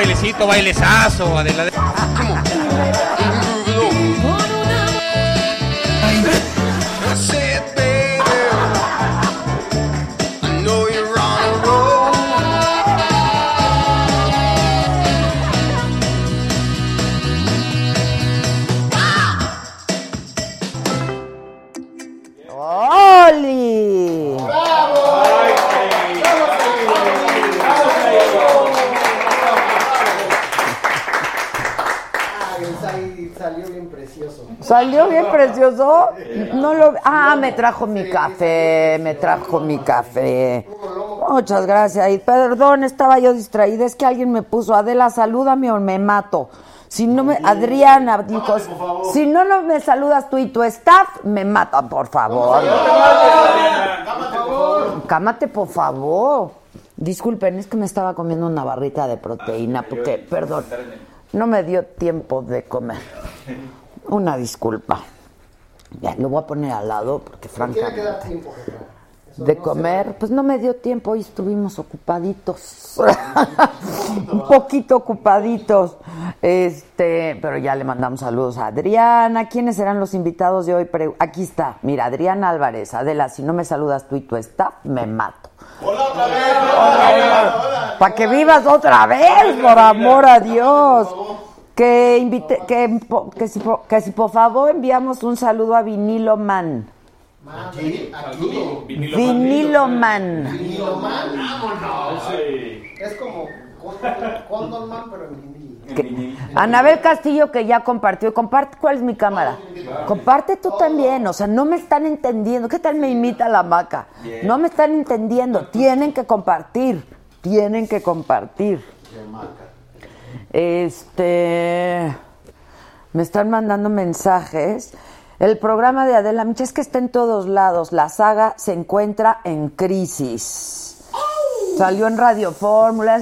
bailecito, bailezazo, Adela. ¡Oli! ¿Salió bien precioso? No lo... Ah, me trajo mi café, me trajo mi café. Muchas gracias. Y perdón, estaba yo distraída. Es que alguien me puso, Adela, salúdame o me mato. Si no me... Adriana dijo, si no, no me saludas tú y tu staff, me matan, por favor. Cámate, por favor. Disculpen, es que me estaba comiendo una barrita de proteína, porque, perdón, no me dio tiempo de comer. Una disculpa. Ya, lo voy a poner al lado, porque francamente, tiempo, de no comer, pues no me dio tiempo y estuvimos ocupaditos. Un poquito ocupaditos. Este, pero ya le mandamos saludos a Adriana. ¿Quiénes serán los invitados de hoy? Aquí está. Mira, Adriana Álvarez. Adela, si no me saludas tú y tu staff, me mato. Para que vivas otra vez, por amor a Dios. Que, invite, que, que, si, po- que si por favor enviamos un saludo a Vinilo Man. Aquí, aquí. Vinilo Man. Vinilo Man. Es como Condor Man, pero en. Que- Anabel Castillo que ya compartió. Comparte, ¿cuál es mi cámara? Comparte tú también. O sea, no me están entendiendo. ¿Qué tal me imita la maca? No me están entendiendo. Tienen que compartir. Tienen que compartir. Este. Me están mandando mensajes. El programa de Adela Micha es que está en todos lados. La saga se encuentra en crisis. Salió en Radio Fórmula.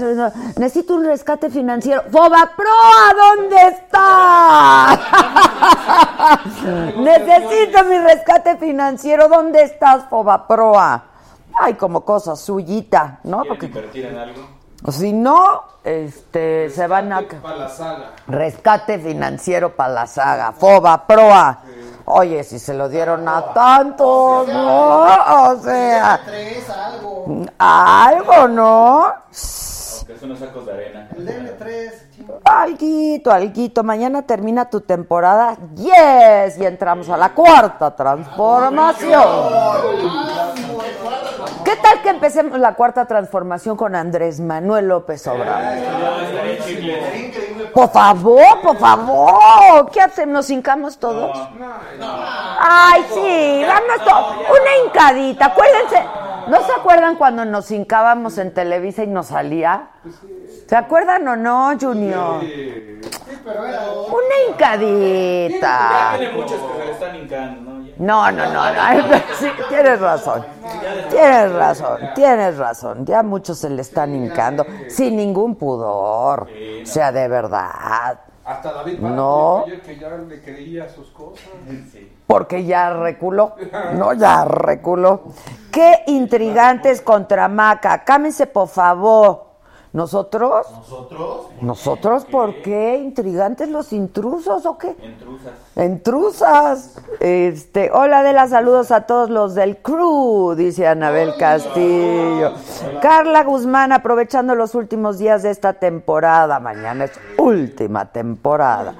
Necesito un rescate financiero. ¡Fobaproa! ¿Dónde está? Necesito mi rescate financiero. ¿Dónde estás, Fobaproa? Ay, como cosa suyita, ¿no? Porque invertir en algo? O si no, este, se van a... Para la saga. Rescate financiero para la saga. Foba, proa. Oye, si se lo dieron a tantos, ¿no? O sea, Tres, algo. algo, ¿no? Aunque es unos sacos de arena. El DN3. chingo. Alguito, alguito. Mañana termina tu temporada. Yes. Y entramos a la cuarta transformación. ¿Qué tal que empecemos la cuarta transformación con Andrés Manuel López Obrador? Por favor, por favor. ¿Qué hacemos? ¿Nos hincamos todos? Ay, sí, vamos todos. Una hincadita. Acuérdense. ¿No se acuerdan cuando nos hincábamos en Televisa y nos salía? ¿Se acuerdan o no, Junior? Pero era Una hincadita. Tiene muchos que se están hincando, ¿no? No, no, no, no. Sí, tienes razón. Tienes razón, tienes razón. Ya muchos se le están hincando sin ningún pudor. O sea, de verdad. Hasta David No. Que ya le creía sus cosas. Porque ya reculó. No, ya reculó. Qué intrigantes contra Maca. Cámense, por favor. ¿Nosotros? ¿Nosotros? ¿Nosotros por qué? ¿Intrigantes los intrusos o qué? Intrusas. Entrusas. Este, hola de las saludos a todos los del crew, dice Anabel Castillo. Carla Guzmán, aprovechando los últimos días de esta temporada. Mañana es última temporada.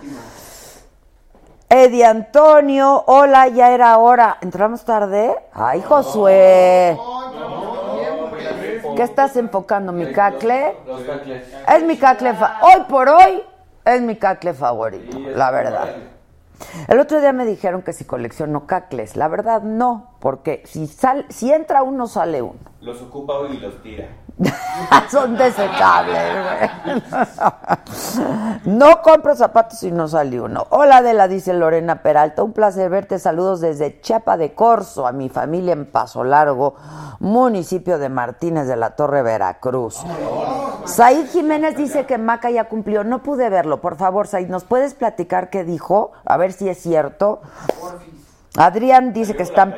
Eddie Antonio, hola, ya era hora. ¿Entramos tarde? Ay, Josué. ¿Qué estás enfocando? ¿Mi cacle? Los cacles. Es mi cacle fa- hoy por hoy es mi cacle favorito, la verdad. El otro día me dijeron que si colecciono cacles, la verdad no, porque si sal, si entra uno sale uno. Los ocupa hoy y los tira. Son desechables. No compro zapatos y no sale uno. Hola Adela, dice Lorena Peralta. Un placer verte. Saludos desde Chiapa de Corzo, a mi familia en Paso Largo, municipio de Martínez de la Torre, Veracruz. Said Jiménez dice que Maca ya cumplió. No pude verlo. Por favor, Said, ¿nos puedes platicar qué dijo? A ver si es cierto. Adrián dice que están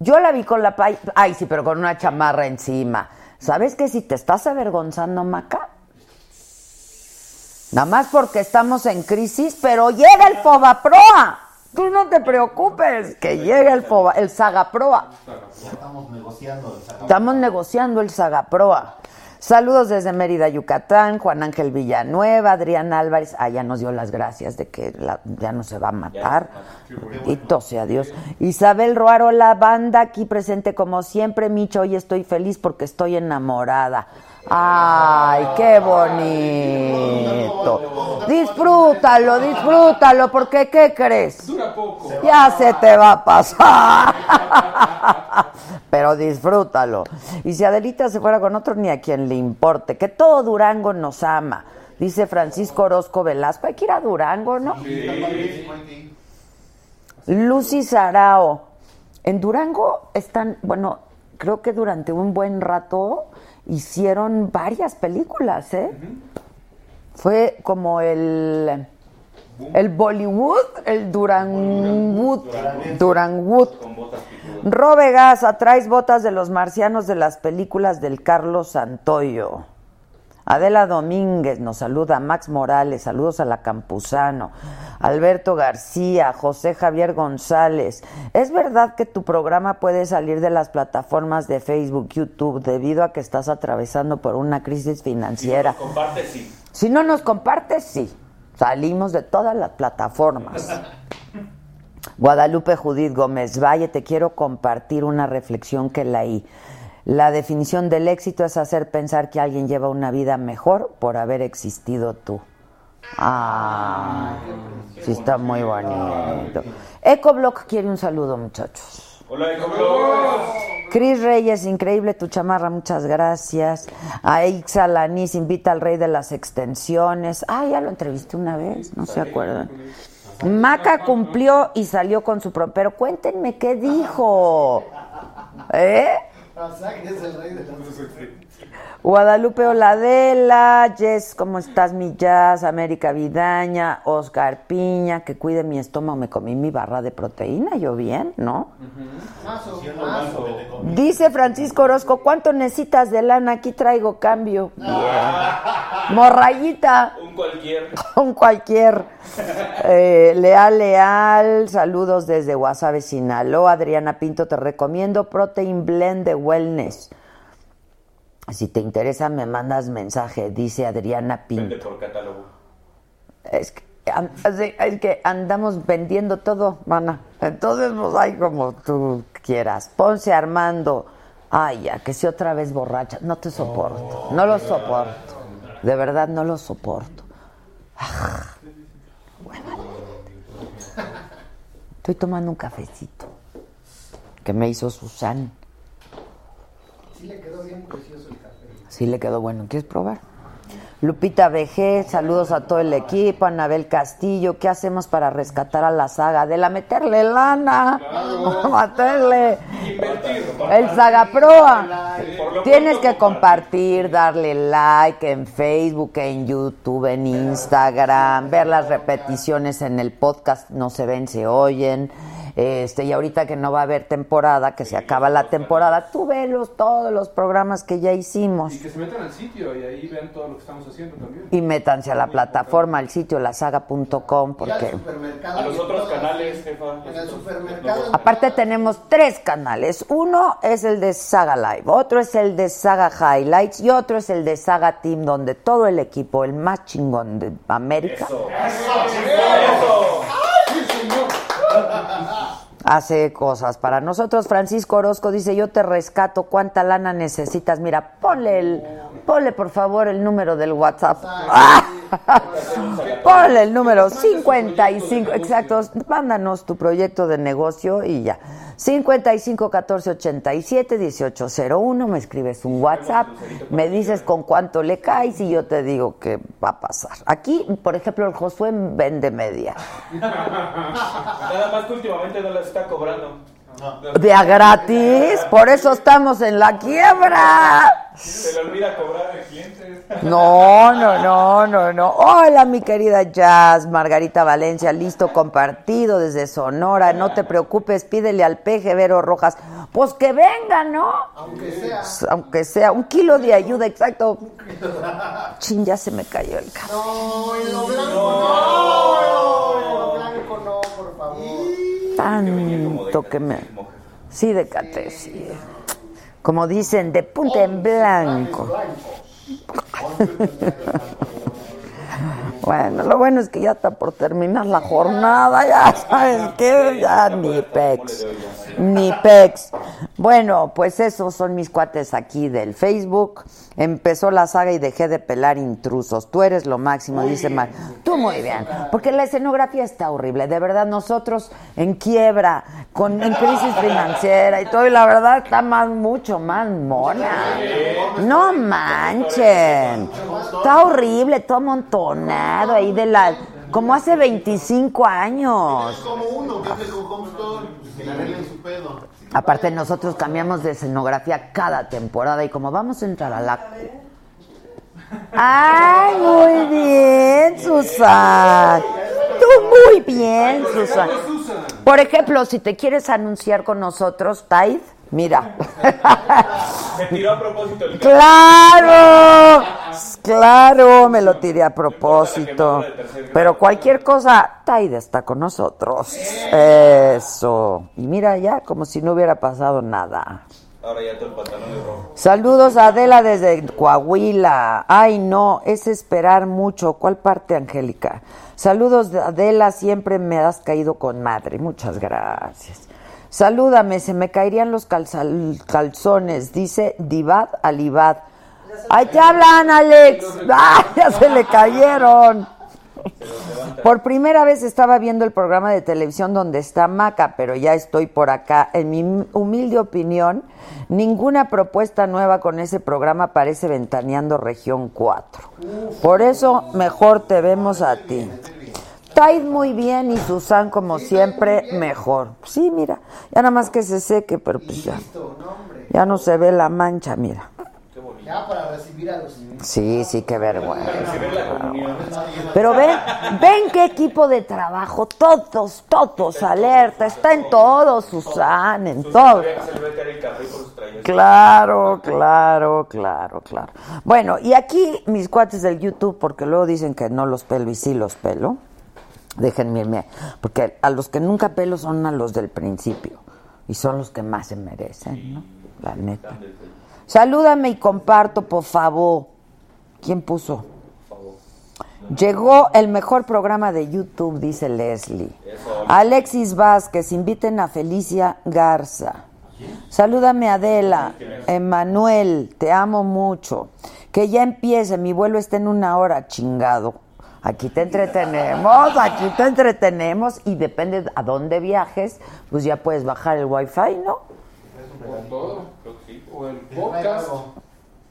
yo la vi con la. Ay, sí, pero con una chamarra encima. ¿Sabes que si te estás avergonzando, Maca? Nada más porque estamos en crisis, pero llega el Fobaproa. Tú no te preocupes, que llegue el Foba, el Sagaproa. Estamos negociando. Estamos negociando el Sagaproa. Saludos desde Mérida, Yucatán, Juan Ángel Villanueva, Adrián Álvarez, ah, ya nos dio las gracias de que la- ya no se va a matar. Y tose a Dios. Isabel Roaro, la banda aquí presente como siempre. Micho, hoy estoy feliz porque estoy enamorada. Ay, qué bonito. Disfrútalo, disfrútalo, porque ¿qué crees? Dura poco. Ya se te va a pasar. Pero disfrútalo. Y si Adelita se fuera con otro, ni a quien le importe. Que todo Durango nos ama. Dice Francisco Orozco Velasco. Hay que ir a Durango, ¿no? Lucy Sarao. En Durango están, bueno, creo que durante un buen rato hicieron varias películas, ¿eh? Fue como el el Bollywood, el Duranwood, Duranwood. Robe Gaza, traes botas de los marcianos de las películas del Carlos Santoyo. Adela Domínguez nos saluda, Max Morales, saludos a la Campuzano, Alberto García, José Javier González. ¿Es verdad que tu programa puede salir de las plataformas de Facebook, YouTube, debido a que estás atravesando por una crisis financiera? Comparte, sí. Si no nos compartes, sí. Salimos de todas las plataformas. Guadalupe Judith Gómez Valle, te quiero compartir una reflexión que leí. La definición del éxito es hacer pensar que alguien lleva una vida mejor por haber existido tú. Ah, sí está muy bonito. Ecoblock quiere un saludo, muchachos. Hola, Ecoblog. Cris Reyes, increíble tu chamarra, muchas gracias. A Ixa invita al rey de las extensiones. Ah, ya lo entrevisté una vez, no se acuerdan. Maca cumplió y salió con su pro. Pero cuéntenme qué dijo. ¿Eh? Asaki es el rey de las Guadalupe Oladela, Jess, ¿cómo estás, mi Jazz? América Vidaña, Oscar Piña, que cuide mi estómago, me comí mi barra de proteína, yo bien, ¿no? Dice Francisco Orozco, ¿cuánto necesitas de lana? Aquí traigo cambio. Bien. Morrayita, Un cualquier. con cualquier. Eh, leal, leal, saludos desde Guasave, Sinaloa. Adriana Pinto, te recomiendo Protein Blend de Wellness. Si te interesa, me mandas mensaje, dice Adriana Vende Pinto. por catálogo. Es que, es que andamos vendiendo todo, mana. Entonces, pues, hay como tú quieras. Ponce Armando. Ay, ya, que si otra vez borracha. No te soporto. No lo soporto. De verdad, no lo soporto. Ah. Estoy tomando un cafecito que me hizo Susan. Sí le quedó bien precioso el café. Sí le quedó bueno. ¿Quieres probar? Lupita VG, saludos a todo el equipo, Anabel Castillo, ¿qué hacemos para rescatar a la saga? De la meterle lana, meterle el Saga Proa. Tienes que compartir, darle like en Facebook, en YouTube, en Instagram, ver las repeticiones en el podcast, no se ven, se oyen. Este, y ahorita que no va a haber temporada, que se acaba la temporada, tú velos todos los programas que ya hicimos. Y que se metan al sitio y ahí vean todo lo que estamos haciendo también. Y métanse a la plataforma, al sitio lasaga.com, porque. A los otros canales, jefa. En el supermercado. aparte tenemos tres canales. Uno es el de Saga Live, otro es el de Saga Highlights y otro es el de Saga Team, donde todo el equipo, el más chingón de América, Eso. Hace cosas para nosotros. Francisco Orozco dice, yo te rescato, ¿cuánta lana necesitas? Mira, ponle, el, ponle por favor el número del WhatsApp. ponle el número 55, exacto, mándanos tu proyecto de negocio y ya. 55 14 87 18 01, me escribes un WhatsApp, me dices con cuánto le caes y yo te digo qué va a pasar. Aquí, por ejemplo, el Josué vende media. Nada más que últimamente no las está cobrando. De a gratis, por eso estamos en la quiebra. Se le olvida cobrar de clientes. No, no, no, no, no. Hola, mi querida Jazz, Margarita Valencia, listo compartido desde Sonora. No te preocupes, pídele al peje Vero Rojas. Pues que venga, ¿no? Aunque sea. Aunque sea un kilo de ayuda, exacto. Chin, ya se me cayó el cabello. No, en lo blanco no. En lo blanco no, por favor. Tanto que me. Sí, de cate, sí. Como dicen, de punta en blanco. Bueno, lo bueno es que ya está por terminar la jornada, ya sabes que ya ni pex, ni pex. Bueno, pues esos son mis cuates aquí del Facebook. Empezó la saga y dejé de pelar intrusos. Tú eres lo máximo, dice Mar. Tú muy bien, porque la escenografía está horrible. De verdad, nosotros en quiebra, con en crisis financiera y todo, y la verdad está más, mucho más mona. No manchen. Está horrible, todo amontonado ahí de la... Como hace 25 años. como uno, que es le arreglen su pedo. Aparte nosotros cambiamos de escenografía cada temporada y como vamos a entrar a la... ¡Ay, muy bien, Susan! Tú muy bien, Susan. Por ejemplo, si te quieres anunciar con nosotros, Tide, mira. Se tiró a propósito el ¡Claro! Claro, me lo tiré a propósito. Pero cualquier cosa, Taida está con nosotros. Eso. Y mira ya, como si no hubiera pasado nada. Ahora ya todo el pantalón es rojo. Saludos a Adela desde Coahuila. Ay, no, es esperar mucho. ¿Cuál parte, Angélica? Saludos de Adela, siempre me has caído con madre. Muchas gracias. Salúdame, se me caerían los calzones, dice Divad Alibad. ¡Ay, te hablan, Alex! ¡Ay, ya se le cayeron! Por primera vez estaba viendo el programa de televisión donde está Maca, pero ya estoy por acá. En mi humilde opinión, ninguna propuesta nueva con ese programa parece ventaneando Región 4. Por eso, mejor te vemos a ti. Taid muy bien y Susan, como siempre, mejor. Sí, mira, ya nada más que se seque, pero pues ya, ya no se ve la mancha, mira. Ya para recibir a los Sí, sí, qué vergüenza. Pero ven, ven qué equipo de trabajo, todos, todos, alerta, está en todo, Susan, en todo. Claro, claro, claro, claro. Bueno, y aquí mis cuates del YouTube, porque luego dicen que no los pelo y sí los pelo. Déjenme irme, porque a los que nunca pelo son a los del principio. Y son los que más se merecen, ¿no? La neta. Salúdame y comparto, por favor. ¿Quién puso? Llegó el mejor programa de YouTube, dice Leslie. Alexis Vázquez, inviten a Felicia Garza. Salúdame Adela, Emanuel, te amo mucho. Que ya empiece, mi vuelo está en una hora, chingado. Aquí te entretenemos, aquí te entretenemos y depende a dónde viajes, pues ya puedes bajar el wifi, ¿no? O todo. O el podcast.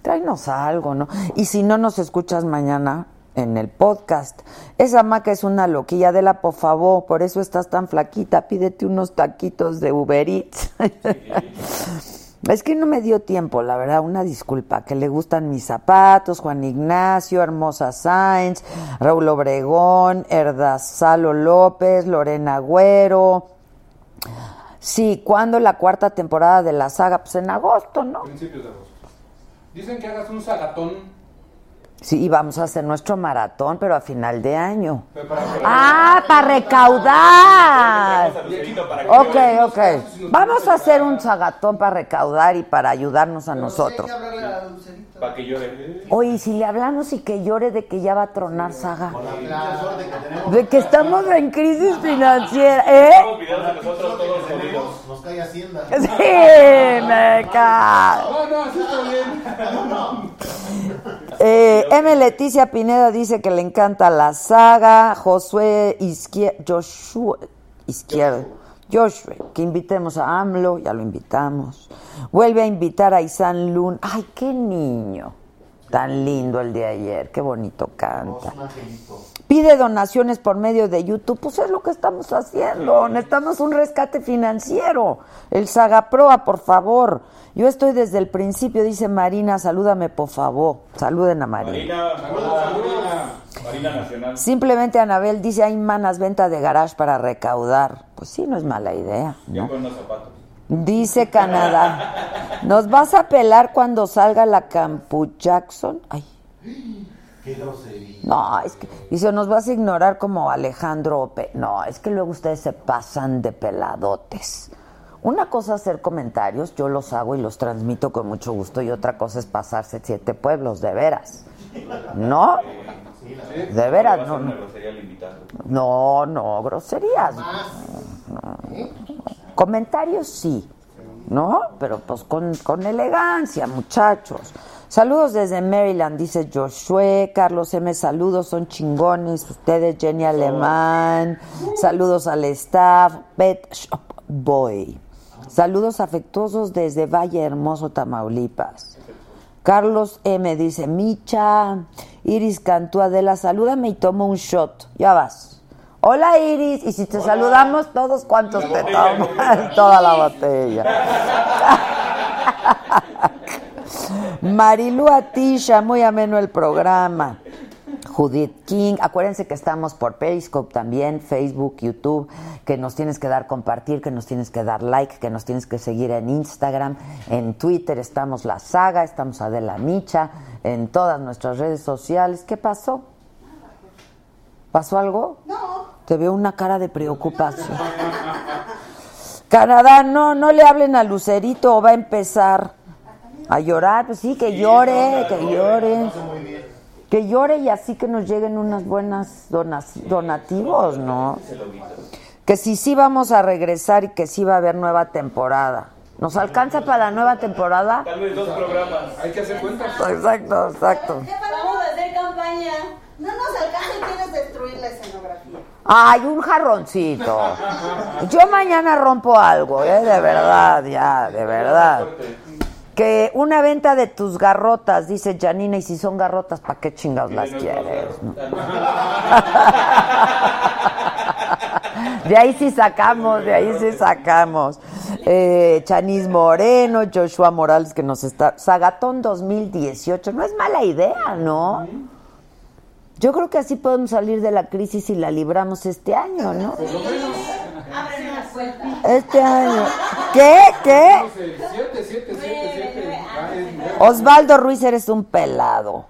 Tráenos algo, ¿no? Y si no nos escuchas mañana en el podcast, esa maca es una loquilla de la por favor, por eso estás tan flaquita, pídete unos taquitos de Uber Eats. Es que no me dio tiempo, la verdad, una disculpa, que le gustan mis zapatos, Juan Ignacio, Hermosa Sáenz, Raúl Obregón, Erdazalo López, Lorena Agüero. Sí, ¿cuándo la cuarta temporada de la saga? Pues en agosto, ¿no? Principios de agosto. Dicen que hagas un sagatón. Sí, y vamos a hacer nuestro maratón, pero a final de año. para- Ah, para recaudar. Ok, ok. Vamos a hacer un sagatón para recaudar y para ayudarnos a nosotros. Para que llore. Oye, ¿y si le hablamos y que llore de que ya va a tronar saga, La suerte que tenemos. de que estamos en crisis financiera, ¿eh? Nos, nos cae Hacienda. Sí, me cae. No, no, así está bien. Eh, M. Leticia Pineda dice que le encanta la saga. Josué Izquierdo, Joshua Izquierdo, Joshua, que invitemos a AMLO, ya lo invitamos. Vuelve a invitar a Isan Lun. Ay, qué niño. Tan lindo el de ayer, qué bonito canta. Pide donaciones por medio de YouTube, pues es lo que estamos haciendo. Necesitamos un rescate financiero. El Sagaproa, por favor. Yo estoy desde el principio, dice Marina, salúdame por favor. Saluden a Marina. Marina, hola, Marina. Marina Nacional. Simplemente Anabel dice, hay manas venta de garage para recaudar. Pues sí, no es mala idea. Yo ¿no? con los zapatos. Dice Canadá, ¿nos vas a pelar cuando salga la Campu Jackson? Ay, No, es que dice, nos vas a ignorar como Alejandro Ope. No, es que luego ustedes se pasan de peladotes. Una cosa es hacer comentarios, yo los hago y los transmito con mucho gusto, y otra cosa es pasarse siete pueblos, de veras. ¿No? De veras, no, no. grosería al invitado. No, no, groserías. Comentarios sí, ¿no? Pero pues con, con elegancia, muchachos. Saludos desde Maryland, dice Joshua. Carlos M, saludos, son chingones. Ustedes, Jenny Alemán. Saludos al staff. Pet Shop Boy. Saludos afectuosos desde Valle Hermoso, Tamaulipas. Carlos M dice, Micha, Iris Cantú Adela, salúdame y tomo un shot. Ya vas. Hola Iris, y si te saludamos todos, ¿cuántos te tomas? Toda la botella. Marilu Atisha, muy ameno el programa. Judith King, acuérdense que estamos por Periscope también, Facebook, YouTube, que nos tienes que dar compartir, que nos tienes que dar like, que nos tienes que seguir en Instagram, en Twitter estamos La Saga, estamos Adela Micha, en todas nuestras redes sociales. ¿Qué pasó? ¿Pasó algo? No. Te veo una cara de preocupación. Canadá, no, no le hablen a Lucerito o va a empezar a llorar. Pues sí, que llore, que llore. Que llore y así que nos lleguen unas buenas donativos, ¿no? Que si sí vamos a regresar y que sí va a haber nueva temporada. ¿Nos alcanza para la nueva temporada? Tal vez dos programas. Hay que hacer cuentas. Exacto, exacto. Vamos a hacer campaña. No nos alcanza y quieres destruir la escenografía. Ay, un jarroncito. Yo mañana rompo algo, ¿eh? De verdad, ya, de verdad. Que una venta de tus garrotas, dice Janina, y si son garrotas, ¿para qué chingados las quieres? no? De ahí sí sacamos, de ahí sí sacamos. Eh, Chanis Moreno, Joshua Morales que nos está... Sagatón 2018, no es mala idea, ¿no? Yo creo que así podemos salir de la crisis y la libramos este año, ¿no? Este año. ¿Qué? ¿Qué? 7, 7, 7, 7. Osvaldo Ruiz, eres un pelado.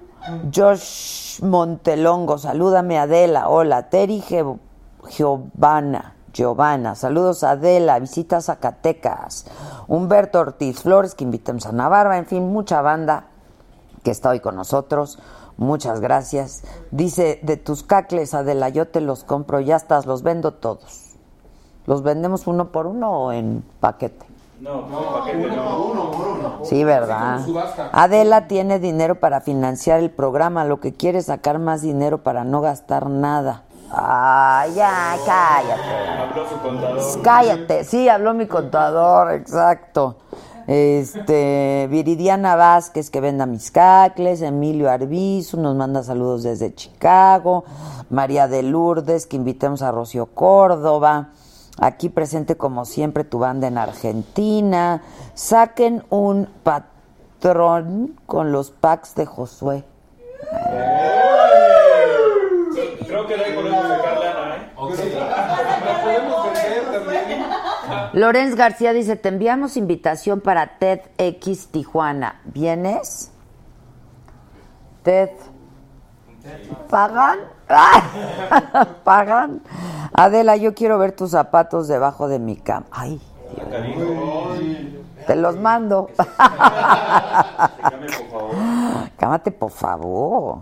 Josh Montelongo, salúdame Adela. Hola, Teri Ge- Giovanna. Giovanna, saludos Adela, visita Zacatecas. Humberto Ortiz Flores, que invitamos a Navarra, en fin, mucha banda que está hoy con nosotros. Muchas gracias. Dice, de tus cacles, Adela, yo te los compro, ya estás, los vendo todos. ¿Los vendemos uno por uno o en paquete? No, no, paquete no. Sí, ¿verdad? Adela tiene dinero para financiar el programa, lo que quiere es sacar más dinero para no gastar nada. Ay, ya, cállate. Habló su contador. Cállate, sí, habló mi contador, exacto. Este, Viridiana Vázquez que venda mis cacles, Emilio Arbizu nos manda saludos desde Chicago, María de Lourdes que invitemos a Rocío Córdoba, aquí presente como siempre tu banda en Argentina, saquen un patrón con los packs de Josué. Creo que de ahí podemos sacar lana, ¿eh? La podemos vender también. Lorenz García dice, te enviamos invitación para TEDx Tijuana. ¿Vienes? TED. ¿Pagan? ¿Pagan? Adela, yo quiero ver tus zapatos debajo de mi cama. Ay, te los mando. Dígame, por favor. Cámate, por favor.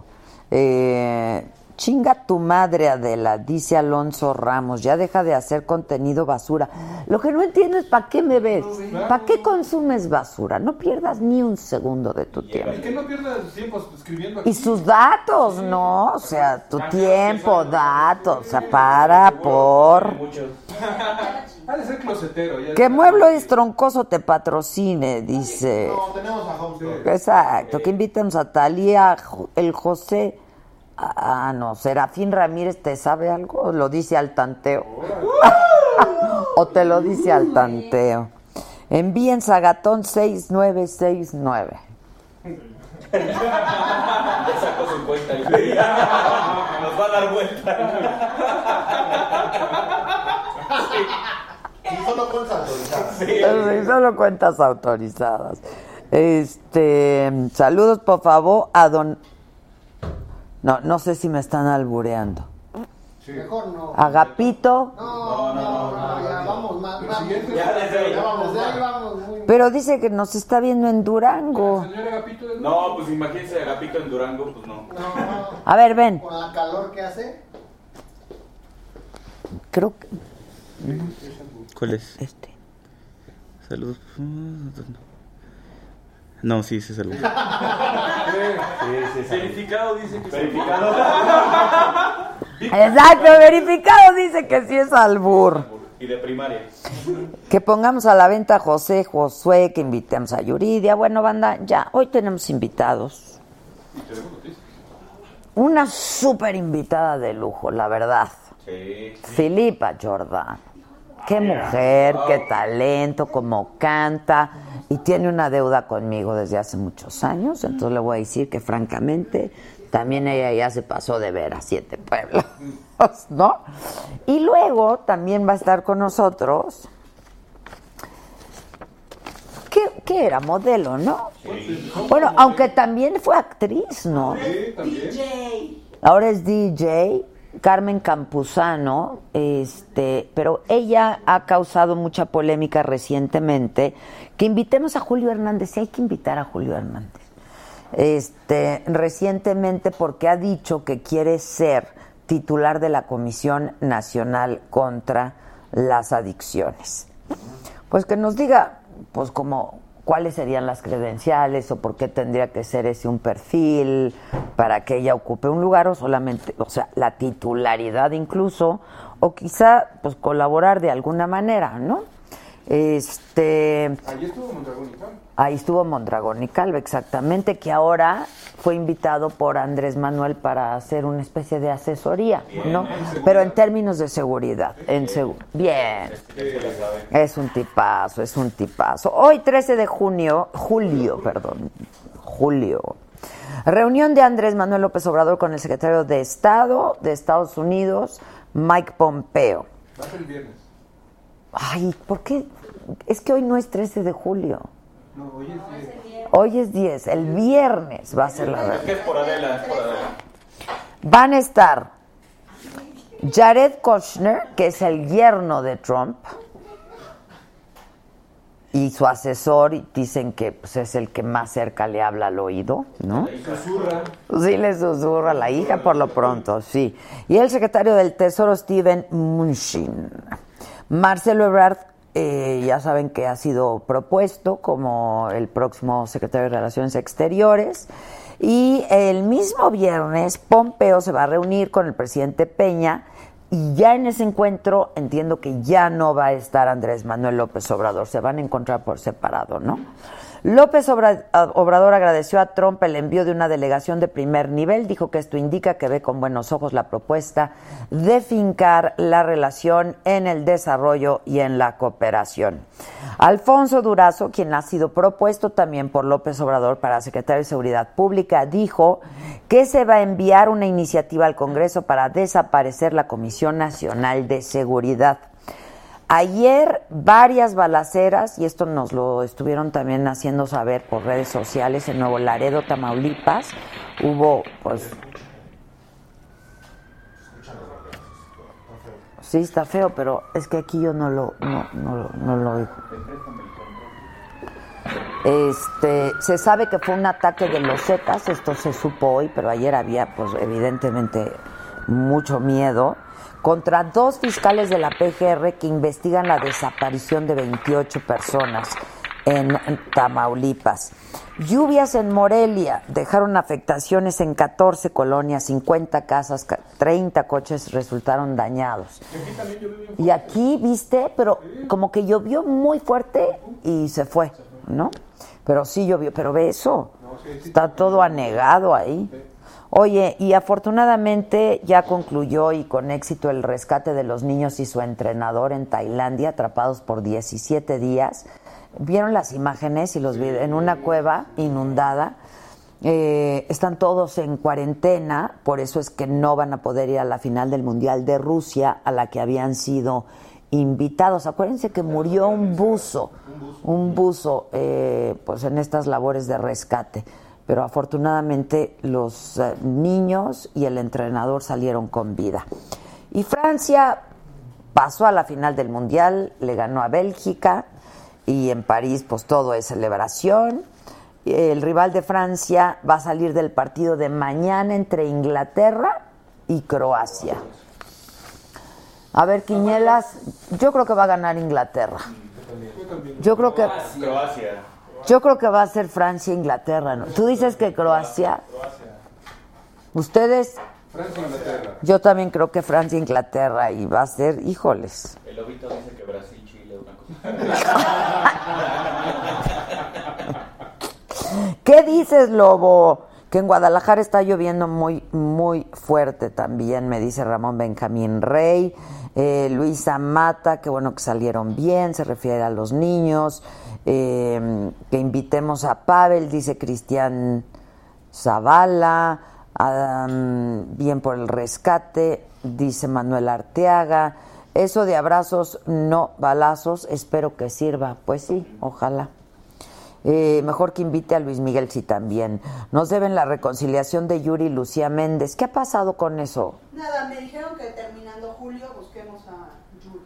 Eh, chinga tu madre, Adela, dice Alonso Ramos. Ya deja de hacer contenido basura. Lo que no entiendo es para qué me ves. ¿Para qué consumes basura? No pierdas ni un segundo de tu tiempo. Y que no pierdas tiempo escribiendo aquí. Y sus datos, ¿no? O sea, tu tiempo, datos. O sea, para por... Muchos. Ha de ser closetero. Ya Que está. Mueblo es troncoso te patrocine, dice. No, tenemos a. Exacto, que invitemos a Talía, el José. Ah, no, Serafín Ramírez, ¿te sabe algo? Lo dice al tanteo. o te lo dice al tanteo. Envíen Zagatón 6969. Ya sacó su cuenta. el güey. Nos va a dar vuelta. Y solo cuentas autorizadas. Sí, solo cuentas autorizadas. Este, saludos por favor a don. No, no sé si me están albureando. Mejor no. Agapito, No, no, no, ya vamos más. vamos. siguiente Ya vamos, de ahí vamos muy pero dice que nos está viendo en Durango. Señor Agapito de No, pues imagínense Agapito en Durango, pues no. No, A ver, ven. con la calor que hace. Creo que ¿Cuál es? este. Saludos. No, sí, sí, saludos. Verificado dice que Verificado. Exacto, verificado dice que sí es albur. Y de primaria. Que pongamos a la venta a José Josué, que invitemos a Yuridia. Bueno, banda, ya, hoy tenemos invitados. Una súper invitada de lujo, la verdad. Sí. Filipa Jordan. Qué mujer, qué talento, cómo canta. Y tiene una deuda conmigo desde hace muchos años. Entonces le voy a decir que, francamente, también ella ya se pasó de ver a siete pueblos, ¿no? Y luego también va a estar con nosotros. ¿Qué, qué era? Modelo, ¿no? Bueno, aunque también fue actriz, ¿no? Sí, también. DJ. Ahora es DJ, Carmen Campuzano, este, pero ella ha causado mucha polémica recientemente. Que invitemos a Julio Hernández, sí hay que invitar a Julio Hernández. Este, recientemente porque ha dicho que quiere ser titular de la Comisión Nacional contra las Adicciones. Pues que nos diga, pues como cuáles serían las credenciales o por qué tendría que ser ese un perfil para que ella ocupe un lugar o solamente, o sea, la titularidad incluso o quizá pues colaborar de alguna manera, ¿no? Este, Allí estuvo y Cal. Ahí estuvo Mondragón y Calvo, exactamente, que ahora fue invitado por Andrés Manuel para hacer una especie de asesoría, ¿no? Pero en términos de seguridad. En segu- Bien. Es un tipazo, es un tipazo. Hoy, 13 de junio, julio, perdón, julio. Reunión de Andrés Manuel López Obrador con el secretario de Estado de Estados Unidos, Mike Pompeo. Va a ser el viernes. Ay, ¿por qué? Es que hoy no es 13 de julio. No, hoy es viernes. Hoy es 10, el viernes va a ser la que es por Adela, es por Adela. Van a estar Jared Kushner, que es el yerno de Trump, y su asesor, y dicen que pues, es el que más cerca le habla al oído, ¿no? Susurra. Sí le susurra a la hija por lo pronto, sí. Y el secretario del Tesoro, Steven Mnuchin. Marcelo Ebrard, eh, ya saben que ha sido propuesto como el próximo secretario de Relaciones Exteriores. Y el mismo viernes, Pompeo se va a reunir con el presidente Peña. Y ya en ese encuentro entiendo que ya no va a estar Andrés Manuel López Obrador, se van a encontrar por separado, ¿no? López Obra- Obrador agradeció a Trump el envío de una delegación de primer nivel, dijo que esto indica que ve con buenos ojos la propuesta de fincar la relación en el desarrollo y en la cooperación. Alfonso Durazo, quien ha sido propuesto también por López Obrador para secretario de Seguridad Pública, dijo que se va a enviar una iniciativa al Congreso para desaparecer la Comisión Nacional de Seguridad. Ayer varias balaceras, y esto nos lo estuvieron también haciendo saber por redes sociales en Nuevo Laredo, Tamaulipas, hubo pues... Sí, está feo, pero es que aquí yo no lo, no, no, no lo oigo. Este, se sabe que fue un ataque de los Zetas, esto se supo hoy, pero ayer había, pues, evidentemente, mucho miedo, contra dos fiscales de la PGR que investigan la desaparición de 28 personas en Tamaulipas. Lluvias en Morelia dejaron afectaciones en 14 colonias, 50 casas, 30 coches resultaron dañados. Y aquí, viste, pero como que llovió muy fuerte y se fue, ¿no? Pero sí llovió, pero ve eso, está todo anegado ahí. Oye, y afortunadamente ya concluyó y con éxito el rescate de los niños y su entrenador en Tailandia, atrapados por 17 días. ¿Vieron las imágenes y los en una cueva inundada? Eh, están todos en cuarentena, por eso es que no van a poder ir a la final del Mundial de Rusia, a la que habían sido invitados. Acuérdense que murió un buzo, un buzo, eh, pues en estas labores de rescate pero afortunadamente los eh, niños y el entrenador salieron con vida. Y Francia pasó a la final del Mundial, le ganó a Bélgica y en París pues todo es celebración. El rival de Francia va a salir del partido de mañana entre Inglaterra y Croacia. A ver, Quiñelas, yo creo que va a ganar Inglaterra. Yo creo que Croacia. Yo creo que va a ser Francia e Inglaterra, ¿no? Tú dices que Croacia. Ustedes, Francia e Inglaterra. yo también creo que Francia e Inglaterra y va a ser, híjoles. El lobito dice que Brasil, Chile, una cosa. ¿Qué dices, Lobo? Que en Guadalajara está lloviendo muy, muy fuerte también, me dice Ramón Benjamín Rey. Eh, Luisa Mata, que bueno que salieron bien, se refiere a los niños. Eh, que invitemos a Pavel, dice Cristian Zavala. Adam, bien por el rescate, dice Manuel Arteaga. Eso de abrazos, no balazos, espero que sirva. Pues sí, ojalá. Eh, mejor que invite a Luis Miguel si también. Nos deben la reconciliación de Yuri y Lucía Méndez. ¿Qué ha pasado con eso? Nada, me dijeron que terminando julio busquemos a Yuri.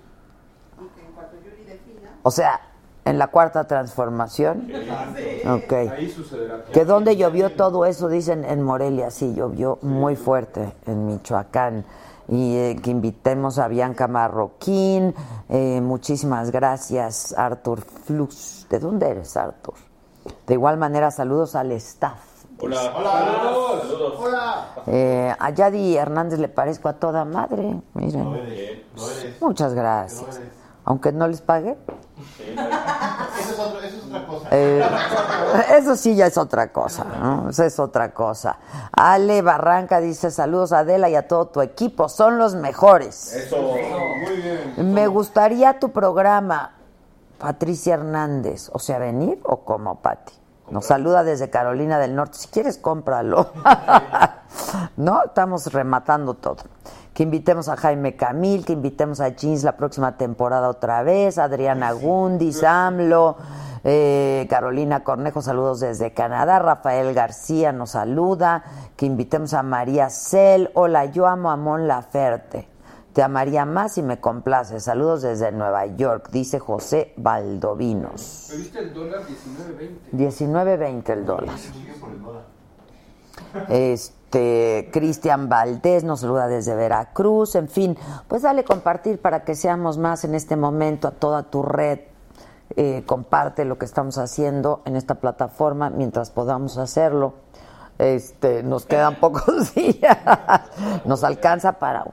Y que en cuanto Yuri defina. O sea, en la cuarta transformación. Ok. Ahí sucederá. Que donde llovió todo eso, dicen en Morelia, sí, llovió muy fuerte en Michoacán. Y eh, que invitemos a Bianca Marroquín. Eh, muchísimas gracias, Arthur Flux. ¿De dónde eres, Arthur? De igual manera, saludos al staff. Hola. Hola. Saludos. Hola. Eh, a Yadi Hernández le parezco a toda madre. Miren. Muchas gracias. Aunque no les pague. Eso es, otro- eso es otra cosa. Eh, eso sí ya es otra cosa, ¿no? Eso es otra cosa. Ale Barranca dice saludos a Adela y a todo tu equipo, son los mejores. Eso. Muy bien. Me gustaría tu programa, Patricia Hernández, o sea, venir o como Pati. Nos saluda desde Carolina del Norte. Si quieres, cómpralo. no, estamos rematando todo. Que invitemos a Jaime Camil, que invitemos a Jeans la próxima temporada otra vez, Adriana Gundis, AMLO, eh, Carolina Cornejo, saludos desde Canadá, Rafael García nos saluda, que invitemos a María Cel, hola, yo amo a Mon Laferte. Te amaría más y me complace. Saludos desde Nueva York, dice José Valdovinos. ¿Me viste el dólar 19.20? 19.20 el dólar. Este, Cristian Valdés nos saluda desde Veracruz. En fin, pues dale compartir para que seamos más en este momento a toda tu red. Eh, comparte lo que estamos haciendo en esta plataforma mientras podamos hacerlo. Este, nos quedan pocos días. Nos alcanza para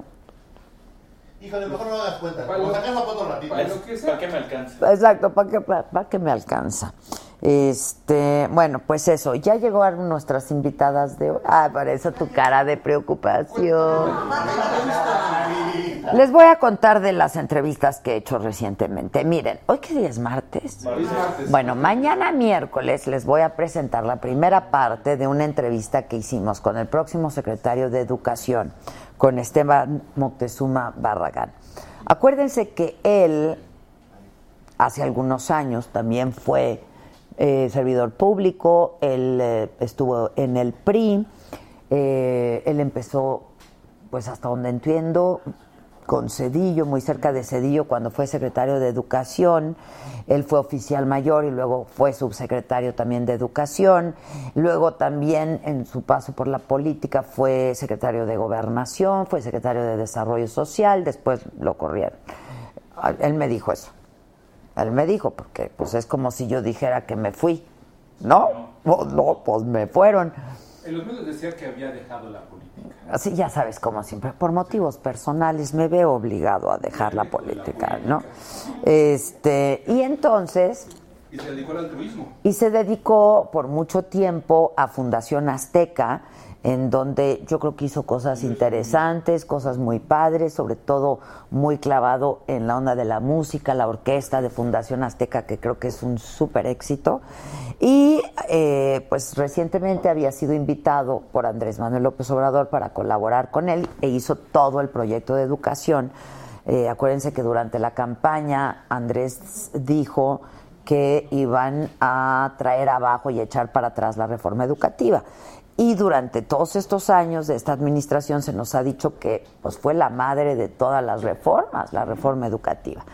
Híjole, mejor no hagas cuenta. Para lo- sacas la foto ratito. para lo que sea. ¿Para qué me alcanza? Exacto, ¿para qué, pa- pa' qué me alcanza? Este, bueno, pues eso, ya llegaron nuestras invitadas de hoy. Ah, para eso tu cara de preocupación. Les voy a contar de las entrevistas que he hecho recientemente. Miren, hoy qué día es martes. Bueno, mañana miércoles les voy a presentar la primera parte de una entrevista que hicimos con el próximo secretario de Educación, con Esteban Moctezuma Barragán. Acuérdense que él hace algunos años también fue eh, servidor público, él eh, estuvo en el PRI, eh, él empezó, pues hasta donde entiendo, con Cedillo, muy cerca de Cedillo, cuando fue secretario de Educación. Él fue oficial mayor y luego fue subsecretario también de Educación. Luego también en su paso por la política fue secretario de Gobernación, fue secretario de Desarrollo Social, después lo corrieron. Ah, Él me dijo eso. Él me dijo, porque pues es como si yo dijera que me fui. ¿No? Pues no, pues me fueron. En los medios decía que había dejado la política. Así ya sabes, como siempre, por motivos personales me veo obligado a dejar la política, ¿no? Este, y entonces Y se dedicó al altruismo. y se dedicó por mucho tiempo a Fundación Azteca, en donde yo creo que hizo cosas interesantes, cosas muy padres, sobre todo muy clavado en la onda de la música, la orquesta de Fundación Azteca, que creo que es un súper éxito. Y eh, pues recientemente había sido invitado por Andrés Manuel López Obrador para colaborar con él e hizo todo el proyecto de educación. Eh, acuérdense que durante la campaña Andrés dijo que iban a traer abajo y echar para atrás la reforma educativa. Y durante todos estos años de esta administración se nos ha dicho que pues, fue la madre de todas las reformas, la reforma educativa.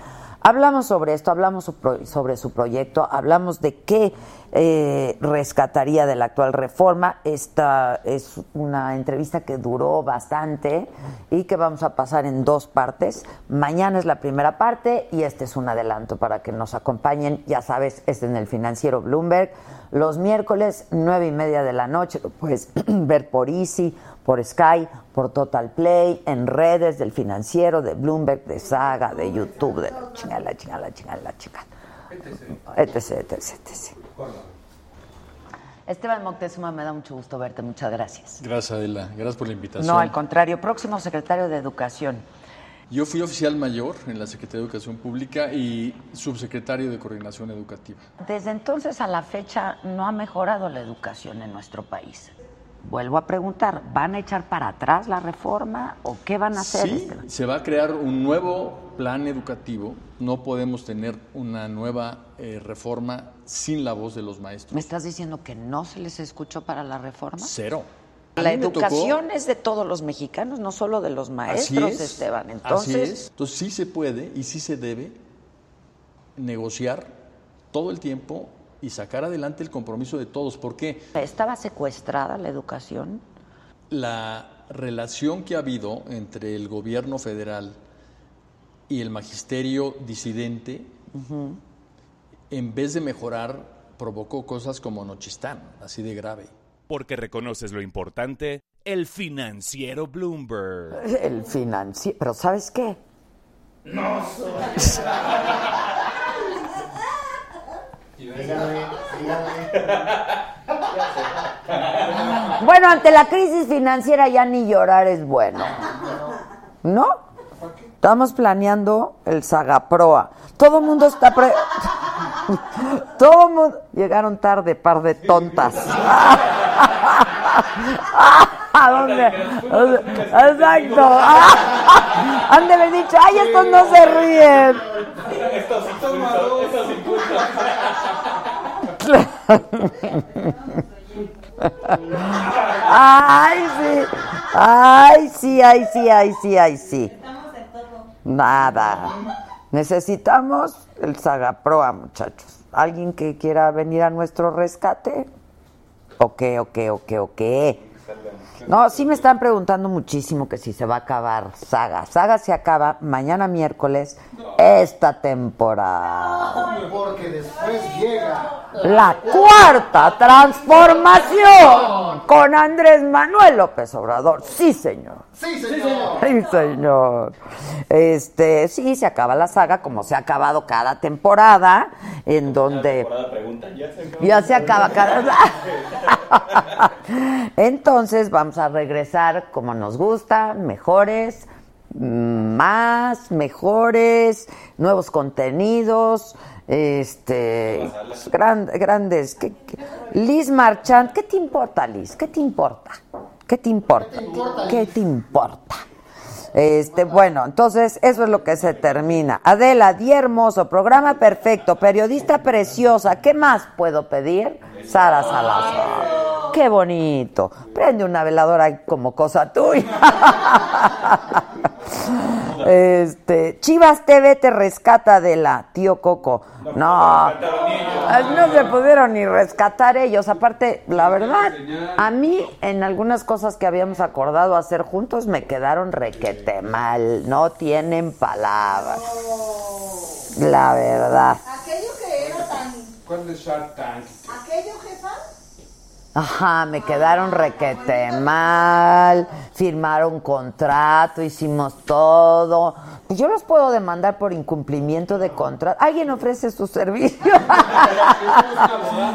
Hablamos sobre esto, hablamos sobre- su proyecto, hablamos de qué eh, rescataría de la actual reforma. Esta es una entrevista que duró bastante y que vamos a pasar en dos partes. Mañana es la primera parte y este es un adelanto para que nos acompañen. Ya sabes, es en el financiero Bloomberg. Los miércoles, nueve y media de la noche, lo puedes ver por Easy, por Sky, por Total Play, en redes del financiero, de Bloomberg, de Saga, de YouTube, de la chingada, la chingada, la chingada, la chingada. Etc, etc, etc. Esteban Moctezuma, me da mucho gusto verte, muchas gracias. Gracias, Adela. Gracias por la invitación. No, al contrario, próximo secretario de Educación. Yo fui oficial mayor en la Secretaría de Educación Pública y subsecretario de Coordinación Educativa. Desde entonces a la fecha no ha mejorado la educación en nuestro país. Vuelvo a preguntar, ¿van a echar para atrás la reforma o qué van a hacer? Sí, se va a crear un nuevo plan educativo. No podemos tener una nueva eh, reforma sin la voz de los ¿Me maestros. estás diciendo que no se les escuchó para la reforma? Cero. La tocó- educación es de todos los mexicanos, no solo de los Así maestros, es, Esteban. así Entonces, es. Entonces sí se puede y sí se debe negociar todo el tiempo y sacar adelante el compromiso de todos. ¿Por qué? ¿estaba secuestrada la educación? la relación que ha habido entre el gobierno federal y el magisterio disidente, en vez de mejorar, provocó cosas como Nochistán, así de grave. Porque reconoces lo importante, el financiero Bloomberg. El financiero. Pero ¿sabes qué? Bueno, ante la crisis financiera ya ni llorar es bueno. ¿No? Estamos planeando el Sagaproa. Todo el mundo está pre... Todo mundo... Llegaron tarde, par de tontas. ¿A dónde? Exacto. Han de haber dicho, ay, estos no se ríen. Estos. Ay, sí. Ay, sí, ay, sí, ay, sí, ay, sí. Nada. Necesitamos el Sagaproa, muchachos. ¿Alguien que quiera venir a nuestro rescate? ¿O qué, o qué, o qué, o qué? No, sí me están preguntando muchísimo que si se va a acabar Saga. Saga se acaba mañana miércoles esta temporada. Porque después llega. La cuarta transformación con Andrés Manuel López Obrador. Sí, señor. Sí, señor. Sí, señor. Este, sí, se acaba la saga como se ha acabado cada temporada, en donde Temporada pregunta, ya se acabó. ya se acaba cada. Entonces vamos a regresar como nos gusta, mejores, más, mejores, nuevos contenidos, este, gran- grandes. ¿qué- qué? Liz Marchand, ¿qué te importa, Liz? ¿Qué te importa? ¿Qué te importa? ¿Qué te importa? Este, bueno, entonces eso es lo que se termina. Adela, di hermoso, programa perfecto, periodista preciosa. ¿Qué más puedo pedir? Sara Salazar. Qué bonito. Prende una veladora como cosa tuya. Este, Chivas TV te rescata de la tío Coco. No, no se pudieron ni rescatar ellos. Aparte, la verdad, a mí en algunas cosas que habíamos acordado hacer juntos me quedaron requete mal. No tienen palabras. La verdad. Aquello que era tan. ¿Cuál es Shark Tank? Aquello, jefa. Ajá, me quedaron requete mal, firmaron contrato, hicimos todo. Pues yo los puedo demandar por incumplimiento de contrato. ¿Alguien ofrece su servicio?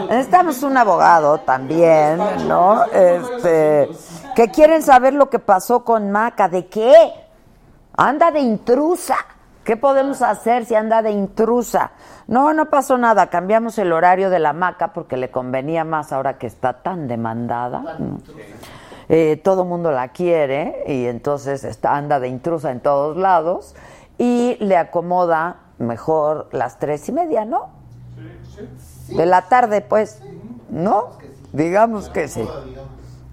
Necesitamos un abogado también, ¿no? Este, que quieren saber lo que pasó con Maca. ¿De qué? Anda de intrusa. ¿Qué podemos hacer si anda de intrusa? No, no pasó nada. Cambiamos el horario de la maca porque le convenía más ahora que está tan demandada. Eh, todo mundo la quiere y entonces está, anda de intrusa en todos lados y le acomoda mejor las tres y media, ¿no? De la tarde, pues, ¿no? Digamos que sí.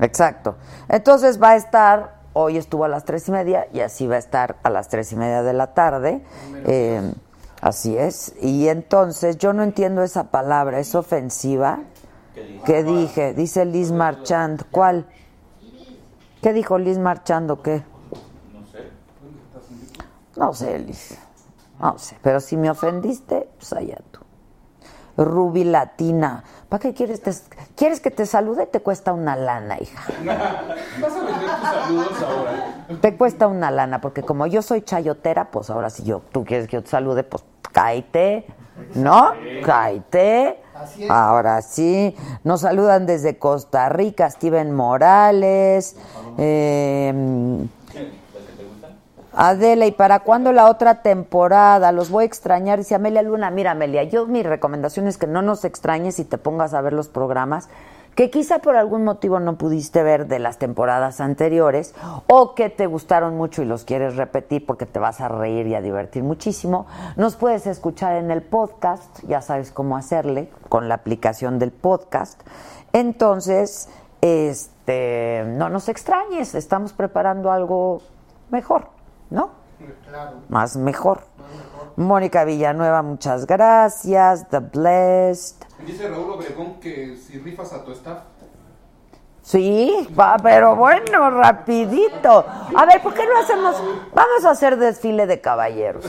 Exacto. Entonces va a estar, hoy estuvo a las tres y media y así va a estar a las tres y media de la tarde. Eh, así es. Y entonces yo no entiendo esa palabra, es ofensiva. ¿Qué dije? Dice Liz Marchand. ¿Cuál? ¿Qué dijo Liz Marchando? ¿Qué? No sé, Liz. No sé. Pero si me ofendiste, pues allá tú. Ruby Latina. ¿Para qué quieres? Te- ¿Quieres que te salude? Te cuesta una lana, hija. Vas a vender tus saludos ahora. Te cuesta una lana, porque como yo soy chayotera, pues ahora si yo, tú quieres que yo te salude, pues cáete, ¿no? Cáete. Así es. Ahora sí. Nos saludan desde Costa Rica, Steven Morales. eh, Adela, ¿y para cuándo la otra temporada? Los voy a extrañar. Dice Amelia Luna, mira Amelia, yo mi recomendación es que no nos extrañes y te pongas a ver los programas que quizá por algún motivo no pudiste ver de las temporadas anteriores o que te gustaron mucho y los quieres repetir porque te vas a reír y a divertir muchísimo. Nos puedes escuchar en el podcast, ya sabes cómo hacerle con la aplicación del podcast. Entonces, este, no nos extrañes, estamos preparando algo mejor, ¿no? Claro. Más mejor. Mónica Villanueva, muchas gracias. The Blessed. Dice Raúl Obregón que si rifas a tu staff. Sí, va, pero bueno, rapidito. A ver, ¿por qué no hacemos? Vamos a hacer desfile de caballeros.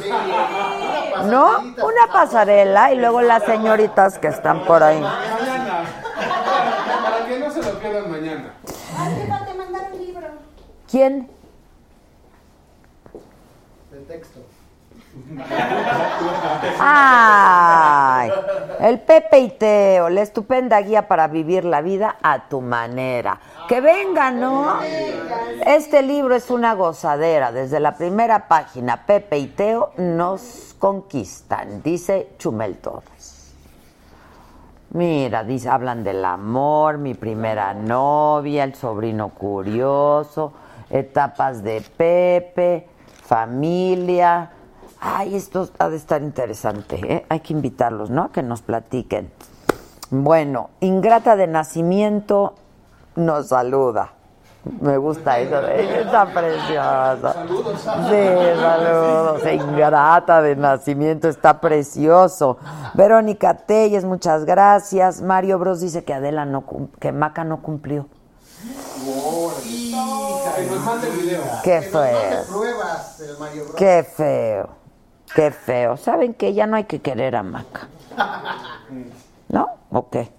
¿No? Una pasarela y luego las señoritas que están por ahí. Mañana. Para que no se lo pierdan mañana. ¿Quién? Texto. Ay, el Pepe y Teo, la estupenda guía para vivir la vida a tu manera. Que vengan, ¿no? Este libro es una gozadera. Desde la primera página, Pepe y Teo nos conquistan, dice Chumel Torres. Mira, dice, hablan del amor, mi primera novia, el sobrino curioso, etapas de Pepe, familia. Ay, esto ha de estar interesante, ¿eh? Hay que invitarlos, ¿no? Que nos platiquen. Bueno, Ingrata de Nacimiento nos saluda. Me gusta eso, ella, está preciosa. Sí, saludos. Ingrata de Nacimiento está precioso. Verónica Telles, muchas gracias. Mario Bros dice que Adela no que Maca no cumplió. Qué feo. Bros. Qué feo, qué feo. ¿Saben que ya no hay que querer a Maca? ¿No? ¿O qué?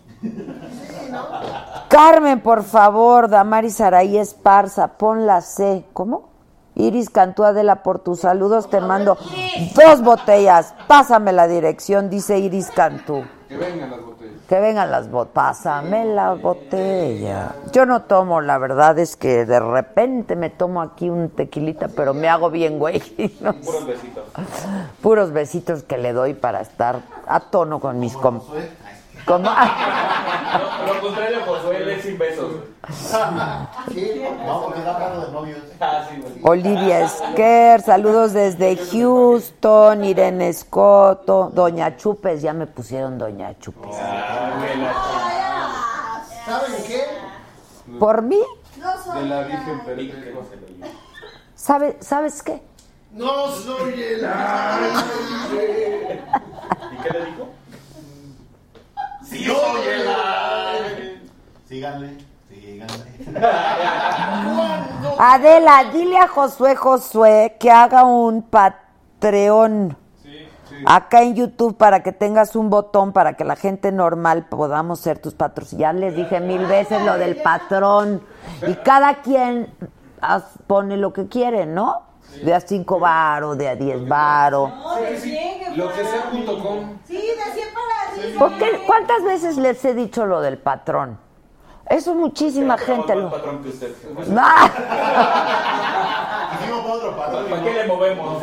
Carmen, por favor, Damaris Araí Esparza, pon la C. ¿Cómo? Iris Cantú Adela, por tus saludos te mando dos botellas. Pásame la dirección, dice Iris Cantú. Que vengan las botellas. Que vengan las botellas. Pásame la botella. Yo no tomo, la verdad es que de repente me tomo aquí un tequilita, pero me hago bien, güey. No. Puros besitos. Puros besitos que le doy para estar a tono con mis compas. Como... Lo contrario, Josué, él es sin besos. Sí, vamos a quedar hablando de novios. Ah, sí. Olivia Esquer, saludos desde Houston, Irene Escoto, Doña Chupes, ya me pusieron Doña Chupes. ¿Saben qué? ¿Por mí? No soy De la Virgen Perpetua. lo. ¿Sabe, ¿Sabes qué? No soy el ¿Y qué le dijo? ¡Sí soy el! Síganle, síganle. Adela, dile a Josué Josué que haga un Patreon. Acá en YouTube para que tengas un botón para que la gente normal podamos ser tus patrons. Ya les dije mil veces lo del patrón. Y cada quien pone lo que quiere, ¿no? De a 5 varo, de a 10 varo. No, de 100 que Lo que sea punto com. Sí, de 100 para arriba. ¿Por qué? ¿Cuántas veces les he dicho lo del patrón? Eso muchísima gente Tenemos lo... patrón que usted. Para otro patrón. ¿Para qué le movemos?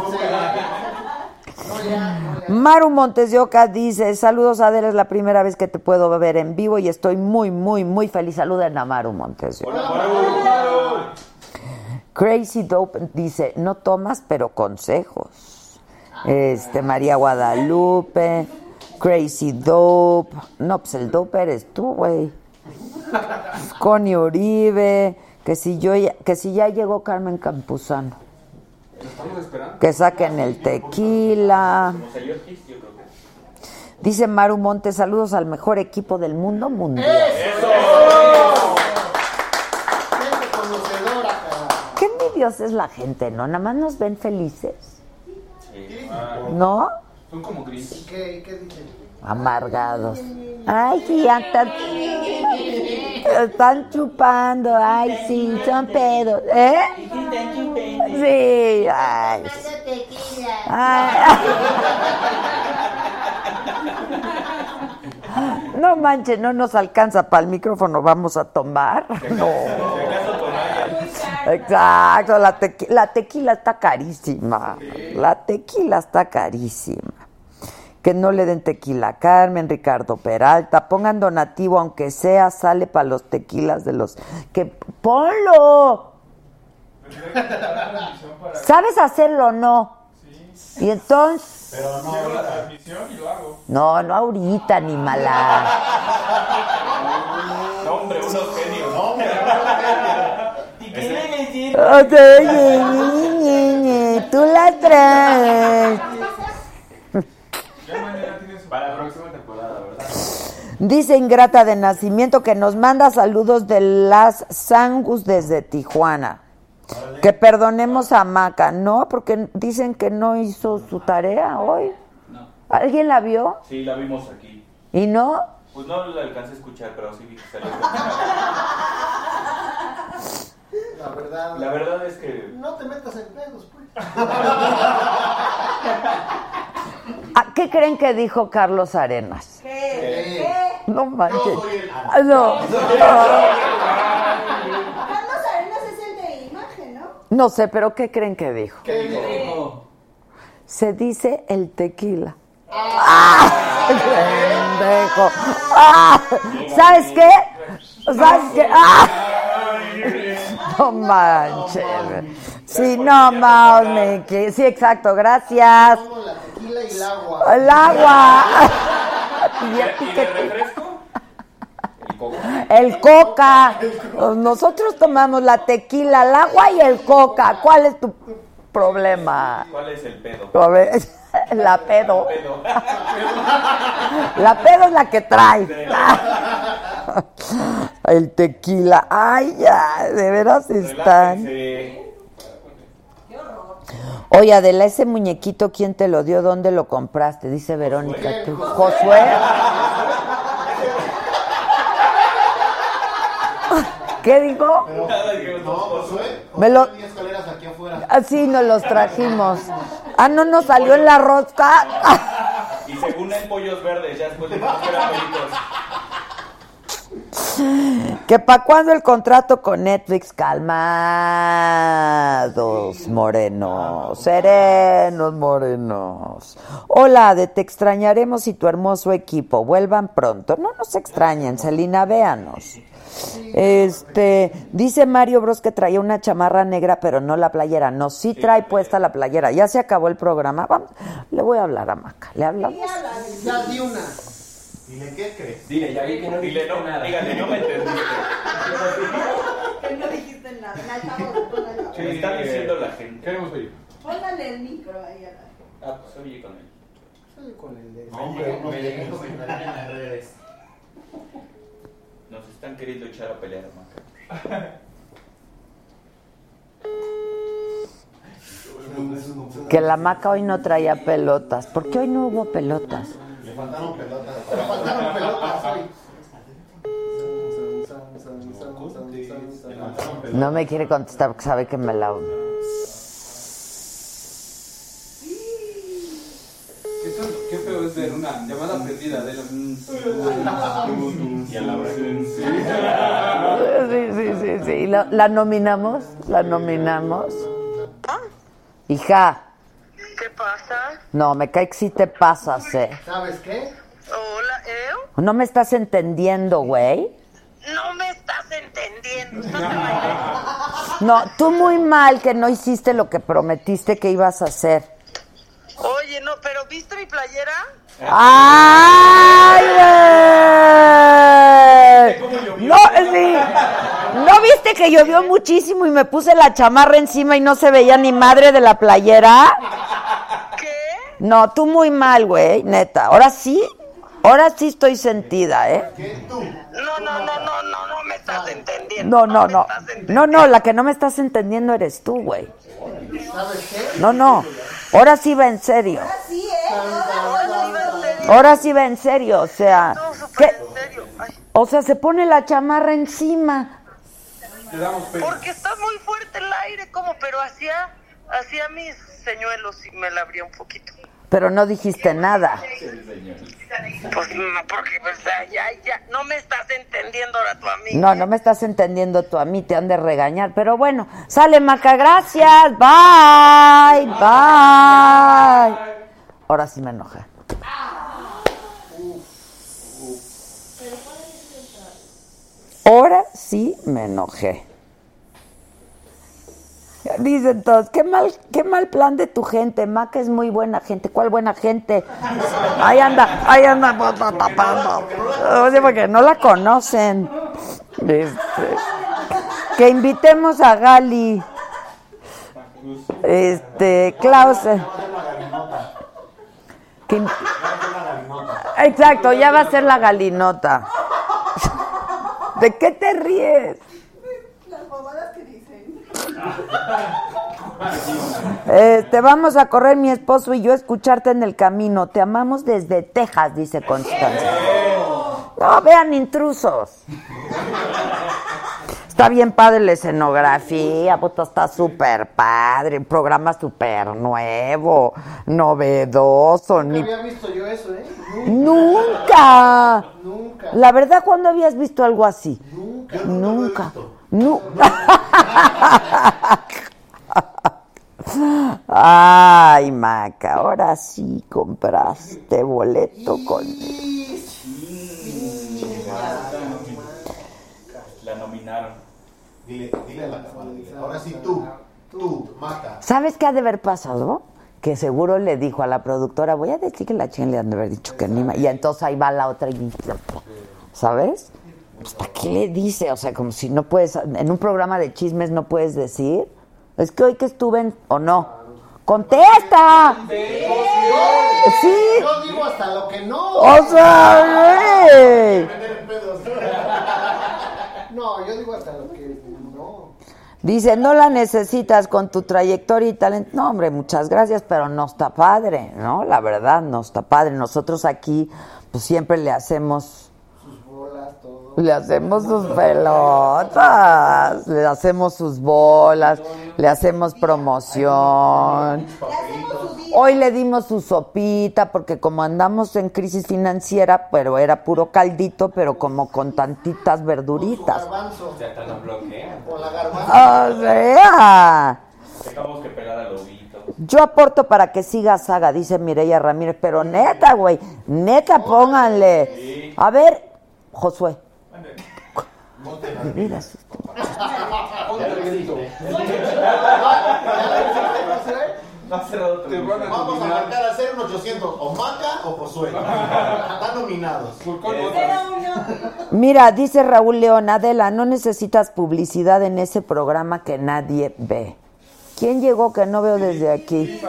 Maru Montes de Oca dice, saludos Adela, es la primera vez que te puedo ver en vivo y estoy muy, muy, muy feliz. Saluden a Maru Montes de Oca. Crazy Dope dice, no tomas, pero consejos. Este, María Guadalupe, Crazy Dope. No, pues el dope eres tú, güey. Connie Uribe, que si yo ya- que si ya llegó Carmen Campuzano. Que saquen el tequila. Dice Maru Montes, saludos al mejor equipo del mundo mundial. Gente conocedora, cara. Envidiosa es la gente, ¿no? Nada más nos ven felices, Sí. ¿no? Son como gris. ¿Qué, qué dicen? Amargados. Ay, sí, ya están, están chupando. Ay, sí, son pedos. ¿Eh? Sí, ay. sí. Ay. No manches, no nos alcanza para el micrófono, vamos a tomar. No. Exacto, la, tequi- la tequila está carísima. La tequila está carísima. Que no le den tequila a Carmen, Ricardo Peralta, pongan donativo aunque sea, sale para los tequilas de los que ponlo. ¿Sabes hacerlo o no? Y entonces Pero no, Hago la transmisión y lo hago. no, no ahorita ni mala. No, hombre, unos genios. ¿Y qué le decir? Oye, tú la traes. Ya mañana tienes Para la próxima temporada, ¿verdad? Dice Ingrata de Nacimiento que nos manda saludos de las Sangus desde Tijuana. Que perdonemos a Maca. No, porque dicen que no hizo su tarea hoy. No. ¿Alguien la vio? Sí, la vimos aquí. ¿Y no? Pues no la alcancé a escuchar, pero sí vi que salió. La verdad. La verdad es que. No te metas en pedos, pues. ¿A ¿Qué creen que dijo Carlos Arenas? ¿Qué? ¿Qué? No manches. Yo soy el- Ah, No. Carlos Arenas es el de imagen, ¿no? No sé, pero ¿qué creen que dijo? ¿Qué dijo? Se dice el tequila. ¡Ah! ¡Pendejo! ¡Ah! ¿Sabes qué? ¿Sabes qué? ¡Ah! No manches. Sí, no mames. que- Sí, exacto, gracias. La y el agua. El agua. ¿Y refresco? El coco. El coca. Nosotros tomamos la tequila, el agua y el coca. ¿Cuál es tu problema? ¿Cuál es el pedo? La pedo. La pedo es la que trae. El tequila. Ay, ya, de veras están. Oye, Adela, ese muñequito, ¿quién te lo dio? ¿Dónde lo compraste? Dice Verónica. ¿tú? ¿Josué? ¿Qué digo? No, Josué. Me lo- Tenía escaleras aquí afuera. Así nos los trajimos. Ah, no nos salió en la rosca. Y según el pollos verdes, ya después de que eran. Que para cuándo el contrato con Netflix, calmados, morenos, serenos, morenos. Hola, de te extrañaremos y tu hermoso equipo. Vuelvan pronto. No nos extrañen, Celina, véanos. Este, dice Mario Bros que traía una chamarra negra, pero no la playera. No, sí trae puesta la playera. Ya se acabó el programa. Vamos, le voy a hablar a Maca. ¿Le hablamos? Ya di una. Dile, ¿qué crees? Dile, ya vi que no Dile, no, dígale, no me entendiste. Que no dijiste nada. La estamos. ¿Qué me está diciendo la gente? Queremos oír. Póngale el micro ahí a la Ah, pues oye con él. Sale con el de. Hombre, me llegué comentarios en las redes. Nos están queriendo echar a pelear, Maca. Que la maca hoy no traía pelotas. ¿Por qué hoy no hubo pelotas? Le faltaron pelotas. Le faltaron pelotas hoy. No me quiere contestar porque sabe que me la... ¿Qué, es una llamada perdida de los... Y a la Sí, sí, sí, sí. ¿La, la nominamos? ¿La nominamos? Hija, ¿Qué pasa? no, me cae que sí te pasas, eh. ¿Sabes qué? Hola, ¿eh? No me estás entendiendo, güey. No me estás entendiendo. No, tú muy mal que no hiciste lo que prometiste que ibas a hacer. Oye, no, pero ¿viste mi playera? ¡Ay, güey! No, sí. ¿No viste que llovió muchísimo y me puse la chamarra encima y no se veía ni madre de la playera? ¿Qué? No, tú muy mal, güey, neta. Ahora sí, ahora sí estoy sentida, ¿eh? No, no, no, no, no, no me estás entendiendo. No, no, no. No, no, la que no me estás entendiendo eres tú, güey. ¿Sabes qué? No, no. Ahora sí va en serio. Ahora sí va en serio. Ahora sí va en serio, o sea. O sea, se pone la chamarra encima. Porque está muy fuerte el aire, como, pero hacía, hacía mis señuelos y me la abría un poquito. Pero no dijiste nada. Pues no, porque pues, ya, ya, no me estás entendiendo ahora tú a mí. No, no me estás entendiendo tú a mí, te han de regañar. Pero bueno, sale Maca, gracias. Bye, bye. Ahora sí me enoja. Ahora sí me enojé. Dicen todos, qué mal, qué mal plan de tu gente. Maca es muy buena gente. ¿Cuál buena gente? Ahí anda, ahí anda pa- pa- tapando. Oye, porque no la conocen. Este, que invitemos a Gali. Este, Klaus. eh, que Exacto, ya va a ser la galinota. ¿De qué te ríes? Las bobadas que dicen. Este, vamos a correr mi esposo y yo a escucharte en el camino. Te amamos desde Texas, dice Constanza. No, vean intrusos. Está bien padre la escenografía, puto, está súper padre, un programa súper nuevo, novedoso, No ni... había visto yo eso, ¿eh? Nunca. Nunca. La verdad, ¿cuándo habías visto algo así? Nunca. Nunca. Nu- Ay, Maca, ahora sí compraste boleto con... La nominaron. Dile, dile a la cámara, dile. Ahora sí tú, tú, Maca. ¿Sabes qué ha de haber pasado? Que seguro le dijo a la productora, voy a decir que la ching le han de haber dicho que ni ma-". Y entonces ahí va la otra y ¿sabes? Pues, ¿Para qué le dice? O sea, como si no puedes, en un programa de chismes no puedes decir. Es que hoy que estuve en, o no. ¡Contesta! Sí. Yo digo hasta lo que no. O sea. No, yo digo hasta lo que no. Dice, no la necesitas con tu trayectoria y talento. No, hombre, muchas gracias, pero no está padre, ¿no? La verdad, no está padre. Nosotros aquí, pues siempre le hacemos. Le hacemos sus pelotas, le hacemos sus bolas, le hacemos promoción. Hoy le dimos su sopita porque como andamos en crisis financiera, pero era puro caldito, pero como con tantitas verduritas. O sea... Dejamos que pegar al lobito. Yo aporto para que siga saga, dice Mireya Ramírez, pero neta, güey, neta, pónganle. A ver, Josué. De veras, este- Vamos a marcar a hacer un 800, o Maca o Josué. Están nominados. Mira, dice Raúl León, Adela, no necesitas publicidad en ese programa que nadie ve. ¿Quién llegó que no veo desde aquí?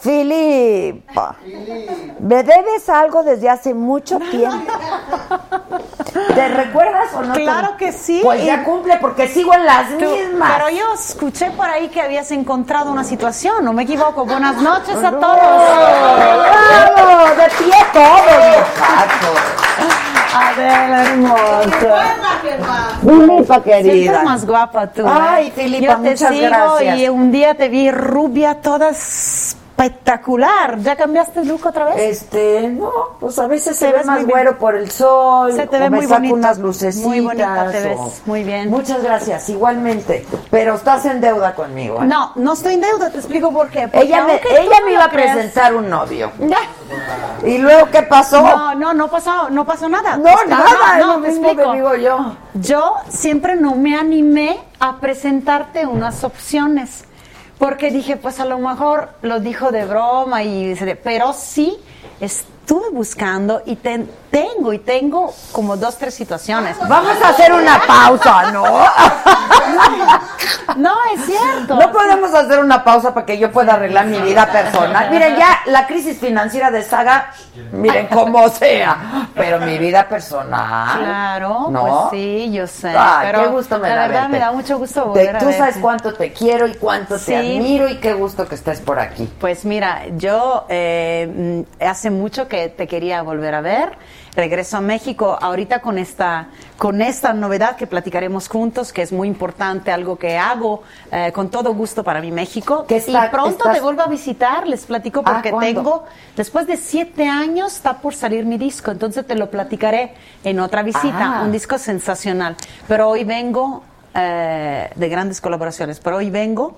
Filipa. Me debes algo desde hace mucho tiempo. ¿Te recuerdas o no? Claro que sí. Pues ya cumple porque sigo en las Tú- mismas. Pero yo escuché por ahí que habías encontrado una situación, no me equivoco. Buenas noches a todos. ¡Bravo! De pie todos. Adela hermosa. Filipa Siempre querida. más guapa tú. ¿eh? Ay, Filipa, Yo te muchas sigo gracias. y un día te vi rubia, toda espectacular. ¿Ya cambiaste el look otra vez? Este, no, pues a veces se ve más güero por el sol. Se te o ve me muy saco unas lucecitas. Muy bonita te ves, o- muy bien. Muchas gracias, igualmente. Pero estás en deuda conmigo. ¿eh? No, no estoy en deuda, te explico por qué. Porque Ella me, ella no me iba a creas- presentar un novio. ¿Y luego qué pasó? No, no, no pasó, no pasó nada. No, explico, nada, es no, lo te explico. digo yo. Yo siempre no me animé a presentarte unas opciones. Porque dije, pues a lo mejor lo dijo de broma, y pero sí estuve buscando y te- tengo, y tengo como dos, tres situaciones. Vamos a hacer una pausa, ¿no? No, es cierto. No podemos hacer una pausa para que yo pueda arreglar mi vida personal. Miren, ya la crisis financiera de Saga, miren cómo sea, pero mi vida personal. Claro, ¿no? pues sí, yo sé. Pero qué gusto me la da verdad verte. me da mucho gusto volver a tú sabes cuánto te quiero y cuánto Sí. te admiro y qué gusto que estés por aquí. Pues mira, yo eh, mm, hace mucho que te quería volver a ver. Regreso a México ahorita con esta con esta novedad que platicaremos juntos, que es muy importante, algo que hago eh, con todo gusto para mi México. ¿Qué está- y pronto estás- te vuelvo a visitar, les platico Ah, porque tengo, después de siete años está por salir mi disco, entonces te lo platicaré en otra visita, Ah. un disco sensacional. Pero hoy vengo eh, de grandes colaboraciones, pero hoy vengo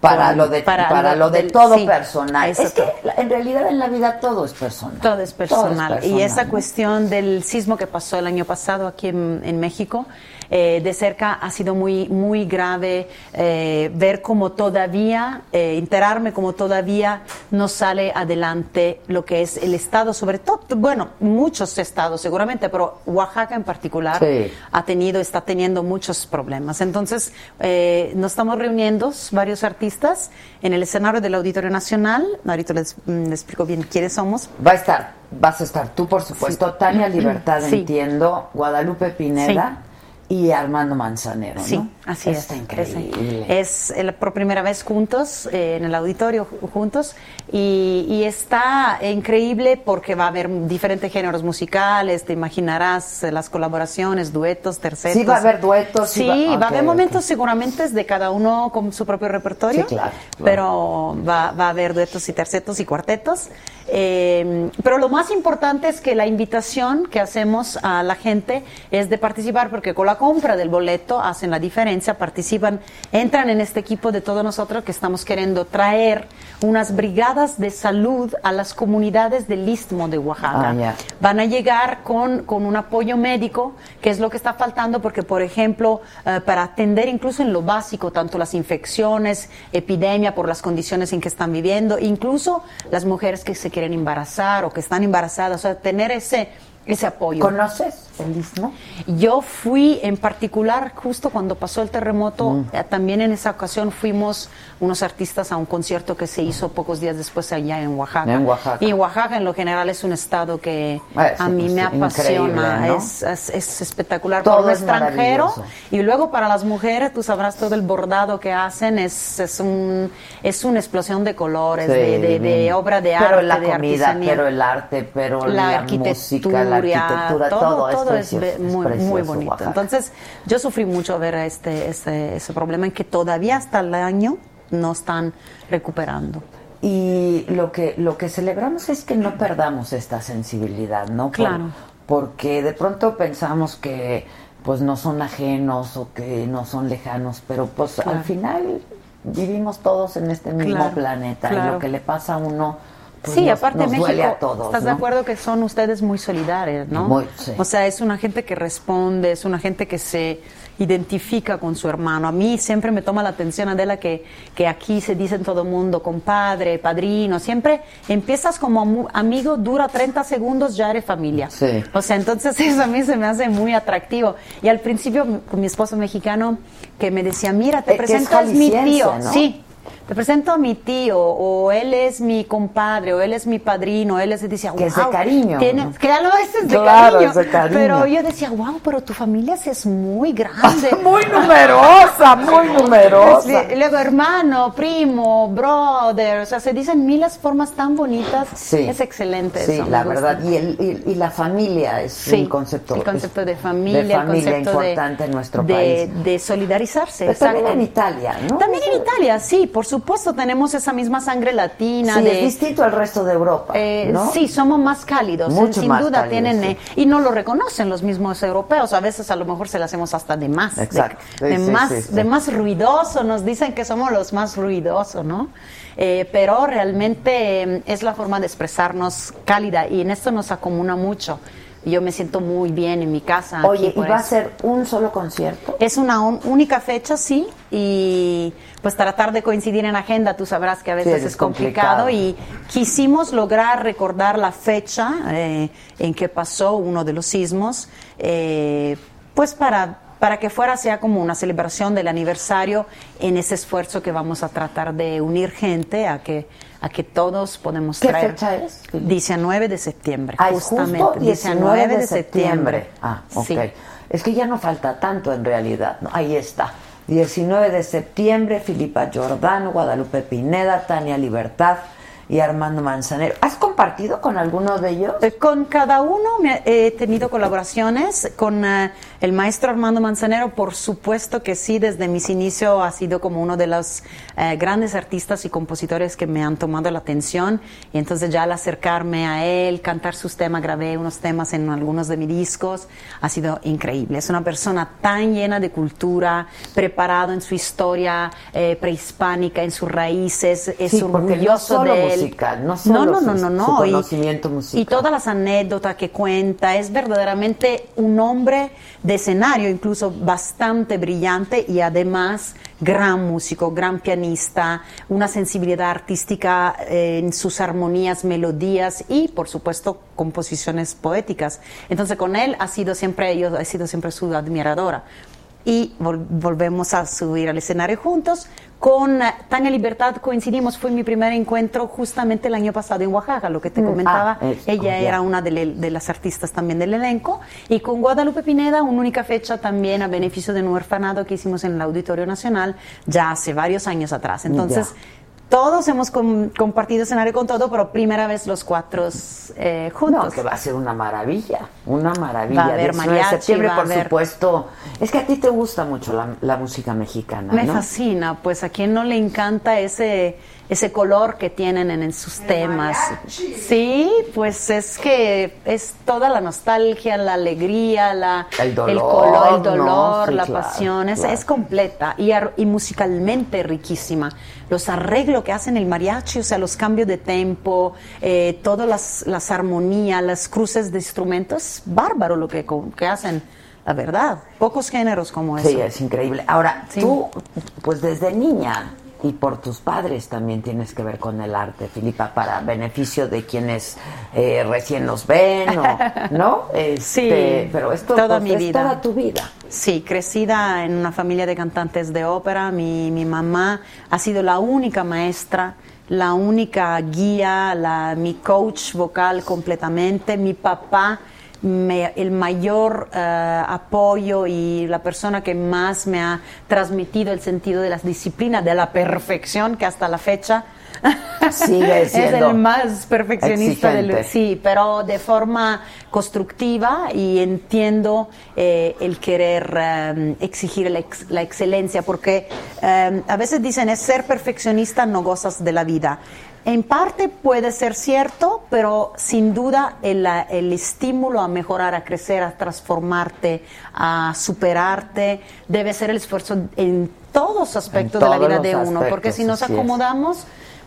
Para lo de, para, para lo lo de del- todo sí, personal. Es que en realidad en la vida todo es personal. Todo es personal. y personal, esa ¿no? cuestión del sismo que pasó el año pasado aquí en, en México, eh, de cerca ha sido muy, muy grave eh, ver cómo todavía, eh, enterarme cómo todavía no sale adelante lo que es el Estado, sobre todo, bueno, muchos estados seguramente, pero Oaxaca en particular Sí. ha tenido, está teniendo muchos problemas. Entonces, eh, nos estamos reuniendo varios artistas en el escenario del Auditorio Nacional. Ahorita les, mm, les explico bien quiénes somos. Va a estar, vas a estar tú, por supuesto, Tania Libertad, Sí. entiendo, Guadalupe Pineda y Armando Manzanero, ¿no? Sí, así Está es. increíble. Es el- por primera vez juntos, eh, en el auditorio ju- juntos, y, y está increíble porque va a haber diferentes géneros musicales, te imaginarás eh, las colaboraciones, duetos, terceros. Sí, va a haber duetos, sí va- va, ok, a haber momentos seguramente de cada uno con su propio repertorio, Sí, claro, claro. pero va, va a haber duetos y tercetos y cuartetos. Eh, pero lo más importante es que la invitación que hacemos a la gente es de participar, porque con la compra del boleto hacen la diferencia, participan, entran en este equipo de todos nosotros que estamos queriendo traer unas brigadas de salud a las comunidades del Istmo de Oaxaca. Ah, van a llegar con, con un apoyo médico, que es lo que está faltando, porque, por ejemplo, eh, para atender incluso en lo básico, tanto las infecciones, epidemia por las condiciones en que están viviendo, incluso las mujeres que se quieren embarazar o que están embarazadas, o sea, tener ese, ese apoyo. ¿Conoces el Istmo? Yo fui en particular justo cuando pasó el terremoto, Mm. eh, también en esa ocasión fuimos unos artistas a un concierto que se hizo pocos días después allá en Oaxaca. En Oaxaca. Y Oaxaca en lo general es un estado que Ah, a mí me apasiona, ¿no? es, es- es espectacular Todo para es extranjero y luego para las mujeres, tú sabrás todo el bordado que hacen, es, es, un, es una explosión de colores, Sí, de, de- de obra de pero arte, la de comida, artesanía. pero el arte, pero la, la, música, la arquitectura, todo, todo, es, es, precioso, es muy, precioso, muy bonito. Oaxaca. Entonces, yo sufrí mucho ver este, ese, ese problema en que todavía hasta el año no están recuperando. Y lo que, lo que celebramos es que no perdamos esta sensibilidad, ¿no? Por- Claro. porque de pronto pensamos que pues no son ajenos o que no son lejanos, pero pues Claro. al final vivimos todos en este mismo Claro, planeta y claro. lo que le pasa a uno pues, sí, nos, aparte nos México, duele a todos. ¿estás de acuerdo que son ustedes muy solidarios, no? Muy, sí. O sea, es una gente que responde, es una gente que se identifica con su hermano. A mí siempre me toma la atención, Adela, que, que aquí se dice en todo el mundo compadre, padrino, siempre empiezas como amigo, dura 30 segundos, ya eres familia. Sí. O sea, entonces eso a mí se me hace muy atractivo. Y al principio, con mi esposo mexicano, que me decía, mira, te Eh, es presento es mi tío. ¿no? Sí. Te presento a mi tío, o él es mi compadre, o él es mi padrino, él es, decía, Que es de "Wow, cariño, tiene- ¿no? es de Claro, cariño. es de cariño. Pero yo decía, wow, pero tu familia es muy grande. muy numerosa, muy numerosa. Sí, luego hermano, primo, brother, o sea, se dicen miles formas tan bonitas. Sí. Es excelente Sí, eso, la verdad. Y, el, y, y la familia es Sí, un concepto. el concepto de familia, de familia el concepto de- importante en nuestro de, país. de solidarizarse. Pero también en Italia, ¿no? También en Italia, sí, por supuesto, tenemos esa misma sangre latina. Sí, de, es distinto al resto de Europa. eh, ¿no? Sí, somos más cálidos, Mucho sin más duda cálidos, tienen sí. eh, y no lo reconocen los mismos europeos. A veces a lo mejor se le hacemos hasta de más, de- Exacto. Sí, de, más, de más ruidoso. Nos dicen que somos los más ruidosos, ¿no? Eh, pero realmente eh, es la forma de expresarnos cálida y en esto nos acomuna mucho. Yo me siento muy bien en mi casa. Oye, ¿y va a eso. ser un solo concierto? Es una un- única fecha, sí, y pues tratar de coincidir en agenda, tú sabrás que a veces Sí, es complicado, y quisimos lograr recordar la fecha eh, en que pasó uno de los sismos, eh, pues para para que fuera sea como una celebración del aniversario en ese esfuerzo que vamos a tratar de unir gente a que a que todos podemos ¿Qué traer. fecha es? 19 de septiembre, Ah, justamente. justo 19 de septiembre. Ah, ok. Sí. Es que ya no falta tanto en realidad. ¿no? Ahí está. 19 de septiembre, Filipa Giordano, Guadalupe Pineda, Tania Libertad y Armando Manzanero. ¿Has compartido con alguno de ellos? Eh, Con cada uno me- he tenido colaboraciones. Con eh, el maestro Armando Manzanero, por supuesto que sí, desde mis inicios ha sido como uno de los eh, grandes artistas y compositores que me han tomado la atención. Y entonces ya al acercarme a él, cantar sus temas, grabé unos temas en algunos de mis discos, ha sido increíble. Es una persona tan llena de cultura, preparado en su historia eh, prehispánica, en sus raíces, es Sí, orgulloso de él. No no, solo no, su- no, no, su no. Y- conocimiento musical. y todas las anécdotas que cuenta, es verdaderamente un hombre de escenario, incluso bastante brillante y además gran músico, gran pianista, una sensibilidad artística eh, en sus armonías, melodías y, por supuesto, composiciones poéticas. Entonces, con él ha sido siempre, yo he sido siempre su admiradora y vol- volvemos a subir al escenario juntos. Con eh, Tania Libertad coincidimos, fue mi primer encuentro justamente el año pasado en Oaxaca, lo que te Mm, comentaba. ah, Ella era una de, de las artistas también del elenco. Y con Guadalupe Pineda, una única fecha también a beneficio de un orfanado que hicimos en el Auditorio Nacional ya hace varios años atrás. Entonces, todos hemos com- compartido escenario con todo, pero primera vez los cuatro eh, juntos. No, que va a ser una maravilla, una maravilla. Va a haber 19 de mariachi, septiembre, va a por haber- supuesto. Es que a ti te gusta mucho la, la música mexicana, Me ¿no? fascina, pues a quien no le encanta ese ese color que tienen en, en sus temas. Sí, pues es que es toda la nostalgia, la alegría, la El dolor, color, el ¿no? dolor, Sí, la claro, pasión, es, claro. es completa y, ar- y musicalmente riquísima. Los arreglos que hacen el mariachi, o sea, los cambios de tempo, eh, todas las, las armonías, las cruces de instrumentos, bárbaro lo que, que hacen. La verdad, pocos géneros como eso. Sí, es increíble. Ahora, Sí. tú, pues desde niña y por tus padres también tienes que ver con el arte, Filipa, para beneficio de quienes eh, recién nos ven, o, ¿no? Este, Sí, pero esto toda pues, mi es vida. toda tu vida. Sí, crecida en una familia de cantantes de ópera, mi, mi mamá ha sido la única maestra, la única guía, la, mi coach vocal completamente, mi papá. Me- el mayor eh, apoyo y la persona que más me ha transmitido el sentido de las disciplinas, de la perfección, que hasta la fecha Sigue es el más perfeccionista del sí, pero de forma constructiva y entiendo eh, el querer eh, exigir la, ex- la excelencia, porque eh, a veces dicen es ser perfeccionista no gozas de la vida. En parte puede ser cierto, pero sin duda el, el estímulo a mejorar, a crecer, a transformarte, a superarte, debe ser el esfuerzo en todos aspectos de la vida de uno, porque si nos es.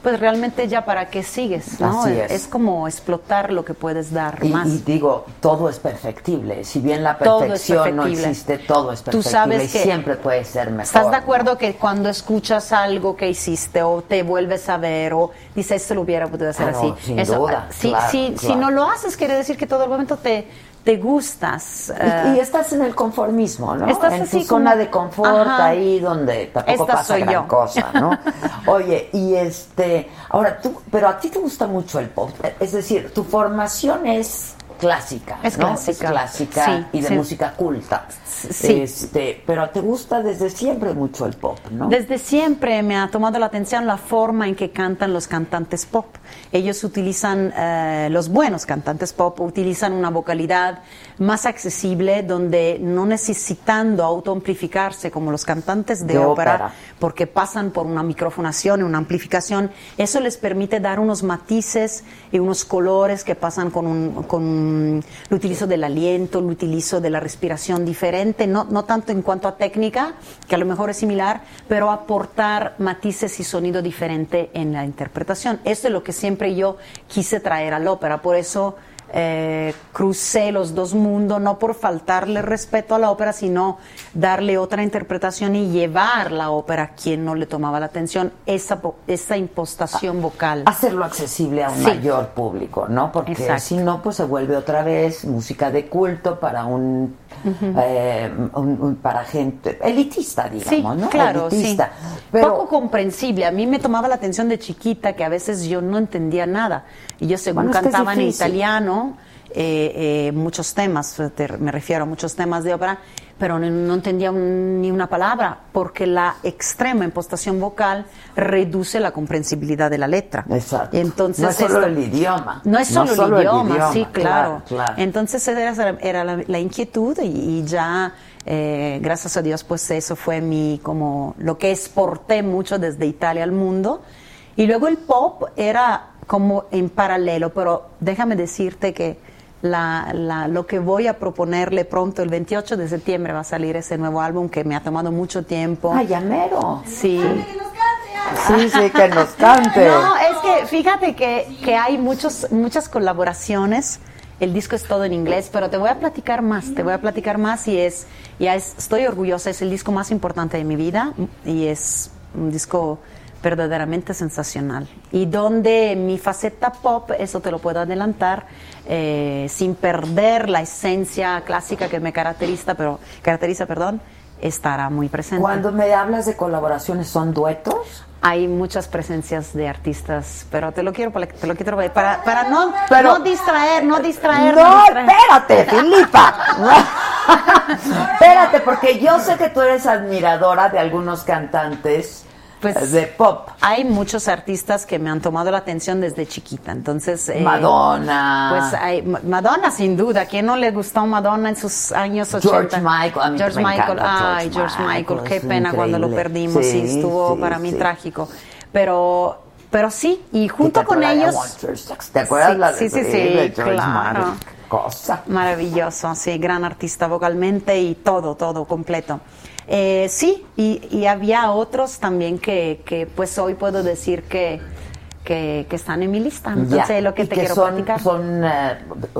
Pues realmente ya para qué sigues, ¿no? Así es. como explotar lo que puedes dar Y, más. y digo, todo es perfectible. Si bien la es perfección no existe, todo es Tú perfectible sabes y que- siempre puede ser mejor. ¿Estás de acuerdo que cuando escuchas algo que hiciste o te vuelves a ver o dices, esto lo hubiera podido hacer Ah, no, así? sin duda, si, claro, si, si claro. no lo haces, quiere decir que todo el momento te, te gustas. Y, eh, y estás en el conformismo, ¿no? Estás en así tu zona como- de confort, Ajá. ahí donde tampoco Esta pasa gran yo. cosa, ¿no? Oye, y este, ahora tú, pero a ti te gusta mucho el pop, es decir, tu formación es clásica, Es ¿no? clásica. es clásica Sí, y de sí. música culta, sí. este, pero te gusta desde siempre mucho el pop, ¿no? Desde siempre me ha tomado la atención la forma en que cantan los cantantes pop. Ellos utilizan, eh, los buenos cantantes pop utilizan una vocalidad más accesible donde no necesitando autoamplificarse como los cantantes de, De ópera, ópera. porque pasan por una microfonación y una amplificación, eso les permite dar unos matices y unos colores que pasan con un, con el utilizo del aliento, el utilizo de la respiración diferente, no, no tanto en cuanto a técnica, que a lo mejor es similar, pero aportar matices y sonido diferente en la interpretación. Esto es lo que siempre yo quise traer a la ópera, por eso eh, crucé los dos mundos, no por faltarle respeto a la ópera, sino darle otra interpretación y llevar la ópera a quien no le tomaba la atención, esa, esa impostación vocal. Hacerlo accesible a un Sí. mayor público, ¿no? Porque Exacto. si no, pues se vuelve otra vez música de culto para un, Eh, un- un- para gente elitista, digamos, Sí, ¿no? claro, elitista. sí. Pero Poco comprensible. A mí me tomaba la atención de chiquita que a veces yo no entendía nada. Y yo según Bueno, cantaba en italiano, eh, eh, muchos temas, te- me refiero a muchos temas de ópera, pero no, no entendía un- ni una palabra, porque la extrema impostación vocal reduce la comprensibilidad de la letra. Exacto. Entonces, no es solo esto- el idioma. no es solo, solo el, idioma, sí, claro, claro. claro. Entonces era, era la, la inquietud y, y ya, eh, gracias a Dios, pues eso fue mi, como lo que exporté mucho desde Italia al mundo. Y luego el pop era como en paralelo, pero déjame decirte que la, la- lo que voy a proponerle pronto, el 28 de septiembre va a salir ese nuevo álbum que me ha tomado mucho tiempo. Ay, llamero. Sí. Sí, sí, que nos cante. No, es que fíjate que, que hay muchos, muchas colaboraciones. El disco es todo en inglés, pero te voy a platicar más, te voy a platicar más y es, ya es, estoy orgullosa, es el disco más importante de mi vida y es un disco verdaderamente sensacional. Y donde mi faceta pop, eso te lo puedo adelantar, eh, sin perder la esencia clásica que me caracteriza, pero caracteriza, perdón, estará muy presente. Cuando me hablas de colaboraciones, ¿son duetos? Hay muchas presencias de artistas, pero te lo quiero te lo quiero para, para no, Pero- no distraer, no distraer. No, distraer. espérate, Filipa. espérate, porque yo sé que tú eres admiradora de algunos cantantes Pues, de pop. Hay muchos artistas que me han tomado la atención desde chiquita, entonces... eh, Madonna. Pues hay, Ma- Madonna sin duda, ¿a quién no le gustó Madonna en sus años 80? George Michael, a mí George me Michael, encanta ay, George Michael, Michael, qué pena cuando lo increíble. perdimos, sí, Sí, estuvo sí, para mí sí. trágico. Pero, pero sí, y junto ¿Te con ellos... ¿Te acuerdas Sí, la de sí, sí, sí, claro. Michael? Cosa. Maravilloso, sí, gran artista vocalmente y todo, todo completo. Eh, sí, y, y había otros también que, que pues hoy puedo decir que, que, que están en mi lista. Entonces, Ya, lo que y te quiero son, platicar. son eh,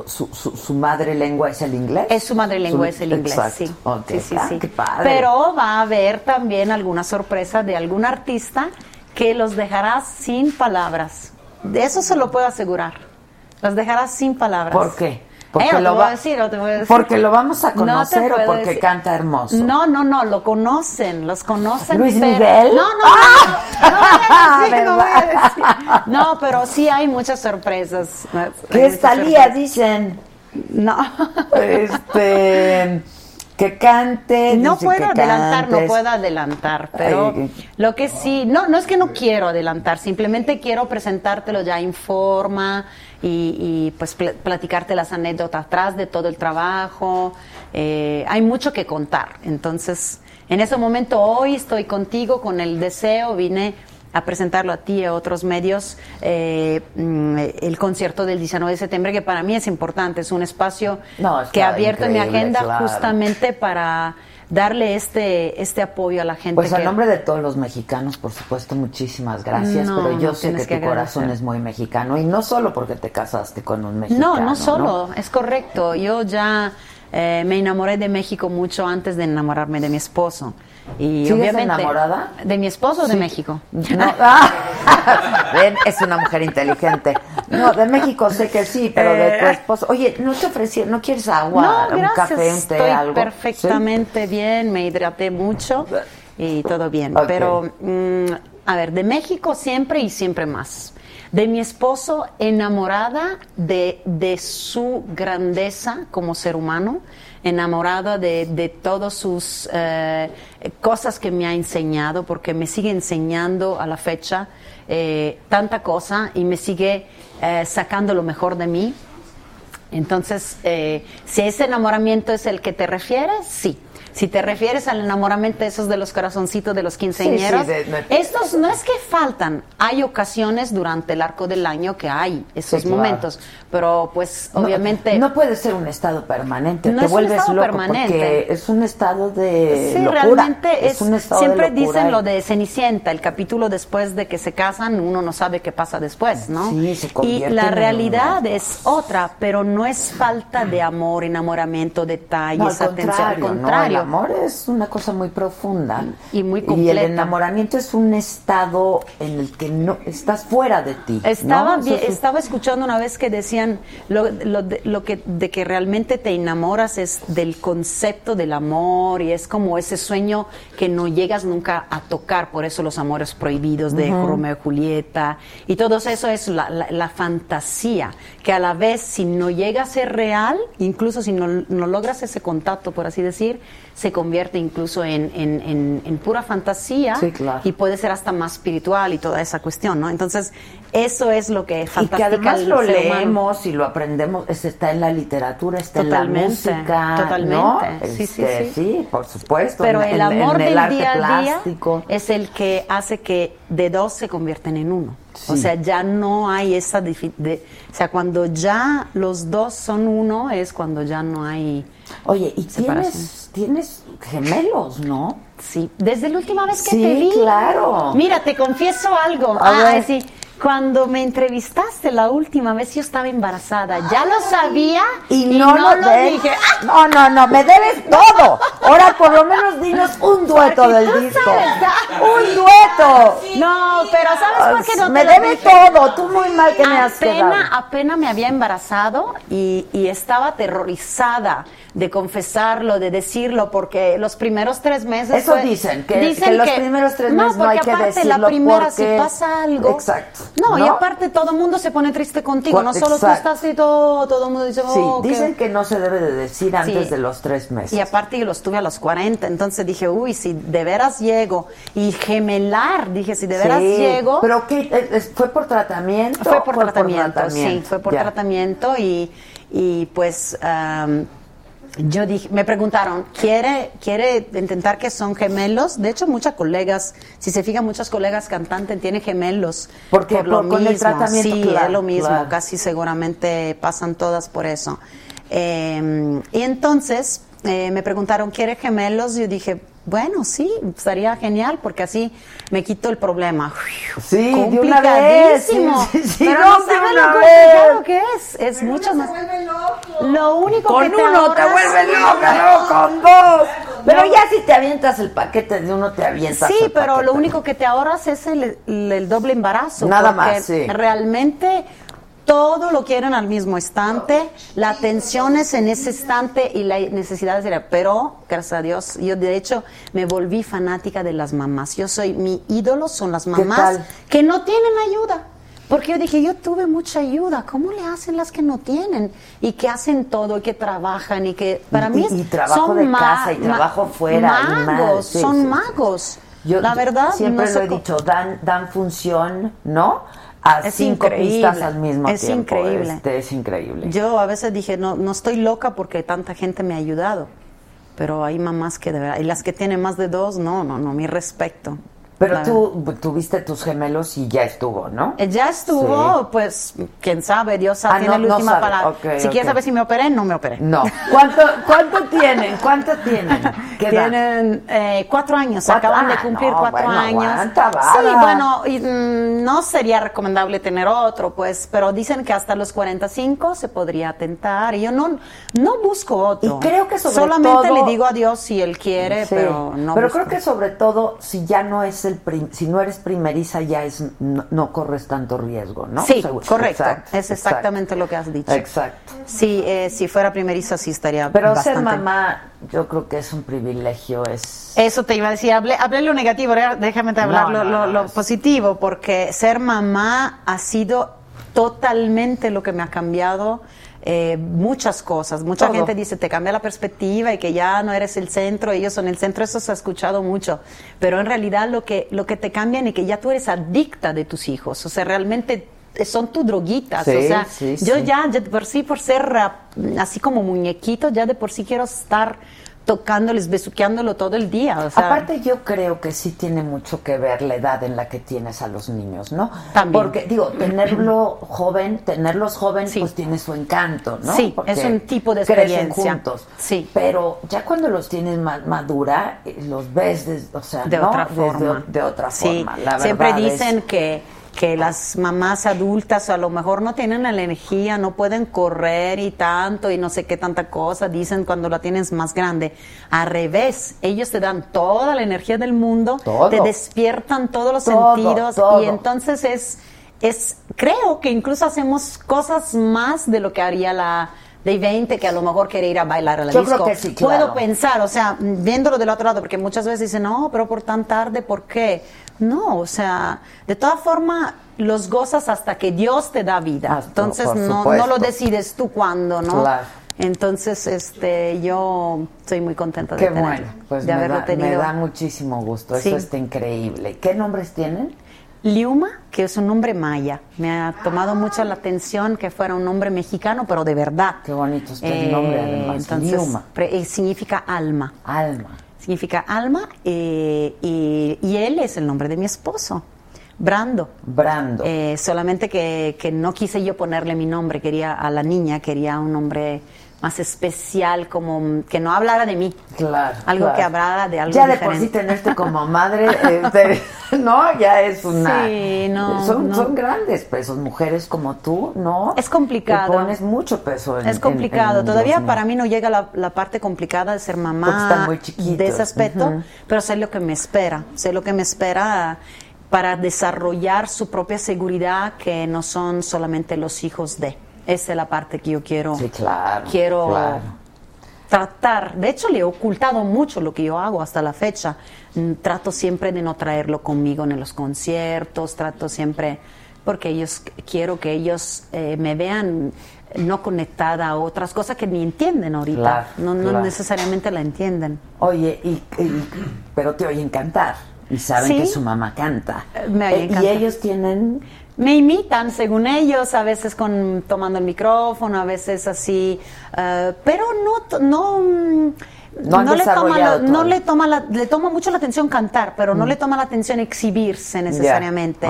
su, su, su madre lengua es el inglés. Es su madre lengua, Su- es el inglés, exacto. sí. Ok, sí, sí, ah, sí. qué padre. Pero va a haber también alguna sorpresa de algún artista que los dejará sin palabras. De eso se lo puedo asegurar. Los dejará sin palabras. ¿Por qué? Porque no lo te voy va- a decir, no te voy a decir. porque lo vamos a No conocer o porque decir. canta hermoso. No, no, no, lo conocen, los conocen. ¿Luis pero- Miguel? No, no, no, no, no voy a decir, no voy a decir. No, pero sí hay muchas sorpresas. Es Talía, sorpresas. dicen. No. Este. Que cante. No puedo adelantar, no puedo adelantar, pero Ay. lo que sí, no, no es que no quiero adelantar, simplemente quiero presentártelo ya en forma y, y, pues pl- platicarte las anécdotas atrás de todo el trabajo. Eh, hay mucho que contar, entonces en ese momento hoy estoy contigo con el deseo, vine a presentarlo a ti y a otros medios, eh, mm, el concierto del 19 de septiembre, que para mí es importante, es un espacio No, que he abierto en mi agenda claro. justamente para darle este, este apoyo a la gente. Pues a que- nombre de todos los mexicanos, por supuesto, muchísimas gracias. No, pero yo no, sé que, que tu corazón es muy mexicano. Y no solo porque te casaste con un mexicano. No, no solo, es correcto. Yo ya eh, me enamoré de México mucho antes de enamorarme de mi esposo. Y ¿Sigues obviamente, enamorada? ¿De mi esposo o de. México? No. Ah. Es una mujer inteligente. No, de México sé que sí, pero de tu Eh. esposo. Oye, ¿no te ofrecieron, no quieres agua, No, un café, un té, Estoy algo? perfectamente bien, me hidraté mucho y todo bien. Pero, mm, a ver, de México siempre y siempre más. De mi esposo, enamorada de, de su grandeza como ser humano, enamorada de, de todas sus eh, cosas que me ha enseñado, porque me sigue enseñando a la fecha eh, tanta cosa y me sigue eh, sacando lo mejor de mí. Entonces, si ese enamoramiento es el que te refieres, sí. Si te refieres al enamoramiento esos de los corazoncitos de los quinceañeros, Sí, sí, estos no es que faltan, hay ocasiones durante el arco del año que hay esos Sí, claro. momentos, pero pues obviamente No, puede ser un estado permanente, No te es un vuelves estado loco permanente. porque es un estado de Sí, locura. realmente es, un estado siempre de dicen y- lo de Cenicienta, el capítulo después de que se casan, uno no sabe qué pasa después, ¿no? Sí, se y la realidad es otra, pero no es falta de amor, enamoramiento, detalles, No, al atención, al contrario, ¿no? Amor es una cosa muy profunda. Y muy Y el completa. enamoramiento es un estado en el que no estás fuera de ti. ¿no? Estaba, vi- es un- estaba escuchando una vez que decían lo, lo de, lo que, de que realmente te enamoras es del concepto del amor y es como ese sueño que no llegas nunca a tocar, por eso los amores prohibidos de Ujú. Romeo y Julieta y todo eso es la, la- la fantasía, que a la vez si no llega a ser real, incluso si no, no logras ese contacto, por así decir, se convierte incluso en, en- en- en pura fantasía Sí, claro. y puede ser hasta más espiritual y toda esa cuestión, ¿no? Entonces, eso es lo que Y que además lo leemos y lo aprendemos, es- está en la literatura, está Totalmente, en la música, totalmente. ¿no? Sí, sí, Este, sí. por supuesto. Pero el amor en el del arte día a día plástico. es el que hace que de dos se convierten en uno. O Sí. sea, ya no hay esa... de- o sea, cuando ya los dos son uno es cuando ya no hay... Oye, y separación. tienes, tienes gemelos, ¿no? Sí, desde la última vez que Sí, te vi. claro. Mira, te confieso algo. A Ah, ver. sí. Cuando me entrevistaste la última vez, yo estaba embarazada. Ya lo sabía Y, no, lo, ves. dije. No, no, no, me debes todo. Ahora por lo menos dinos un dueto Porque del disco. sabes. Un dueto. No, pero ¿sabes por qué no te me lo debes dije? todo. Tú muy mal que me has quedado. Apenas, apenas me había embarazado y, y estaba aterrorizada de confesarlo, de decirlo, porque los primeros tres meses... Eso fue- dicen, que- que los primeros tres meses no hay que aparte, la decirlo primera, porque- si pasa algo... Exacto. No, y ¿No? aparte todo el mundo se pone triste contigo, no solo tú exacto. estás y todo, todo el mundo dice... Sí, oh, qué- dicen que no se debe de decir antes Sí. de los tres meses. Y aparte yo los tuve a los 40, entonces dije, uy, si de veras llego. Y gemelar, dije, si de veras Sí, llego... ¿Pero qué? ¿Es- es- ¿Fue por tratamiento? Fue por tratamiento, sí, tratamiento. fue por Ya. tratamiento y, y pues yo dije, me preguntaron, ¿quiere, ¿quiere intentar que son gemelos? De hecho, muchas colegas, si se fijan, muchas colegas cantantes tienen gemelos. Porque por lo por- con el mismo. tratamiento, Sí, claro, es lo mismo, claro. casi seguramente pasan todas por eso. Eh, y entonces eh, me preguntaron, ¿quiere gemelos? Yo dije, bueno, sí, estaría genial porque así me quito el problema. Sí, Complicadísimo. sí, sí, Pero no, saben lo complicado que es. Es mucho más. Lo único Con que te uno te ahorras- vuelve loca, no con dos. Pero ya si te avientas el paquete de uno, te avientas Sí, el pero paquete. lo único que te ahorras es el, el- el doble embarazo. Nada porque más, sí. Realmente todo lo quieren al mismo instante, la atención es en ese instante y la necesidad es de pero gracias a Dios, yo de hecho me volví fanática de las mamás. Yo soy, mi ídolo son las mamás que no tienen ayuda. Porque yo dije, yo tuve mucha ayuda, ¿cómo le hacen las que no tienen? Y que hacen todo, y que trabajan, y que para Y- mí y- y trabajo son de casa y trabajo fuera, y Magos, sí, son sí, magos. Yo la verdad, siempre no lo he co- dicho, dan, dan función, ¿no? A Es cinco increíble, pistas al mismo es tiempo. increíble. Este, es increíble. Yo a veces dije, no, no estoy loca porque tanta gente me ha ayudado. Pero hay mamás que de verdad, y las que tienen más de dos, no, no, no, mi respeto. Pero tú tuviste tus gemelos y ya estuvo, ¿no? Eh, Ya estuvo, Sí. pues, quién sabe, Dios Ah, tiene no- la no última sabe, palabra. ok, si quieres ok. saber si me operé, no me operé. No. ¿Cuánto, cuánto tienen? ¿Cuánto tienen? ¿Qué? Tienen eh, cuatro años, Cuatro- acaban de ah, cumplir no, cuatro bueno, años. aguanta, sí, bueno, y, mm, no sería recomendable tener otro, pues, pero dicen que hasta los 45 se podría tentar. Y yo no, no busco otro. Y creo que sobre Solamente todo- le digo a Dios si él quiere, Sí. pero no Pero busco. creo que sobre todo, si ya no es el prim- si no eres primeriza ya es no, no corres tanto riesgo, ¿no? Sí, correcto. Es exactamente lo que has dicho. Exacto. Sí, eh, si fuera primeriza sí estaría Pero bastante. ser mamá, yo creo que es un privilegio, es Eso te iba a decir, hablé, hablé lo negativo, déjame te hablar No, lo, no, lo- no, lo es- positivo, porque ser mamá ha sido totalmente lo que me ha cambiado eh, muchas cosas. Mucha Todo. gente dice, te cambia la perspectiva y que ya no eres el centro, ellos son el centro, eso se ha escuchado mucho, pero en realidad lo que, lo que te cambian es que ya tú eres adicta de tus hijos, o sea, realmente son tus droguitas, Sí, o sea, sí, yo sí. ya, ya de por sí, por ser así como muñequito, ya de por sí quiero estar tocándoles, besuqueándolo todo el día. O sea, Aparte yo creo que sí tiene mucho que ver la edad en la que tienes a los niños, ¿no? También. Porque digo, tenerlo joven, tenerlos jóvenes pues tiene su encanto, ¿no? Sí, Porque es un tipo de crecen experiencia. juntos. Sí. Pero ya cuando los tienes más madura, eh, los ves, des- o sea, de ¿no? otra Desde- forma. de otra Sí, forma. Siempre es- dicen que, que las mamás adultas a lo mejor no tienen la energía, no pueden correr y tanto y no sé qué tanta cosa, dicen cuando la tienes más grande. Al revés, ellos te dan toda la energía del mundo, Todo. te despiertan todos los Todo, sentidos todo. y entonces es, es, creo que incluso hacemos cosas más de lo que haría la de 20 que a lo mejor quiere ir a bailar a la Yo disco. creo que sí, Puedo pensar, o sea, viéndolo del otro lado, porque muchas veces dicen, no, pero por tan tarde, ¿por qué? No, o sea, de todas formas, los gozas hasta que Dios te da vida. Ah, Entonces, no, lo decides tú cuándo, ¿no? Claro. Entonces, este, yo estoy muy contenta de Qué bueno, pues de me haberlo da, tenido. me da muchísimo gusto, eso está increíble. ¿Qué nombres tienen? Liuma, que es un nombre maya. Me ha tomado mucho la atención que fuera un nombre mexicano, pero de verdad. Qué bonito está el nombre, además, Entonces, Liuma. pre- eh, significa alma. Alma. Significa alma eh, y, y él es el nombre de mi esposo, Brando. Brando. Eh, solamente que, que no quise yo ponerle mi nombre, quería a la niña, quería un nombre más especial, como que no hablara de mí. Claro. Algo claro. que hablara de algo Ya de por sí diferente. tenerte como madre, este, no, ya es una. Sí, no, Son, no. son grandes pesos, mujeres como tú, ¿no? Es complicado. Te pones mucho peso en Es complicado. en- en Todavía los para mí no llega la, la parte complicada de ser mamá están muy chiquitos. de ese aspecto, pero sé lo que me espera. Sé lo que me espera para desarrollar su propia seguridad, que no son solamente los hijos de. Esa es la parte que yo quiero. Sí, claro. Quiero claro. tratar. De hecho, le he ocultado mucho lo que yo hago hasta la fecha. Mm, Trato siempre de no traerlo conmigo en los conciertos. Trato siempre porque ellos quiero que ellos eh, me vean no conectada a otras cosas que ni entienden ahorita. Claro, no, no claro. necesariamente la entienden. Oye, y, y- pero te oyen cantar y saben Sí. que su mamá canta. Me oyen Eh, y ellos tienen Me imitan, según ellos, a veces con tomando el micrófono, a veces así, eh, pero no, no, mm, No han le toma, la- no le toma la- le toma mucho la atención cantar, pero no le toma la atención exhibirse necesariamente.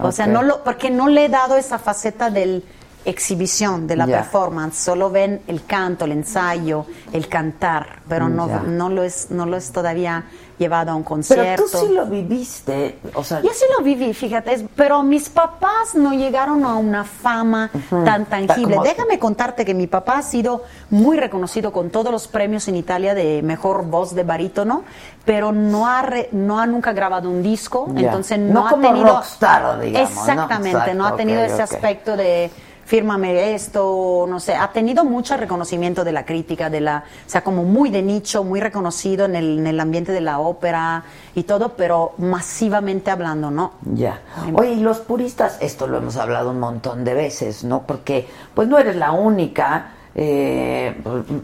O sea, no lo, porque no le he dado esa faceta del exhibición, de la performance, solo ven el canto, el ensayo, el cantar, pero no, no lo es, no lo es todavía llevado a un Pero concierto. tú sí lo viviste, o sea, Yo sí lo viví, fíjate, pero mis papás no llegaron a una fama tan tangible. como- Déjame contarte que mi papá ha sido muy reconocido con todos los premios en Italia de mejor voz de barítono, pero no ha, re- no ha nunca grabado un disco, entonces No no, ha como tenido... rockstar, digamos. Exactamente, no, Exacto, ha tenido ese aspecto de fírmame esto, no sé, ha tenido mucho reconocimiento de la crítica, de la, o sea, como muy de nicho, muy reconocido en el, en el ambiente de la ópera y todo, pero masivamente hablando, ¿no? Ya. Oye, y los puristas, esto lo hemos hablado un montón de veces, ¿no? Porque pues no eres la única. Eh,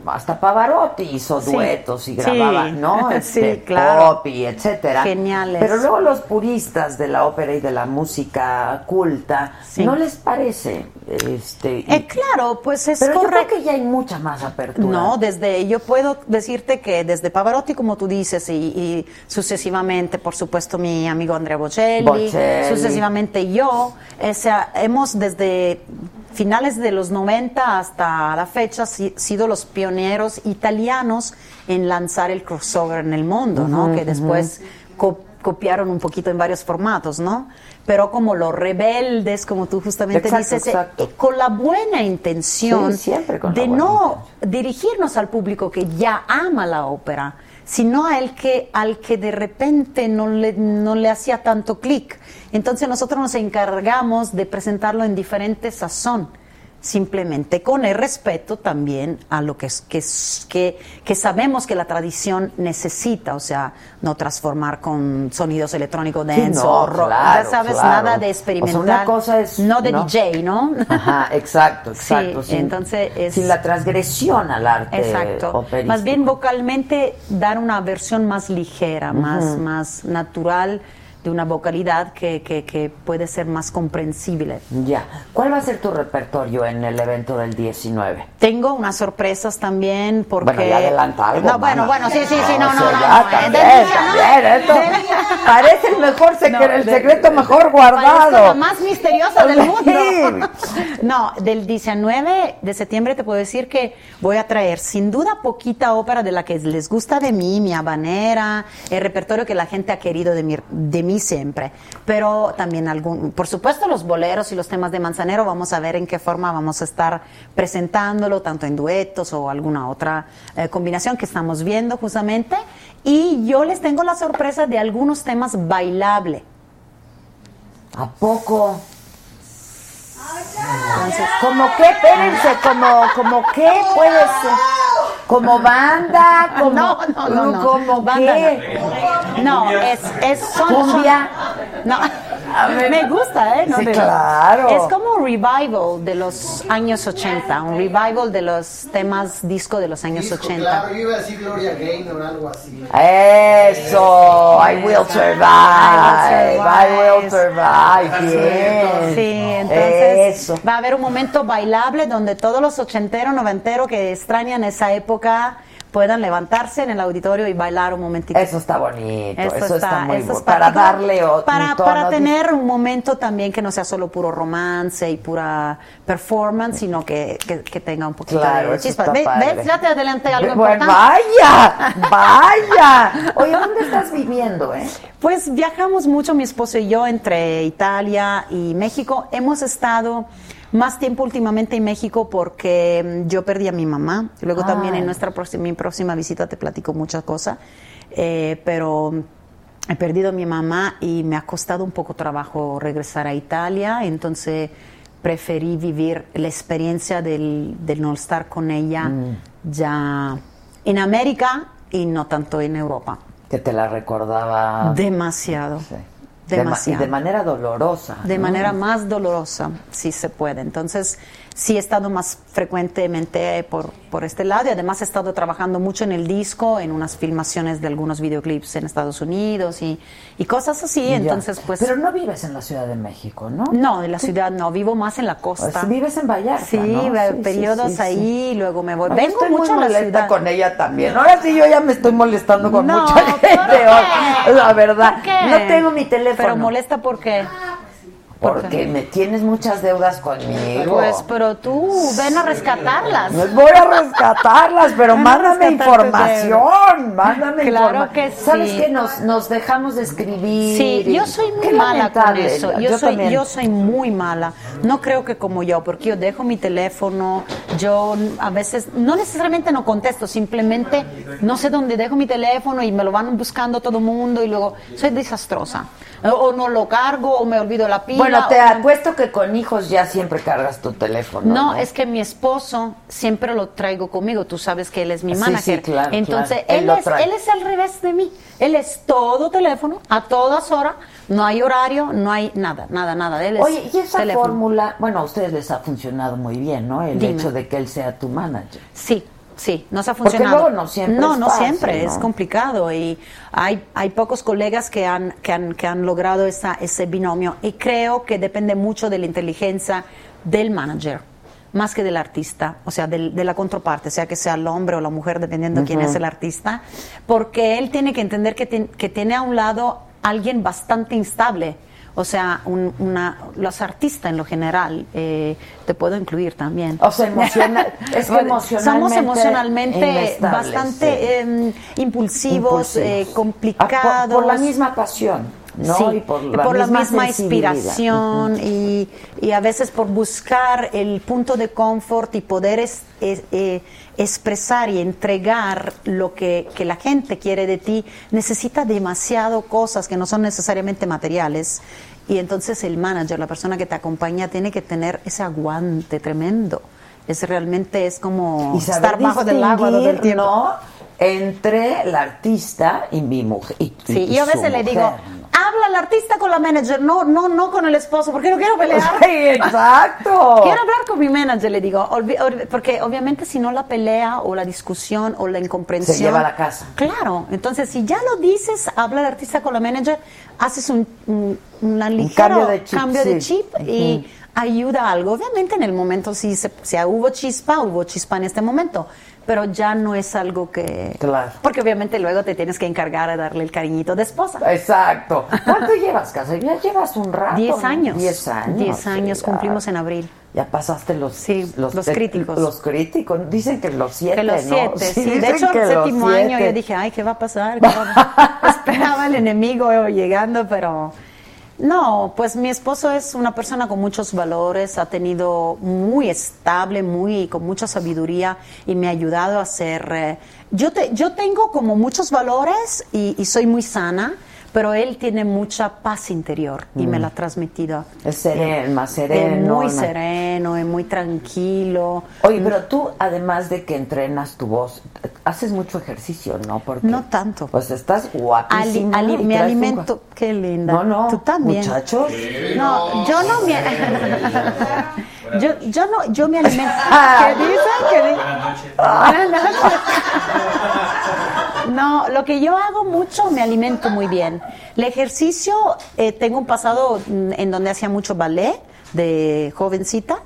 hasta Pavarotti hizo Sí. duetos y Sí. grababa, ¿no? Sí, Este, claro. Pop y etcétera. Geniales. Pero luego los puristas de la ópera y de la música culta, Sí. ¿no les parece? Este, Eh, claro, pues es pero yo creo correcto. que ya hay mucha más apertura. No, desde yo puedo decirte que desde Pavarotti, como tú dices, y, y sucesivamente, por supuesto, mi amigo Andrea Bocelli, Bocelli. sucesivamente yo, o sea, hemos desde finales de los 90 hasta la fecha si- sido los pioneros italianos en lanzar el crossover en el mundo, ¿no? Que después co- copiaron un poquito en varios formatos, ¿no? Pero como los rebeldes, como tú justamente Exacto, dices, eh, exacto. con la buena intención Sí, de no dirigirnos al público que ya ama la ópera, sino al que, al que de repente no le, no le hacía tanto clic. Entonces nosotros nos encargamos de presentarlo en diferente sazón, simplemente con el respeto también a lo que, es, que, que, que sabemos que la tradición necesita, o sea, no transformar con sonidos electrónicos Sí, dance no, o rock, claro, ya sabes, claro. nada de O sea, experimental. una cosa es, no de ¿no? DJ, ¿no? Ajá, exacto, exacto. Sí, sin- entonces es- sin la transgresión al arte Exacto. operístico. Más bien vocalmente dar una versión más ligera, más, más natural de una vocalidad que, que, que puede ser más comprensible. Ya. ¿Cuál va a ser tu repertorio en el evento del 19? Tengo unas sorpresas también porque... Bueno, ya adelanta algo, No, bueno, bueno, sí, sí, sí, no, no, no. eh, parece el mejor secre- No, el de- secreto mejor guardado. La más misteriosa del mundo. No, del 19 de septiembre te puedo decir que voy a traer sin duda poquita ópera de la que les gusta de mí, mi habanera, el repertorio que la gente ha querido de mí, de mí siempre. Pero también algún, por supuesto los boleros y los temas de Manzanero, vamos a ver en qué forma vamos a estar presentándolo, tanto en duetos o alguna otra eh, combinación que estamos viendo justamente. Y yo les tengo la sorpresa de algunos temas bailables. ¿A poco? Entonces, ¿Como qué? Espérense, como, como qué puede ser? ¿Como banda? Como, No, no, no, no. ¿Como Banda qué? No, es, es son, ¿Cumbia? son- no, me gusta, ¿eh? No, Sí, claro. Es como un revival de los años 80, un revival de los temas disco de los años Disco, 80. Claro, yo iba a decir Gloria Gaynor o algo así. Eso, I will survive, I will I survive, bien. Sí, entonces Eso. va a haber un momento bailable donde todos los ochenteros, noventeros que extrañan esa época puedan levantarse en el auditorio y bailar un momentito. Eso está bonito, eso, está, muy eso bueno. Para práctico. darle otro para, para tener un momento también que no sea solo puro romance y pura performance, sino que, que, que tenga un poquito Claro, de eso chispa. ¿Ves? ¿Ves? Ya te adelanté algo Bueno, importante. vaya, vaya. Oye, ¿dónde estás viviendo, eh? Pues viajamos mucho mi esposo y yo entre Italia y México. Hemos estado más tiempo últimamente en México porque mm, yo perdí a mi mamá. Luego Ah. también en nuestra próxima, mi próxima visita te platico muchas cosas. Eh, pero he perdido a mi mamá y me ha costado un poco trabajo regresar a Italia. Entonces preferí vivir la experiencia del, del no estar con ella Mm. ya en América y no tanto en Europa. Que te la recordaba. Demasiado. Sí. De ma- Demasiado. y de manera dolorosa. De ¿no? manera más dolorosa, si se puede. Entonces, sí he estado más frecuentemente por, por este lado y además he estado trabajando mucho en el disco, en unas filmaciones de algunos videoclips en Estados Unidos y, y cosas así. Ya. Entonces, pues... Pero no vives en la Ciudad de México, ¿no? No, en la ciudad no, vivo más en la costa. Pues vives en Vallarta, Sí, periodos sí, sí. ahí, y luego me voy. No, Vengo estoy mucho a muy la molesta ciudad. con ella también. Ahora sí yo ya me estoy molestando con No, mucha ¿por gente. hoy, La verdad. ¿Por qué? No tengo mi teléfono. Pero molesta porque... ¿por Porque qué? me tienes muchas deudas conmigo. Pues, pero tú ven a rescatarlas. No voy a rescatarlas, pero mándame información, mándame Claro información. que ¿Sabes sí. que nos, nos dejamos de escribir? Sí, yo soy muy Qué mala con eso. Yo, soy, también. yo soy muy mala. No creo que como yo, porque yo dejo mi teléfono, yo a veces, no necesariamente no contesto, simplemente no sé dónde dejo mi teléfono y me lo van buscando todo el mundo y luego soy desastrosa. O, o no lo cargo o me olvido la pila. Bueno, te apuesto que con hijos ya siempre cargas tu teléfono. No, es que mi esposo siempre lo traigo conmigo. Tú sabes que él es mi manager. sí, claro, Entonces, claro. Él es, él es al revés de mí. Él es todo teléfono, a todas horas. No hay horario, no hay nada, nada, nada. Él es Oye, y esa teléfono. fórmula, bueno, a ustedes les ha funcionado muy bien, ¿no? El Dime. hecho de que él sea tu manager. Sí, sí, nos ha Porque funcionado. luego no siempre No, es no fácil, siempre, ¿no? es complicado y hay, hay pocos colegas que han, que han, que han logrado esa, ese binomio y creo que depende mucho de la inteligencia del manager más que del artista, o sea, del- de la contraparte, sea que sea el hombre o la mujer, dependiendo quién es el artista, porque él tiene que entender que, que tiene a un lado alguien bastante instable, O sea, un- una, los artistas en lo general, eh, te puedo incluir también. O sea, emocional- es que emocionalmente Somos emocionalmente bastante sí. em, impulsivos, eh, complicados. Ah, por, por la misma pasión, ¿no? Sí, y por la misma, inspiración y, y a veces por buscar el punto de confort y poder es- es- eh, expresar y entregar lo que, que la gente quiere de ti, necesita demasiado cosas que no son necesariamente materiales. Y entonces el manager, la persona que te acompaña, tiene que tener ese aguante tremendo. Es realmente es como estar bajo del agua todo el distinguir, tiempo. ¿no? Entre la artista y mi mujer. Y, Sí, y y a veces le digo. Habla el artista con la manager, no, no, no con el esposo, porque no quiero pelear. Sí, exacto. Quiero hablar con mi manager, le digo, porque obviamente si no la pelea o la discusión o la incomprensión. Se lleva a la casa. Claro, entonces si ya lo dices, habla el artista con la manager, haces un, un, una ligero cambio de chip, cambio de chip y ayuda a algo. Obviamente en el momento sí, se, si hubo chispa, hubo chispa en este momento, pero ya no es algo que... Claro. Porque obviamente luego te tienes que encargar de darle el cariñito de esposa. Exacto. ¿Cuánto llevas, casa? Ya llevas un rato. Diez años. Diez años. Diez años sí, cumplimos ya. en abril. Ya pasaste los, los eh, críticos. Los críticos. Dicen que los siete, Que los ¿no? siete, sí. dicen De hecho, el los séptimo año yo dije, ay, ¿qué va a pasar? ¿Qué va a pasar? Esperaba el enemigo llegando, pero no, pues mi esposo es una persona con muchos valores, ha tenido muy estable, muy con mucha sabiduría y me ha ayudado a ser. eh, yo te, yo tengo como muchos valores y, y soy muy sana. Pero él tiene mucha paz interior y me Mm. la ha transmitido. Es sereno, más Es sereno. muy ¿no? sereno, es muy tranquilo. Oye, pero tú, además de que entrenas tu voz, haces mucho ejercicio, ¿no? Porque, No tanto. Pues estás guapísima. ali- me un alimento, qué linda. No, no, Tú también. muchachos. No, yo no me. yo, yo no, yo me alimento. ¿Qué dicen? ¿Qué dicen? Buenas noches. No, lo que yo hago mucho, me alimento muy bien. El ejercicio, eh, tengo un pasado mm, en donde hacía mucho ballet de jovencita.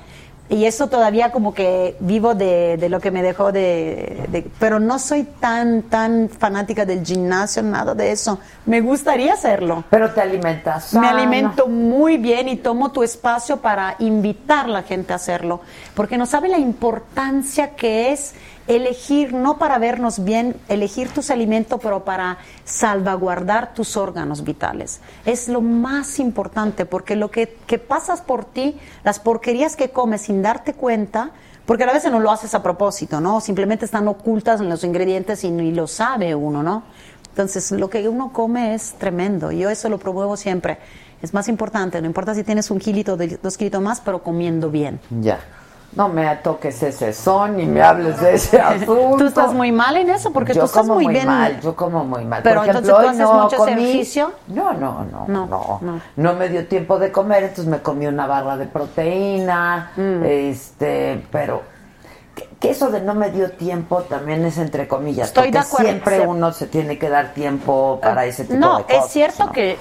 Y eso todavía como que vivo de, de lo que me dejó de, de- Pero no soy tan, tan fanática del gimnasio, nada de eso. Me gustaría hacerlo. Pero te alimentas. Me alimento muy bien y tomo tu espacio para invitar a la gente a hacerlo, porque no sabe la importancia que es elegir, no para vernos bien, elegir tus alimentos, pero para salvaguardar tus órganos vitales. Es lo más importante, porque lo que, que pasas por ti, las porquerías que comes sin darte cuenta, porque a veces no lo haces a propósito, ¿no? Simplemente están ocultas en los ingredientes y ni lo sabe uno, ¿no? Entonces, lo que uno come es tremendo. Yo eso lo promuevo siempre. Es más importante, no importa si tienes un kilito, dos kilitos más, pero comiendo bien. Ya. No me toques ese son ni me hables de ese asunto. Tú estás muy mal en eso porque yo tú estás como muy bien. mal, yo como muy mal. Pero Por entonces ejemplo, tú hoy haces no mucho comí- ejercicio. No, no, no, No, no, no. no. me dio tiempo de comer, entonces me comí una barra de proteína, Mm. este, pero que, que eso de no me dio tiempo también es entre comillas, Estoy de acuerdo, siempre uno se tiene que dar tiempo para ese tipo No, de cosas. es cierto que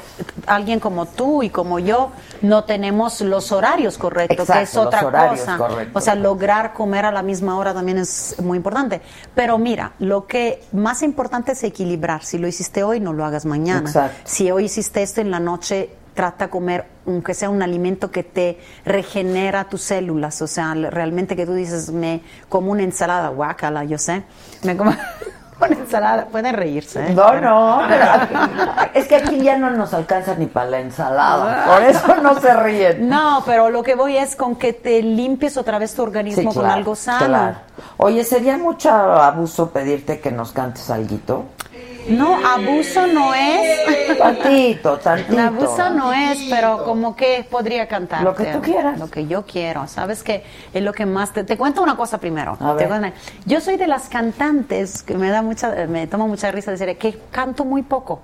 alguien como tú y como yo no tenemos los horarios correctos, que Exacto, es otra cosa. correctos. O sea, lograr comer a la misma hora también es muy importante. Pero mira, lo que más importante es equilibrar. Si lo hiciste hoy, no lo hagas mañana. Exacto. Si hoy hiciste esto en la noche, trata de comer, aunque sea un alimento que te regenera tus células. O sea, realmente que tú dices, me como una ensalada, guácala, yo sé. Me como una ensalada. Pueden reírse. ¿eh? No, no, pero es que aquí ya no nos alcanza ni para la ensalada, por eso no se ríen. No, pero lo que voy es con que te limpies otra vez tu organismo Sí, con claro, algo sano. claro. Oye, ¿sería mucho abuso pedirte que nos cantes alguito? No, abuso no es. Tantito, tantito. Abuso no es, pero como que podría cantar. Lo que tú quieras. Lo que yo quiero. Sabes que es lo que más te. Te cuento una cosa primero. A Te ver. cuento- Yo soy de las cantantes que me da mucha, me toma mucha risa decir que canto muy poco.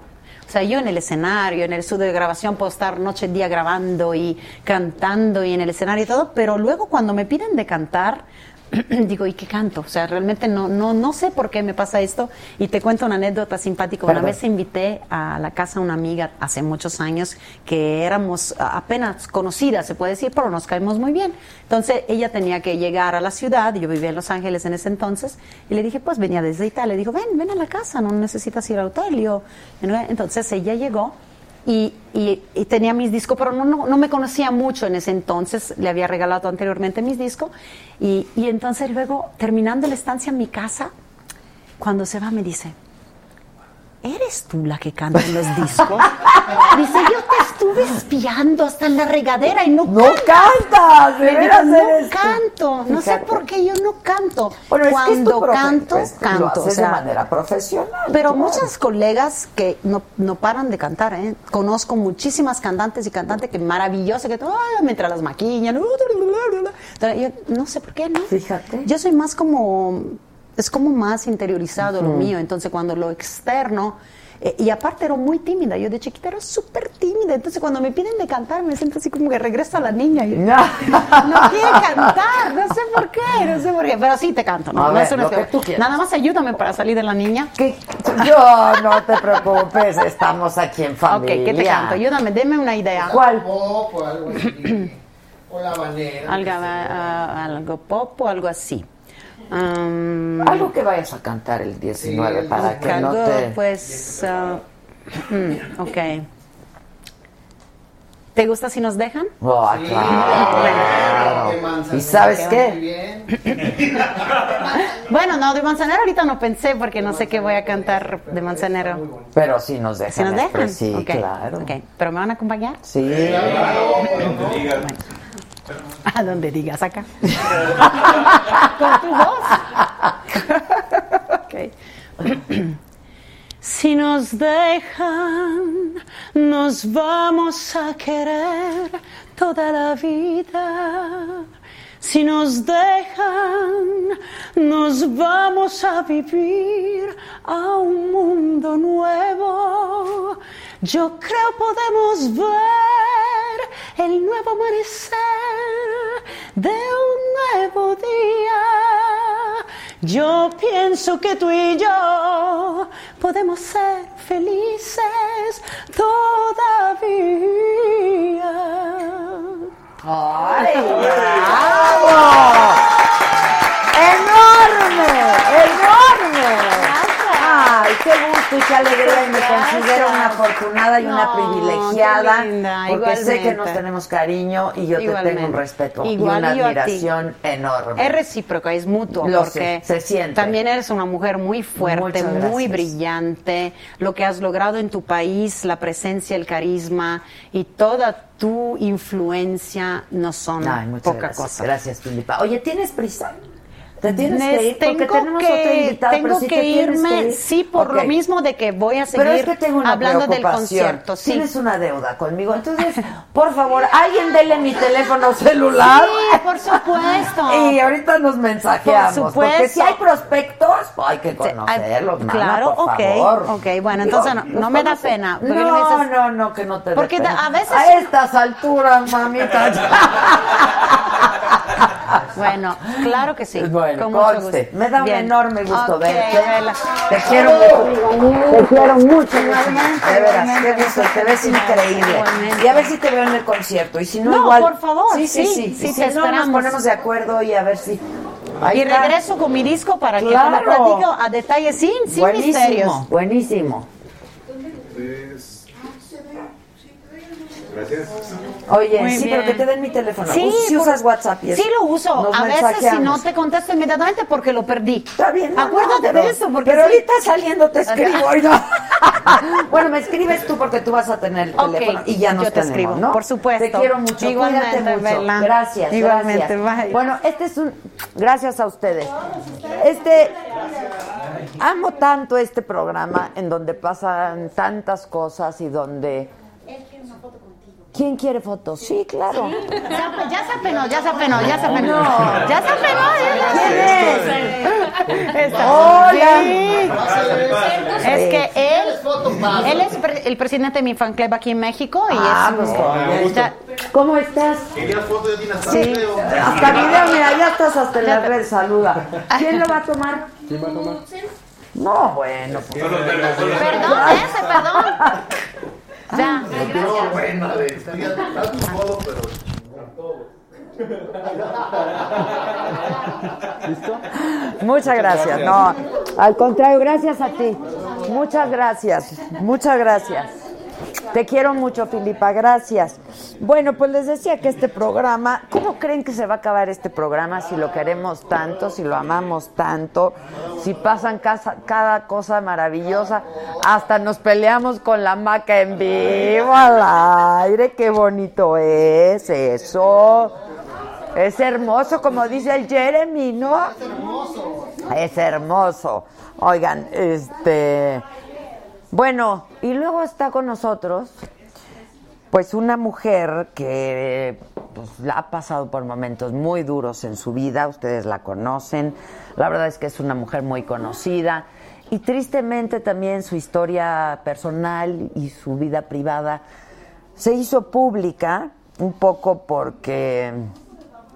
O sea, yo en el escenario, en el estudio de grabación puedo estar noche y día grabando y cantando y en el escenario y todo, pero luego cuando me piden de cantar, digo, ¿y qué canto? O sea, realmente no, no, no sé por qué me pasa esto. Y te cuento una anécdota simpática. Una vez invité a la casa a una amiga hace muchos años que éramos apenas conocidas, se puede decir, pero nos caemos muy bien. Entonces ella tenía que llegar a la ciudad, yo vivía en Los Ángeles en ese entonces, y le dije, pues venía desde Italia. Le digo, ven, ven a la casa, no necesitas ir al hotel. Y yo, entonces ella llegó y, tenía mis discos, pero no, no, no me conocía mucho en ese entonces, le había regalado anteriormente mis discos, y, y entonces luego, terminando la estancia en mi casa, cuando se va me dice, ¿eres tú la que canta en los discos? Dice, yo te estuve espiando hasta en la regadera y no, No cantas, de digo, veras no eres tú". canto, no sé por qué yo no canto. Bueno, es que es tu Cuando profe- canto, pues, canto. Lo o haces sea, de manera profesional. pero claro. muchas colegas que no, no paran de cantar, ¿eh? Conozco muchísimas cantantes y cantantes que maravillosas, que ay, mientras las maquillan. Yo no sé por qué, ¿no? Fíjate. Yo soy más como, es como más interiorizado lo mío, entonces cuando lo externo, eh, y aparte era muy tímida, yo de chiquita era súper tímida, entonces cuando me piden de cantar me siento así como que regreso a la niña. y- No. no quiere cantar, no sé por qué, no sé por qué, pero sí te canto. No, No ver, es una lo que feo- tú quieras. Nada más ayúdame para salir de la niña. Yo, no te preocupes, estamos aquí en Ok, familia. ¿qué te canto? Ayúdame, deme una idea. ¿Cuál? Pop o algo así. o la banera. Algo, ah, algo pop o algo así. Um, Algo que vayas a cantar el 19 Sí, para que no te... pues, ah, mm, ok. ¿Te gusta si nos dejan? Oh, Sí, claro. ¿Y sabes qué? Bueno, no, de Manzanero ahorita no pensé porque no sé qué voy a cantar de Manzanero. Pero sí nos dejan. ¿Si nos dejan? pues, Sí, Ok, claro. ¿Pero me van a acompañar? Sí. A donde digas acá. Con tu voz. Si nos dejan, nos vamos a querer toda la vida. Si nos dejan, nos vamos a vivir a un mundo nuevo. Yo creo podemos ver el nuevo amanecer de un nuevo día. Yo pienso que tú y yo podemos ser felices todavía. ¡Ay, bravo! ¡Enorme! ¡Enorme! ¡Ay, qué gusto qué alegría! Y me considero una afortunada y una privilegiada. linda, porque sé que nos tenemos cariño y yo te tengo un respeto Igual y una admiración enorme. Es recíproco, es mutuo, Lo porque sé, se siente. también eres una mujer muy fuerte, muy brillante, lo que has logrado en tu país, la presencia, el carisma y toda tu influencia no son Ay, poca gracias. cosa. Gracias, Filipa. Oye, ¿tienes prisa? ¿Te tienes que ir? Porque tengo tenemos que, otro invitado, tengo pero sí que te irme, que ir. sí, por lo mismo de que voy a seguir Pero es que tengo una hablando del concierto. Sí. Tienes una deuda conmigo. Entonces, por favor, alguien dele mi teléfono celular. Sí, por supuesto. Y ahorita nos mensajeamos. Por Porque supuesto. si hay prospectos, pues hay que conocerlos, mana, Claro, por ok, favor. ok, bueno, entonces no- no me da pena, porque No, no, no, que no te Porque pena. a veces- A estas alturas, mamita. Bueno, claro que sí. Bueno, con mucho gusto. Me da Bien. un enorme gusto verte. Adela. Te quiero mucho. Te quiero mucho. De veras, qué gusto. Te ves increíble. Y a ver si te veo en el concierto. Y si no, No, igual. por favor, Sí, sí, sí, sí. sí, Y si no, nos ponemos de acuerdo y a ver si. Ahí Y está. regreso con mi disco para que te lo platico a detalle sin, sin buenísimo, misterios. buenísimo. Gracias. Oye, Muy sí, bien. pero que te den mi teléfono. Sí, si por- usas WhatsApp y eso. Sí lo uso. Nos a veces si no te contesto inmediatamente porque lo perdí. Está bien, no, Acuérdate no, pero- de eso porque Pero sí. ahorita saliendo te escribo. oiga. bueno, me escribes tú porque tú vas a tener el teléfono y ya nos yo te tenemos, escribo, ¿no? por supuesto. Te quiero mucho. Igualmente, Cuídate mucho. Bella. Gracias. Igualmente, gracias. bye. Bueno, este es un gracias a ustedes. Este amo tanto este programa en donde pasan tantas cosas y donde ¿Quién quiere fotos? Sí, claro. Ya, se apenó, ya se apenó, ya se apenó. No. Ya se apenó. ¿Quién es? Hola. Sí. Es que él, él es pre- el presidente de mi fan club aquí en México y Ah, es pues, ¿Cómo estás? ¿Querías foto de Tina Sí, hasta video, mira, ya estás hasta en las redes, saluda. ¿Quién lo va a tomar? ¿Quién va a tomar? No, bueno. pues. Perdón, ese, perdón. Ya. No, buena de estoy a a tu modo, pero Muchas gracias. No, al contrario, gracias a ti. Muchas gracias. Muchas gracias. Te quiero mucho, Filipa, gracias. Bueno, pues les decía que este programa, ¿cómo creen que se va a acabar este programa si lo queremos tanto, si lo amamos tanto, si pasan casa- cada cosa maravillosa, hasta nos peleamos con la maca en vivo al aire, qué bonito es eso. Es hermoso, como dice el Jeremy, ¿no? Es hermoso. Oigan, este. Bueno, y luego está con nosotros, pues una mujer que pues, ha pasado por momentos muy duros en su vida, ustedes la conocen, la verdad es que es una mujer muy conocida y tristemente también su historia personal y su vida privada se hizo pública un poco porque,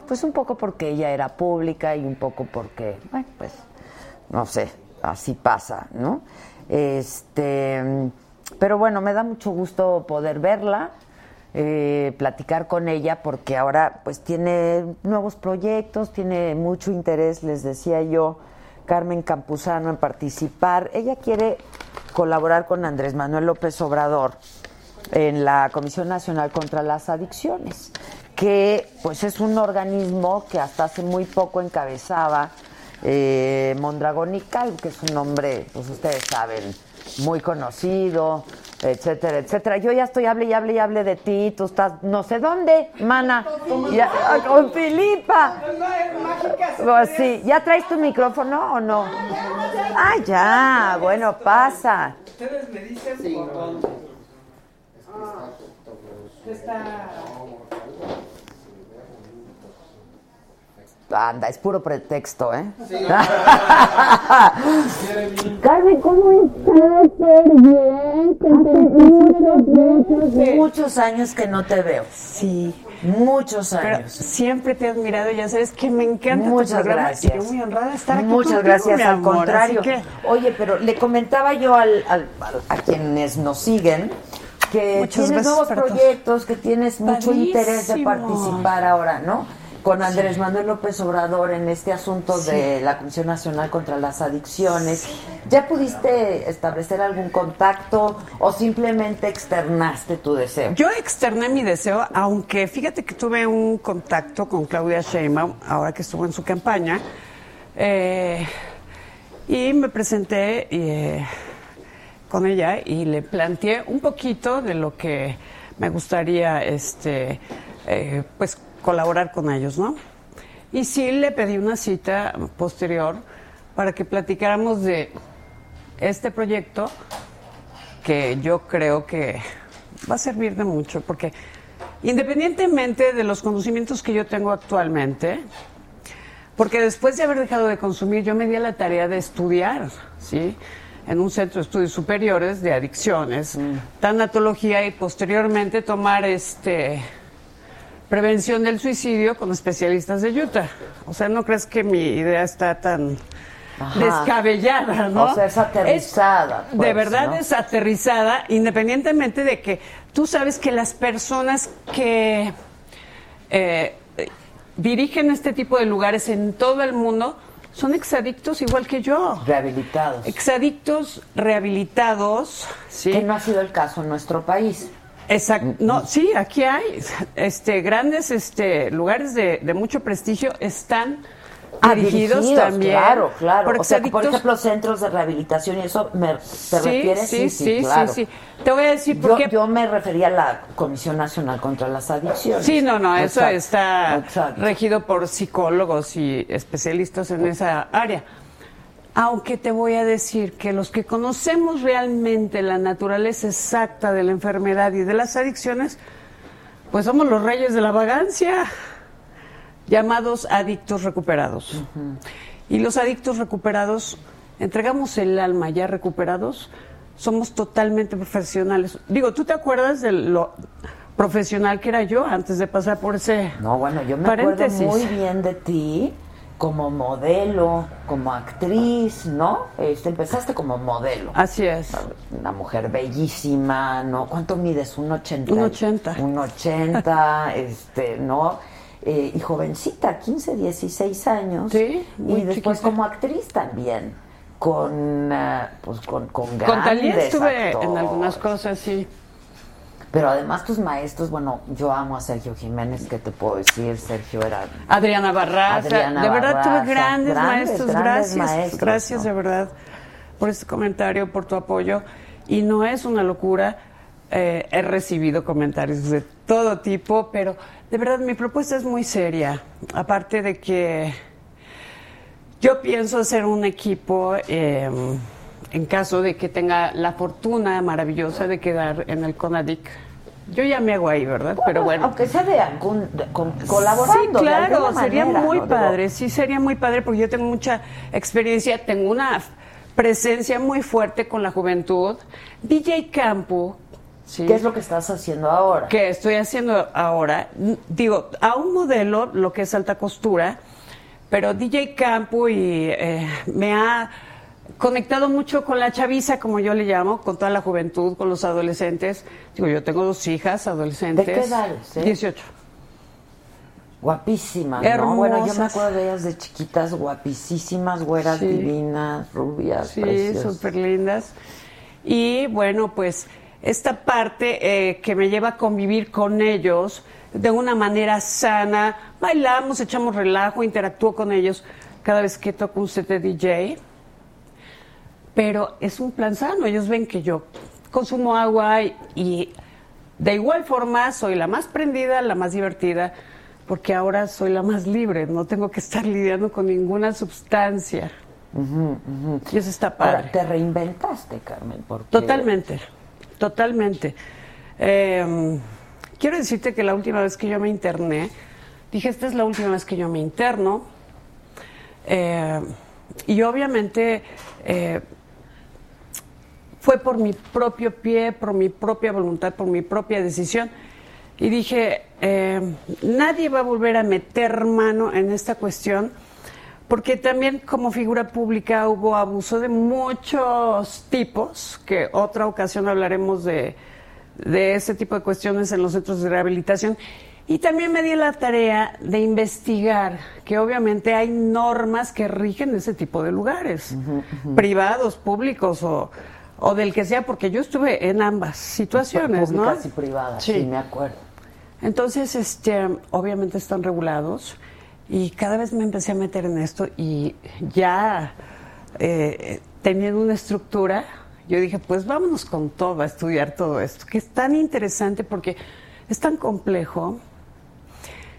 pues un poco porque ella era pública y un poco porque, bueno, pues no sé, así pasa, ¿no? Este, pero bueno, me da mucho gusto poder verla, eh, platicar con ella, porque ahora pues tiene nuevos proyectos, tiene mucho interés, les decía yo, Carmen Campuzano en participar. Ella quiere colaborar con Andrés Manuel López Obrador en la Comisión Nacional contra las Adicciones, que pues es un organismo que hasta hace muy poco encabezaba eh, Mondragón y que es un hombre, pues ustedes saben, muy conocido, etcétera, etcétera. Yo ya estoy hable y hable y hable de ti, tú estás no sé dónde, mana, Ya- con Filipa. Pues sí, ¿ya traes tu micrófono o no? Ah, ya, bueno, pasa. Ustedes me dicen por dónde. Está. Anda, es puro pretexto, ¿eh? Sí. Carmen, ¿cómo estás? Bien. Muchos años que no te veo. Sí. Muchos Pero años. siempre te he admirado, ya sabes que me encanta Muchas tu gracias. Y yo muy honrada de estar aquí Muchas contigo, gracias, mi al amor, contrario. que- Oye, pero le comentaba yo al, al- al- a quienes nos siguen que Muchos tienes nuevos proyectos, que tienes mucho interés de participar ahora, ¿no? Con Andrés Manuel López Obrador en este asunto Sí. de la Comisión Nacional contra las Adicciones. ¿Ya pudiste establecer algún contacto o simplemente externaste tu deseo? Yo externé mi deseo, aunque fíjate que tuve un contacto con Claudia Sheinbaum, ahora que estuvo en su campaña, eh, y me presenté eh, con ella y le planteé un poquito de lo que me gustaría, este, eh, pues, colaborar con ellos, ¿no? Y sí le pedí una cita posterior para que platicáramos de este proyecto que yo creo que va a servir de mucho, porque independientemente de los conocimientos que yo tengo actualmente, porque después de haber dejado de consumir, yo me di a la tarea de estudiar, ¿sí? En un centro de estudios superiores de adicciones, tanatología y posteriormente tomar este prevención del suicidio con especialistas de Utah. O sea, no crees que mi idea está tan Ajá. descabellada, ¿no? O sea, es aterrizada, Es- pues, de verdad ¿no? es aterrizada, independientemente de que tú sabes que las personas que eh, dirigen este tipo de lugares en todo el mundo son exadictos igual que yo. Rehabilitados. Exadictos rehabilitados, ¿sí? Que no ha sido el caso en nuestro país. Exacto. No, sí, aquí hay este grandes este lugares de, de mucho prestigio están Ah, dirigidos, también Claro, claro. por o sea, por ejemplo, centros de rehabilitación y eso, me, ¿te Sí, refieres? sí, sí, claro. sí, sí. Te voy a decir por yo, qué. yo me refería a la Comisión Nacional contra las Adicciones. Sí, no, no, eso Exacto, está exacto. regido por psicólogos y especialistas en esa área. Aunque te voy a decir que los que conocemos realmente la naturaleza exacta de la enfermedad y de las adicciones, pues somos los reyes de la vagancia, llamados adictos recuperados. Y los adictos recuperados, entregamos el alma ya recuperados, somos totalmente profesionales. Digo, ¿tú te acuerdas de lo profesional que era yo antes de pasar por ese No, bueno, yo me paréntesis? acuerdo muy bien de ti como modelo, como actriz, ¿no? Este, empezaste como modelo. Así es. Una mujer bellísima, ¿no? ¿Cuánto mides? Un 80. Un 80. Un 80, este, ¿no? Eh, y jovencita, 15, 16 años. Sí, muy Y después chiquita. como actriz también. Con, ah, pues con, con Con Talía grandes estuve en algunas cosas, sí. Pero además tus maestros, bueno, yo amo a Sergio Jiménez, ¿qué te puedo decir? Sergio era... Adriana Barraza. Adriana de verdad Barraza, tuve grandes, grandes, maestros. grandes gracias. maestros, gracias ¿no? de verdad por este comentario, por tu apoyo. Y no es una locura. eh, he recibido comentarios de todo tipo, pero de verdad mi propuesta es muy seria. Aparte de que yo pienso hacer un equipo eh, en caso de que tenga la fortuna maravillosa de quedar en el CONADIC. Yo ya me hago ahí, ¿verdad? Pero bueno. Aunque sea de algún, de- con- colaborando. Sí, claro, sería manera, muy padre, sí, sería muy padre porque yo tengo mucha experiencia, tengo una presencia muy fuerte con la juventud. DJ Campo, ¿sí? ¿Qué es lo que estás haciendo ahora? que estoy haciendo ahora, digo, a un modelo, lo que es alta costura, pero DJ Campo y eh, me ha conectado mucho con la chaviza, como yo le llamo, con toda la juventud, con los adolescentes. Digo, yo tengo dos hijas adolescentes. ¿De qué edades, eh? 18. Guapísimas, ¿no? Bueno, yo me acuerdo de ellas de chiquitas, guapísimas, güeras Sí. divinas, rubias, Sí, preciosas. súper lindas. Y bueno, pues esta parte eh, que me lleva a convivir con ellos de una manera sana, bailamos, echamos relajo, interactúo con ellos cada vez que toco un set de DJ. Pero es un plan sano, ellos ven que yo consumo agua y, y de igual forma soy la más prendida, la más divertida, porque ahora soy la más libre, no tengo que estar lidiando con ninguna sustancia. Y eso está padre. Ahora, te reinventaste, Carmen, porque... Totalmente, totalmente. Eh, quiero decirte que la última vez que yo me interné, dije, esta es la última vez que yo me interno. Eh, y obviamente eh, fue por mi propio pie, por mi propia voluntad, por mi propia decisión. Y dije, eh, nadie va a volver a meter mano en esta cuestión, porque también como figura pública hubo abuso de muchos tipos, que otra ocasión hablaremos de, de ese tipo de cuestiones en los centros de rehabilitación. Y también me di la tarea de investigar que obviamente hay normas que rigen ese tipo de lugares, privados, públicos o, o del que sea, porque yo estuve en ambas situaciones, ¿no? Públicas y privadas, sí. me acuerdo. Entonces, este, obviamente están regulados y cada vez me empecé a meter en esto y ya eh, teniendo una estructura, yo dije, pues vámonos con todo a estudiar todo esto, que es tan interesante porque es tan complejo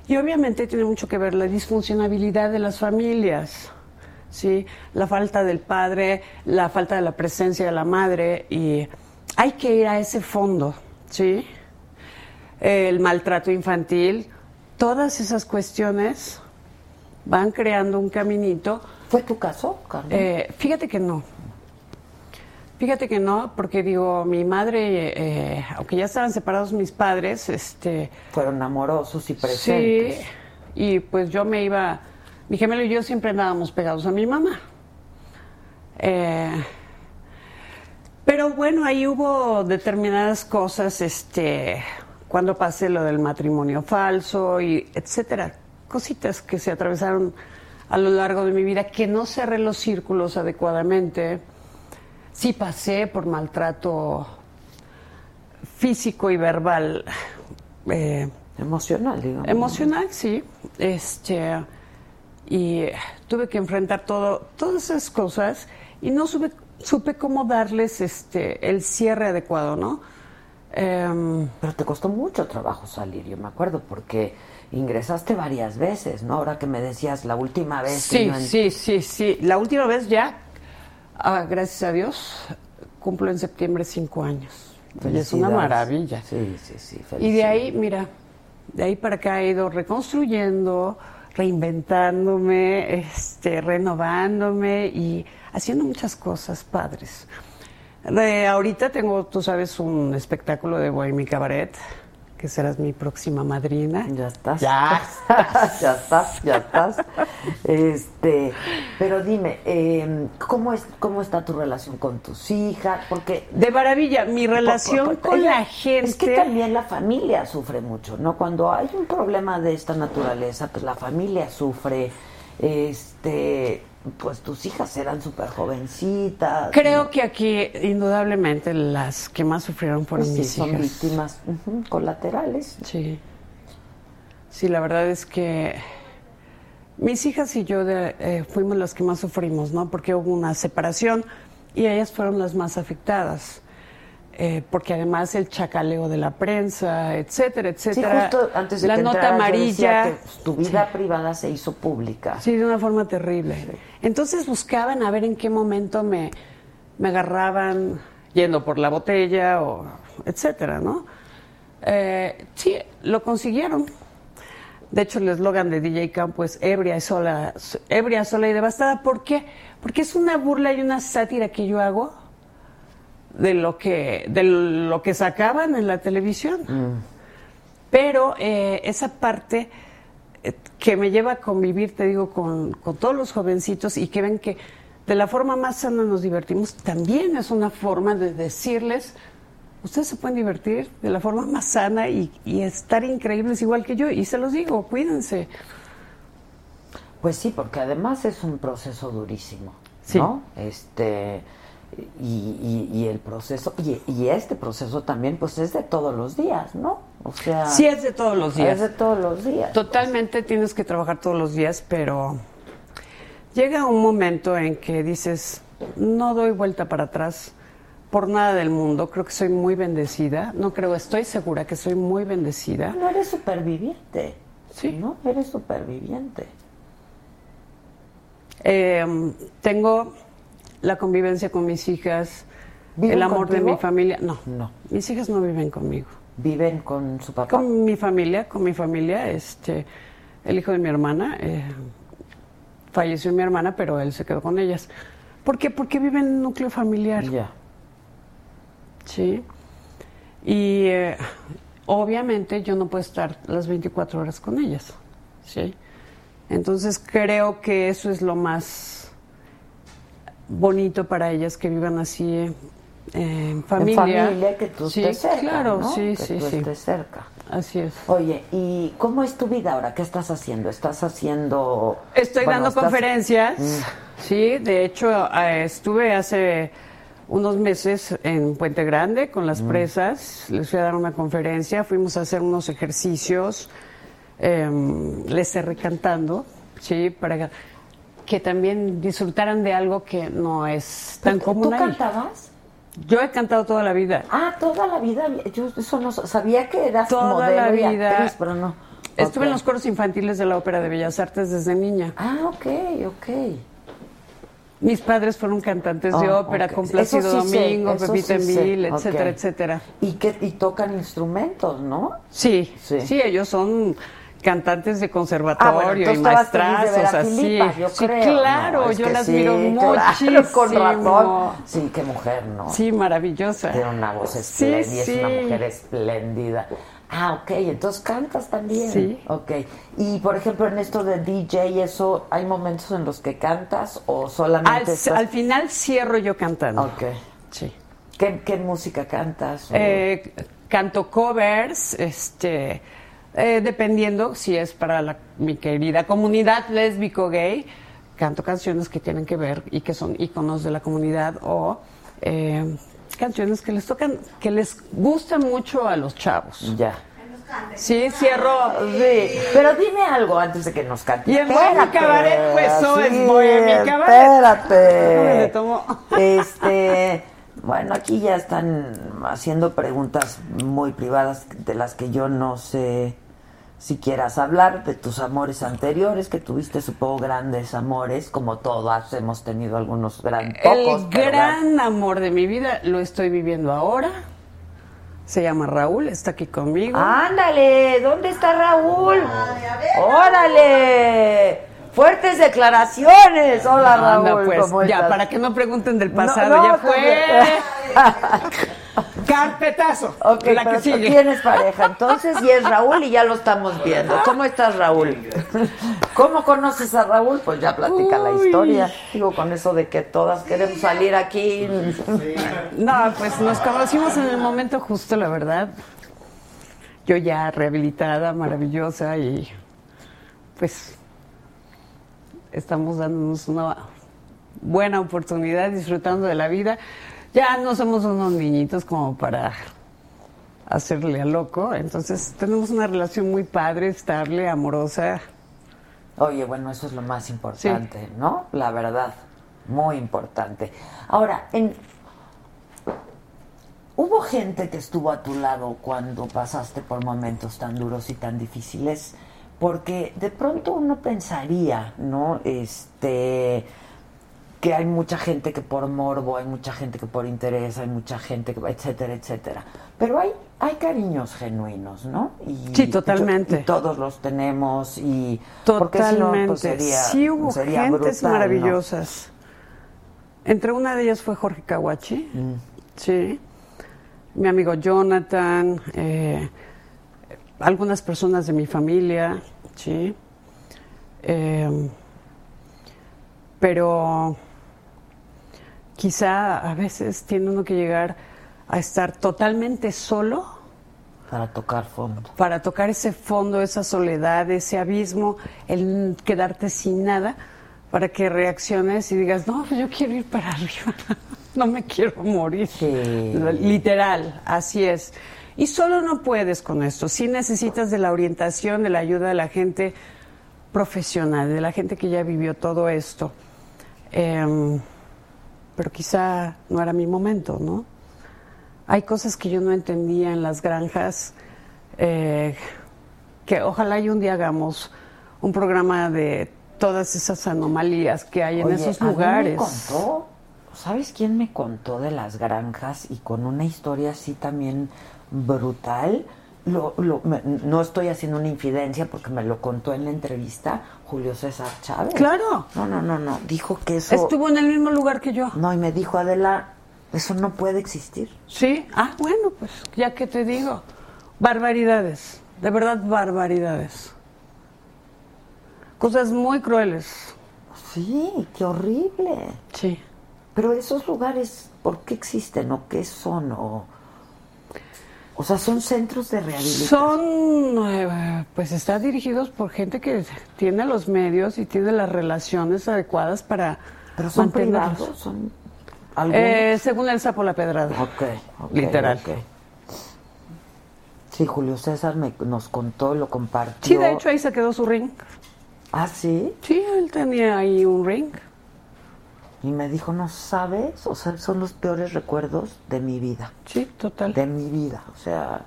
y obviamente tiene mucho que ver la disfuncionabilidad de las familias. ¿Sí? La falta del padre, la falta de la presencia de la madre y hay que ir a ese fondo, ¿sí? El maltrato infantil, todas esas cuestiones van creando un caminito. ¿Fue tu caso, Carmen? Eh, fíjate que no. Fíjate que no, porque digo, mi madre, eh, aunque ya estaban separados mis padres, este... Fueron amorosos y Sí, presentes. y pues yo me iba, mi gemelo y yo siempre andábamos pegados a mi mamá. Eh, pero bueno, ahí hubo determinadas cosas, este, cuando pasé lo del matrimonio falso y etcétera, cositas que se atravesaron a lo largo de mi vida, que no cerré los círculos adecuadamente. Sí pasé por maltrato físico y verbal. eh, Emocional, digamos. Emocional, sí. Este, y tuve que enfrentar todo, todas esas cosas y no supe, supe cómo darles este, el cierre adecuado, ¿no? Em, Pero te costó mucho trabajo salir, yo me acuerdo, porque ingresaste varias veces, ¿no? Ahora que me decías la última vez. que sí, yo en- sí, sí, sí. La última vez ya, ah, gracias a Dios, cumplo en septiembre cinco años. Y es una maravilla. Sí, sí, sí. Y de ahí, mira, de ahí para acá he ido reconstruyendo, reinventándome, este, renovándome y haciendo muchas cosas padres. De ahorita tengo, tú sabes, un espectáculo de Bohemia Cabaret, que serás mi próxima madrina. Ya estás. Ya. ya estás, ya estás. Este, pero dime, eh, ¿cómo es cómo está tu relación con tus hijas? Porque De maravilla, mi relación Por- por- con ella- la gente. Es que también la familia sufre mucho, ¿no? Cuando hay un problema de esta naturaleza, pues la familia sufre. Este, pues tus hijas eran súper jovencitas. Creo que aquí, indudablemente, las que más sufrieron fueron Pues sí, mis son hijas. víctimas ujú, colaterales. Sí. Sí, la verdad es que mis hijas y yo de- eh, fuimos las que más sufrimos, ¿no? Porque hubo una separación y ellas fueron las más afectadas. Eh, porque además el chacaleo de la prensa, etcétera, Sí, etcétera. justo antes de la que nota yo decía amarilla. que, pues, tu vida privada se hizo pública. Sí, de una forma terrible. Entonces buscaban a ver en qué momento me, me agarraban yendo por la botella o etcétera, ¿no? Eh, sí, lo consiguieron. De hecho, el eslogan de DJ Campo es ebria y sola, ebria, sola y devastada. ¿Por qué? Porque es una burla y una sátira que yo hago de lo que, de lo que sacaban en la televisión. Pero eh, esa parte que me lleva a convivir, te digo, con, con todos los jovencitos y que ven que de la forma más sana nos divertimos, también es una forma de decirles, ustedes se pueden divertir de la forma más sana y, y estar increíbles igual que yo. Y se los digo, cuídense. Pues sí, porque además es un proceso durísimo, Sí. ¿no? Este y, y- y el proceso y, y este proceso también, pues es de todos los días, ¿no? O sea, Sí es de todos los días. Es de todos los días. Totalmente tienes que trabajar todos los días, pero llega un momento en que dices, no doy vuelta para atrás por nada del mundo, creo que soy muy bendecida, no creo, estoy segura que soy muy bendecida. No eres superviviente. Sí. ¿No? Eres superviviente. Eh, tengo la convivencia con mis hijas, ¿Viven el amor de mi familia. No, No. mis hijas no viven conmigo. Viven con su papá. Con mi familia, con mi familia, este, el hijo de mi hermana, eh, falleció mi hermana, pero él se quedó con ellas. ¿Por qué? Porque viven en un núcleo familiar. Ya. Sí. Y eh, obviamente yo no puedo estar las 24 horas con ellas. Sí. Entonces creo que eso es lo más bonito para ellas que vivan así eh, en familia. En familia que tú sí, estés cerca, claro, ¿no? sí, que sí, tú sí. estés cerca. Así es. Oye, ¿y cómo es tu vida ahora? ¿Qué estás haciendo? ¿Estás haciendo...? Estoy bueno, dando estás- conferencias, Mm. sí, de hecho eh, estuve hace unos meses en Puente Grande con Mm. las presas, les fui a dar una conferencia, fuimos a hacer unos ejercicios, em, les cerré cantando, sí, para que también disfrutaran de algo que no es tan ¿Tú- común ¿Tú ahí. cantabas? Yo he cantado toda la vida. Ah, toda la vida. Yo eso no sabía que eras Toda modelo la y vida. actriz, pero no. Estuve en los coros infantiles de la Ópera de Bellas Artes desde niña. Ah, ok, ok. Mis padres fueron cantantes de Ah, ópera, ok. con Plácido Eso sí Domingo, Pepita sí Emil, etcétera, etcétera. Y que y tocan instrumentos, ¿no? Sí, Sí. sí, ellos son cantantes de Ah, bueno, conservatorio y estabas feliz de ver maestrazos, a así. Filipa, yo sí, creo. claro, No, yo las sí, miro claro, muchísimo. con razón. Sí, qué mujer, ¿no? Sí, maravillosa. Tiene una voz Sí, espléndida, es una sí. mujer espléndida. Ah, ok, entonces cantas también. Sí. Ok. Y por ejemplo, en esto de DJ, ¿eso hay momentos en los que cantas o solamente Al, estás- al final cierro yo cantando. Ok. Sí. ¿Qué, qué música cantas? O- Eh, canto covers, este, eh, dependiendo si es para la- mi querida comunidad lésbico gay, canto canciones que tienen que ver y que son íconos de la comunidad o eh, canciones que les tocan, que les gustan mucho a los chavos. Ya. Sí, cierro. Sí, pero dime algo antes de que nos cantes. Y en Bohemia Cabaret, pues, eso es sí, Bohemia Cabaret. Espérate. Me tomo. Este, bueno, aquí ya están haciendo preguntas muy privadas de las que yo no sé si quieras hablar de tus amores anteriores, que tuviste, supongo, grandes amores, como todas hemos tenido algunos gran, pocos. El gran amor de mi vida lo estoy viviendo ahora. Se llama Raúl, está aquí conmigo. Ándale, ¿dónde está Raúl? Órale. Fuertes declaraciones. Hola Anda, Raúl, pues, ¿cómo ya, estás? para que no pregunten del pasado, no, ya fue. Carpetazo. Ok, la pero que sigue. tienes pareja, entonces, y es Raúl y ya lo estamos viendo. ¿Cómo estás, Raúl? ¿Cómo conoces a Raúl? Pues ya platica la historia. Digo, con eso de que todas queremos salir aquí. No, pues nos conocimos en el momento justo, la verdad. Yo ya rehabilitada, maravillosa y pues estamos dándonos una buena oportunidad, disfrutando de la vida. Ya no somos unos niñitos como para hacerle a loco, entonces tenemos una relación muy padre, estable, amorosa. Oye, bueno, eso es lo más importante, ¿no? La verdad, muy importante. Ahora, en... ¿hubo gente que estuvo a tu lado cuando pasaste por momentos tan duros y tan difíciles? Porque de pronto uno pensaría, ¿no? Este que hay mucha gente que por morbo, hay mucha gente que por interés, hay mucha gente que etcétera, etcétera. Pero hay hay cariños genuinos, ¿no? Y, Sí, totalmente. y todos los tenemos y Totalmente. porque si no, pues sería, sí hubo sería gentes brutal, ¿no? maravillosas. Entre una de ellas fue Jorge Kawachi, Mm. sí. Mi amigo Jonathan, eh, algunas personas de mi familia, sí. Eh, pero quizá a veces tiene uno que llegar a estar totalmente solo para tocar fondo. para tocar ese fondo, esa soledad, ese abismo, el quedarte sin nada, para que reacciones y digas, no, pues yo quiero ir para arriba, no me quiero morir. Literal, así es. Y solo no puedes con esto, sí necesitas de la orientación, de la ayuda de la gente profesional, de la gente que ya vivió todo esto. Em, pero quizá no era mi momento, ¿no? Hay cosas que yo no entendía en las granjas, eh, que ojalá y un día hagamos un programa de todas esas anomalías que hay en Oye, esos a mí me lugares. contó, ¿sabes quién me contó de las granjas y con una historia así también brutal? Lo, lo- me- no estoy haciendo una infidencia porque me lo contó en la entrevista Julio César Chávez. Claro. No, no, no, no. Dijo que eso. Estuvo en el mismo lugar que yo. No, y me dijo Adela, eso no puede existir. Sí, ah, bueno, pues ya que te digo, barbaridades, de verdad barbaridades. Cosas muy crueles. Sí, qué horrible. Sí. Pero esos lugares, ¿por qué existen o qué son? O, o sea, son centros de rehabilitación. Son, eh, pues está dirigidos por gente que tiene los medios y tiene las relaciones adecuadas para Pero son mantenerlos. privados, son. Eh, según el sapo la pedrada. Ok, ok, Literal. ok. Sí, Julio César me, nos contó, lo compartió. Sí, de hecho ahí se quedó su ring. ¿Ah, sí? Sí, él tenía ahí un ring. Y me dijo, no sabes, o sea, son los peores recuerdos de mi vida. Sí, total. De mi vida, o sea...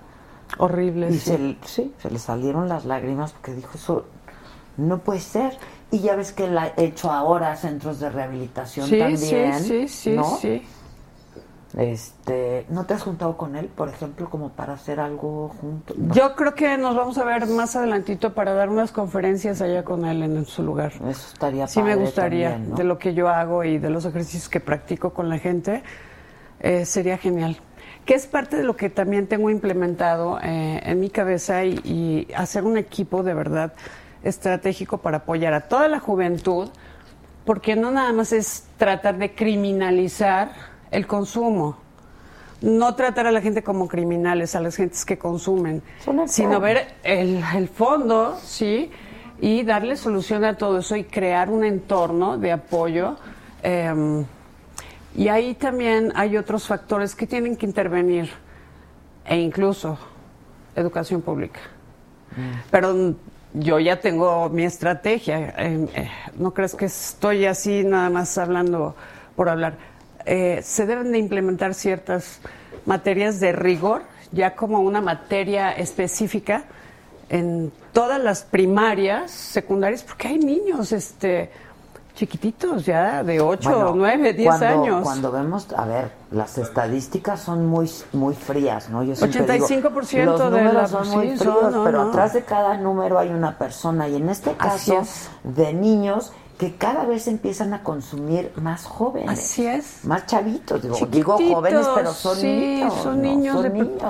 Horrible. Y sí. se, sí, se le salieron las lágrimas porque dijo, eso no puede ser. Y ya ves que él ha hecho ahora centros de rehabilitación Sí, también. sí, sí, sí, ¿no? sí. Este, ¿No te has juntado con él, por ejemplo, como para hacer algo juntos? Yo creo que nos vamos a ver más adelantito para dar unas conferencias allá con él en su lugar. Eso estaría Sí me gustaría, también, ¿no? de lo que yo hago y de los ejercicios que practico con la gente, eh, sería genial. Que es parte de lo que también tengo implementado eh, en mi cabeza y, y hacer un equipo de verdad estratégico para apoyar a toda la juventud, porque no nada más es tratar de criminalizar el consumo, no tratar a la gente como criminales, a las gentes que consumen, sino ver el, el fondo, ¿sí? Y darle solución a todo eso y crear un entorno de apoyo. eh, y ahí también hay otros factores que tienen que intervenir, e incluso educación pública. Pero mm, yo ya tengo mi estrategia. eh, eh, no crees que estoy así nada más hablando por hablar. Eh, se deben de implementar ciertas materias de rigor, ya como una materia específica en todas las primarias, secundarias, porque hay niños este chiquititos ya de 8, Bueno, 9, 10 cuando- años. Cuando vemos, a ver, las estadísticas son muy muy frías, ¿no? Yo siempre 85% digo, los de la- números son muy fríos, son, no, pero no. atrás de cada número hay una persona y en este caso es. de niños que cada vez empiezan a consumir más jóvenes. Así es. Más chavitos, digo, digo jóvenes, pero son sí, niños. son ¿no? niños, Son de- niños.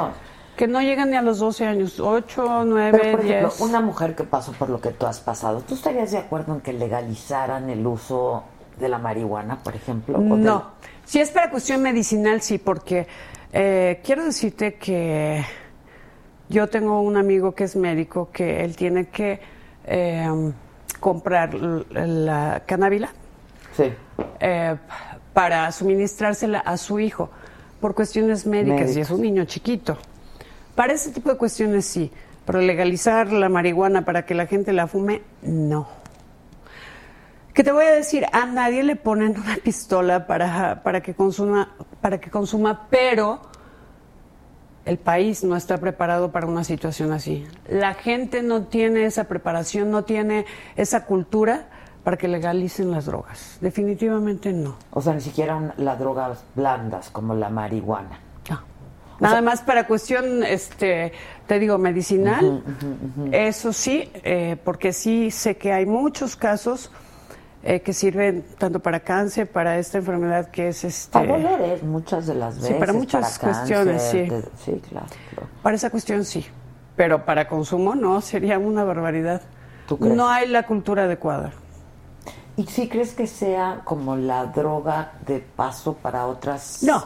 que no llegan ni a los 12 años, 8, 9, Pero, por ejemplo, 10. una mujer que pasó por lo que tú has pasado, ¿tú estarías de acuerdo en que legalizaran el uso de la marihuana, por ejemplo? del- No, si es para cuestión medicinal, sí, porque eh, quiero decirte que yo tengo un amigo que es médico que él tiene que eh, comprar la canábila Sí. eh, para suministrársela a su hijo por cuestiones médicas, y es un niño chiquito. Para ese tipo de cuestiones sí, pero legalizar la marihuana para que la gente la fume, no. Que te voy a decir, a nadie le ponen una pistola para, para, que, consuma, para que consuma, pero el país no está preparado para una situación así. La gente no tiene esa preparación, no tiene esa cultura para que legalicen las drogas. Definitivamente no. O sea, ni siquiera las drogas blandas como la marihuana. Nada más para cuestión, este, te digo, medicinal. Eso sí, eh, porque sí sé que hay muchos casos eh, que sirven tanto para cáncer, para esta enfermedad que es este. Para dolores, muchas de las Sí, veces. para muchas cuestiones, sí. de- sí, claro. claro. Para esa cuestión sí, pero para consumo no, sería una barbaridad. ¿Tú crees? No hay la cultura adecuada. ¿Y si crees que sea como la droga de paso para otras? No,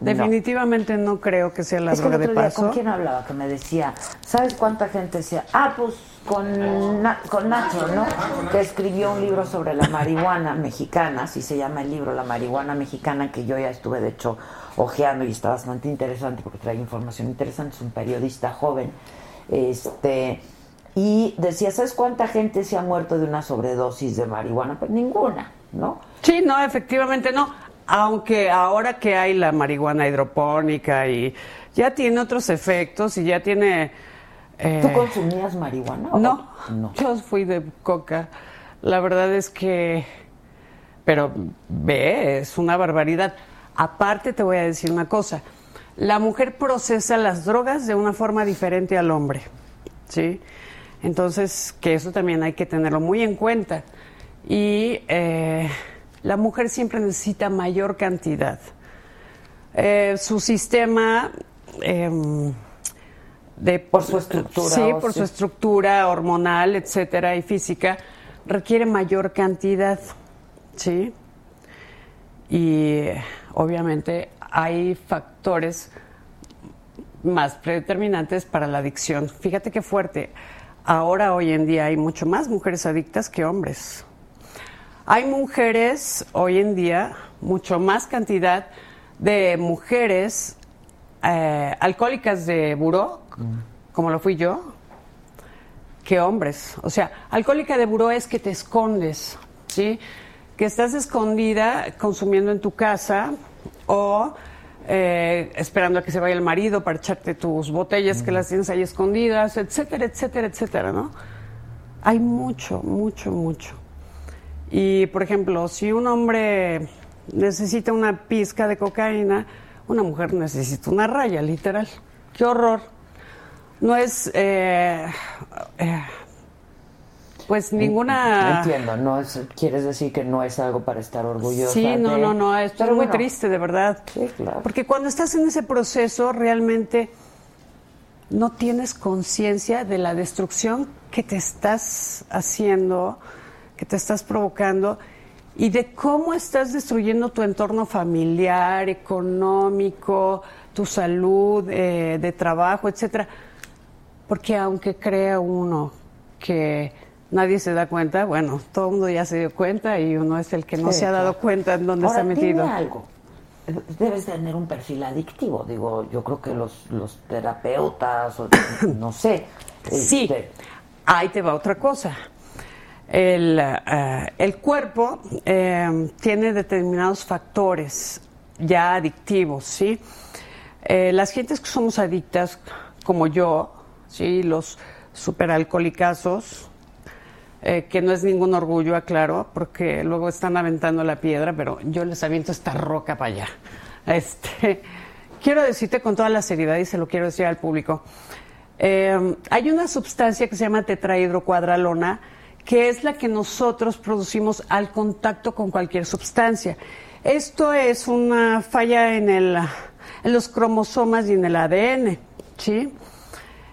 definitivamente no, creo que sea la es que el droga de otro día, paso. ¿con quién hablaba? Que me decía, ¿sabes cuánta gente decía? Ah, pues con, Na- con Nacho, ¿no? Que escribió un libro sobre la marihuana mexicana, así se llama el libro, La marihuana mexicana, que yo ya estuve, de hecho, ojeando y está bastante interesante porque trae información interesante, es un periodista joven. Este, y decía, ¿sabes cuánta gente se ha muerto de una sobredosis de marihuana? Pues ninguna, ¿no? Sí, no, efectivamente no. Aunque ahora que hay la marihuana hidropónica y ya tiene otros efectos y ya tiene... eh, ¿Tú consumías marihuana? o- No, no. yo fui de coca. La verdad es que... Pero ve, es una barbaridad. Aparte te voy a decir una cosa. La mujer procesa las drogas de una forma diferente al hombre. ¿Sí? Entonces, que eso también hay que tenerlo muy en cuenta. Y eh, la mujer siempre necesita mayor cantidad. Eh, su sistema em, de Por su estructura sí, por su estructura hormonal, etcétera, y física, requiere mayor cantidad, ¿sí? Y obviamente hay factores más predeterminantes para la adicción. Fíjate qué fuerte. Ahora, hoy en día, hay mucho más mujeres adictas que hombres. Hay mujeres, hoy en día, mucho más cantidad de mujeres eh, alcohólicas de buró, como lo fui yo, que hombres. O sea, alcohólica de buró es que te escondes, ¿sí? Que estás escondida consumiendo en tu casa o eh, esperando a que se vaya el marido para echarte tus botellas que las tienes ahí escondidas, etcétera, etcétera, etcétera, ¿no? Hay mucho, mucho, mucho. Y, por ejemplo, si un hombre necesita una pizca de cocaína, una mujer necesita una raya, literal. ¡Qué horror! No es, eh, eh, pues, ninguna... Entiendo, no es, quieres decir que no es algo para estar orgullosa. Sí, no, de- no, no, esto Pero es muy bueno, triste, de verdad. Sí, claro. Porque cuando estás en ese proceso, realmente no tienes conciencia de la destrucción que te estás haciendo, que te estás provocando y de cómo estás destruyendo tu entorno familiar, económico, tu salud, eh, de trabajo, etcétera. Porque aunque crea uno que nadie se da cuenta, bueno, todo el mundo ya se dio cuenta y uno es el que no Sí, se ha dado claro. cuenta en dónde Ahora, está metido. dime algo. Debes tener un perfil adictivo. Digo, yo creo que los, los terapeutas, o, no sé. Sí, este, ahí te va otra cosa. El, eh, el cuerpo eh, tiene determinados factores ya adictivos, ¿sí? Eh, las gentes que somos adictas, como yo, ¿sí? Los superalcoholicazos, eh, que no es ningún orgullo, aclaro, porque luego están aventando la piedra, pero yo les aviento esta roca para allá. Este, quiero decirte con toda la seriedad y se lo quiero decir al público. Hay una sustancia que se llama tetrahidrocuadralona, que es la que nosotros producimos al contacto con cualquier sustancia. Esto es una falla en, el, en los cromosomas y en el ADN, ¿sí?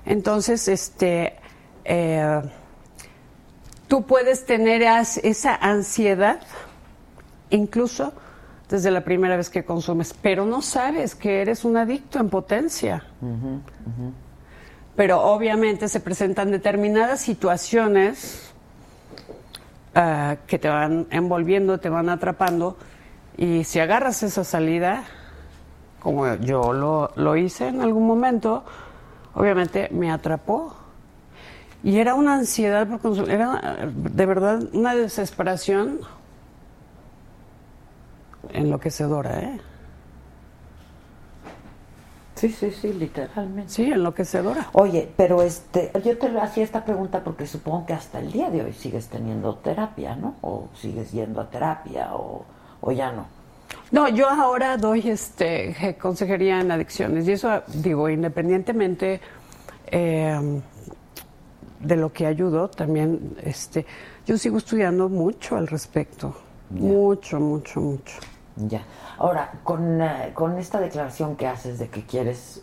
Entonces, este, eh, tú puedes tener as- esa ansiedad, incluso desde la primera vez que consumes, pero no sabes que eres un adicto en potencia. Pero obviamente se presentan determinadas situaciones ah, que te van envolviendo, te van atrapando. Y si agarras esa salida, como yo lo, lo hice en algún momento, obviamente me atrapó. Y era una ansiedad por era de verdad una desesperación enloquecedora, ¿eh? Sí, sí, sí, literalmente. Sí, enloquecedora. Oye, pero este, yo te hacía esta pregunta porque supongo que hasta el día de hoy sigues teniendo terapia, ¿no? O sigues yendo a terapia o, o ya no. No, yo ahora doy este consejería en adicciones y eso digo independientemente eh, de lo que ayudo también este yo sigo estudiando mucho al respecto mucho mucho mucho Ya. Ahora, con, eh, con esta declaración que haces de que quieres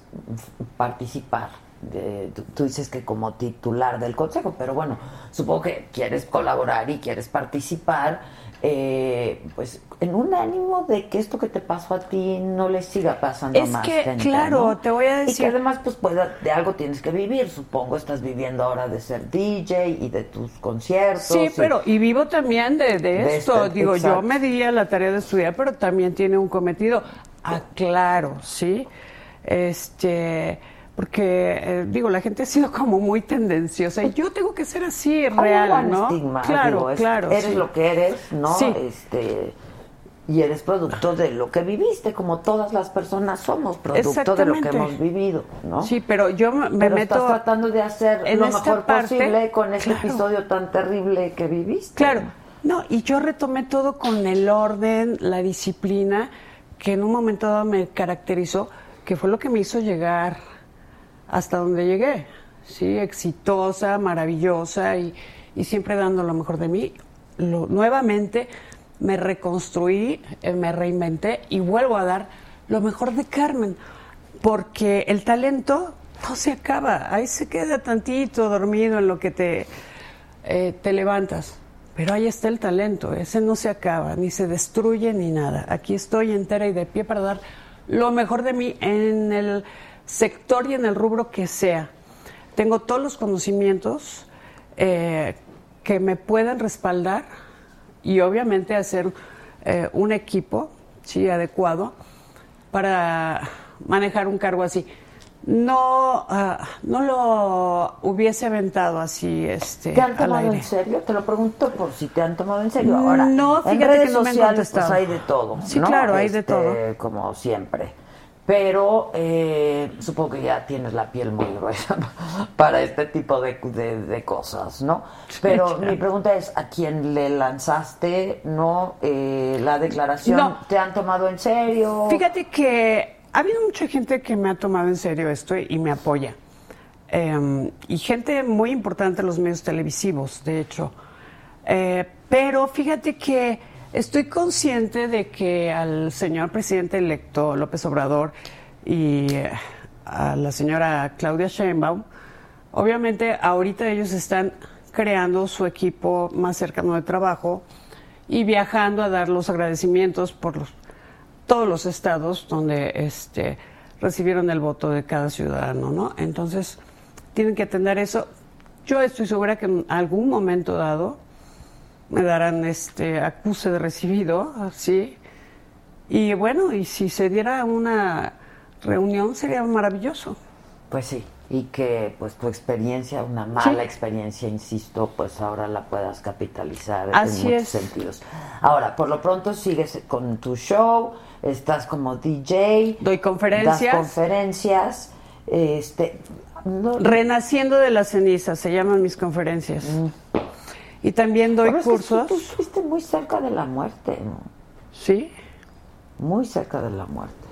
participar, de- tú, tú dices que como titular del consejo, pero bueno, supongo que quieres colaborar y quieres participar, eh, pues en un ánimo de que esto que te pasó a ti no le siga pasando a Es más que, gente, claro, ¿no? te voy a Y decir- que además, pues pueda- de algo tienes que vivir, supongo, estás viviendo ahora de ser DJ y de tus conciertos. Sí, y- pero y vivo también de, de De esto. este, Digo, exacto. yo me di a la tarea de estudiar, pero también tiene un cometido. Aclaro, ¿sí? Este, porque, eh, digo, la gente ha sido como muy tendenciosa y yo tengo que ser así, real, ¿no? estigma, claro, digo, es- claro. Eres sí. lo que eres, ¿no? Sí. Este, y eres producto de lo que viviste, como todas las personas somos producto de lo que hemos vivido, ¿no? Sí, pero yo me Pero meto estás tratando de hacer en lo mejor parte, posible con este claro. episodio tan terrible que viviste. Claro, no, y yo retomé todo con el orden, la disciplina, que en un momento dado me caracterizó, que fue lo que me hizo llegar hasta donde llegué, sí, exitosa, maravillosa y, y siempre dando lo mejor de mí. Lo- nuevamente me reconstruí, eh, me reinventé y vuelvo a dar lo mejor de Carmen, porque el talento no se acaba, ahí se queda tantito dormido en lo que te, eh, te levantas. Pero ahí está el talento, ese no se acaba, ni se destruye ni nada. Aquí estoy entera y de pie para dar lo mejor de mí en el sector y en el rubro que sea. Tengo todos los conocimientos eh, que me puedan respaldar y obviamente hacer eh, un equipo sí, adecuado para manejar un cargo así. No, ah, no lo hubiese aventado así este, ¿Te han tomado en serio? Te lo pregunto por si te han tomado en serio. Ahora, No, en fíjate redes que no me han sociales pues contestado. hay de todo. Sí, ¿no? claro, hay de Este, todo. Como siempre. Pero eh, supongo que ya tienes la piel muy gruesa para este tipo de, de- de cosas, ¿no? Pero mi pregunta es, ¿a quién le lanzaste, no, eh, la declaración? No. ¿Te han tomado en serio? Fíjate que ha habido mucha gente que me ha tomado en serio esto y me apoya. Eh, y gente muy importante en los medios televisivos, de hecho. Eh, pero fíjate que estoy consciente de que al señor presidente electo López Obrador y eh, a la señora Claudia Sheinbaum, obviamente ahorita ellos están creando su equipo más cercano de trabajo y viajando a dar los agradecimientos por los todos los estados donde este recibieron el voto de cada ciudadano, ¿no? Entonces, tienen que atender eso. Yo estoy segura que en algún momento dado me darán este acuse de recibido, así. Y bueno, y si se diera una reunión sería maravilloso. Pues sí, y que pues tu experiencia, una mala Sí. experiencia, insisto, pues ahora la puedas capitalizar Así en muchos es. sentidos. Ahora, por lo pronto sigues con tu show, estás como DJ, Doy conferencias. das conferencias, este, no- Renaciendo de las cenizas se llaman mis conferencias. Y también doy Pero es que cursos. tú, estuviste muy cerca de la muerte, ¿no? Sí. Muy cerca de la muerte.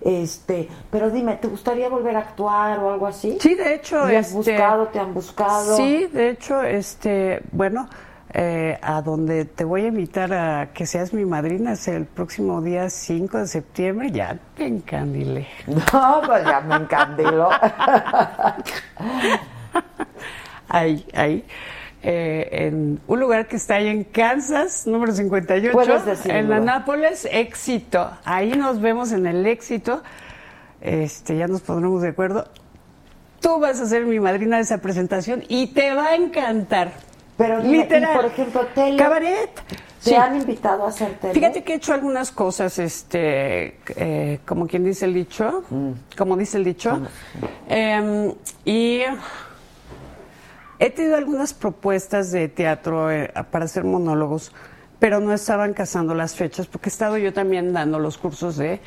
Este, pero dime, ¿te gustaría volver a actuar o algo así? Sí, de hecho, ¿Me has este, buscado, te han buscado? Sí, de hecho, este, bueno, eh, a donde te voy a invitar a que seas mi madrina es el próximo día 5 de septiembre, ya te encandilé. No, pues ya me encandiló. ahí, ahí. Eh, en un lugar que está ahí en Kansas, número 58, Puedes decir el en. Anápolis, éxito. Ahí nos vemos en el éxito. Este, ya nos pondremos de acuerdo. Tú vas a ser mi madrina de esa presentación y te va a encantar. Pero literal. por ejemplo, tele. Cabaret. ¿Te Sí. han invitado a hacer tele? Fíjate que he hecho algunas cosas, este, eh, como quien dice el dicho, como dice el dicho, Em, y he tenido algunas propuestas de teatro eh, para hacer monólogos, pero no estaban casando las fechas, porque he estado yo también dando los cursos de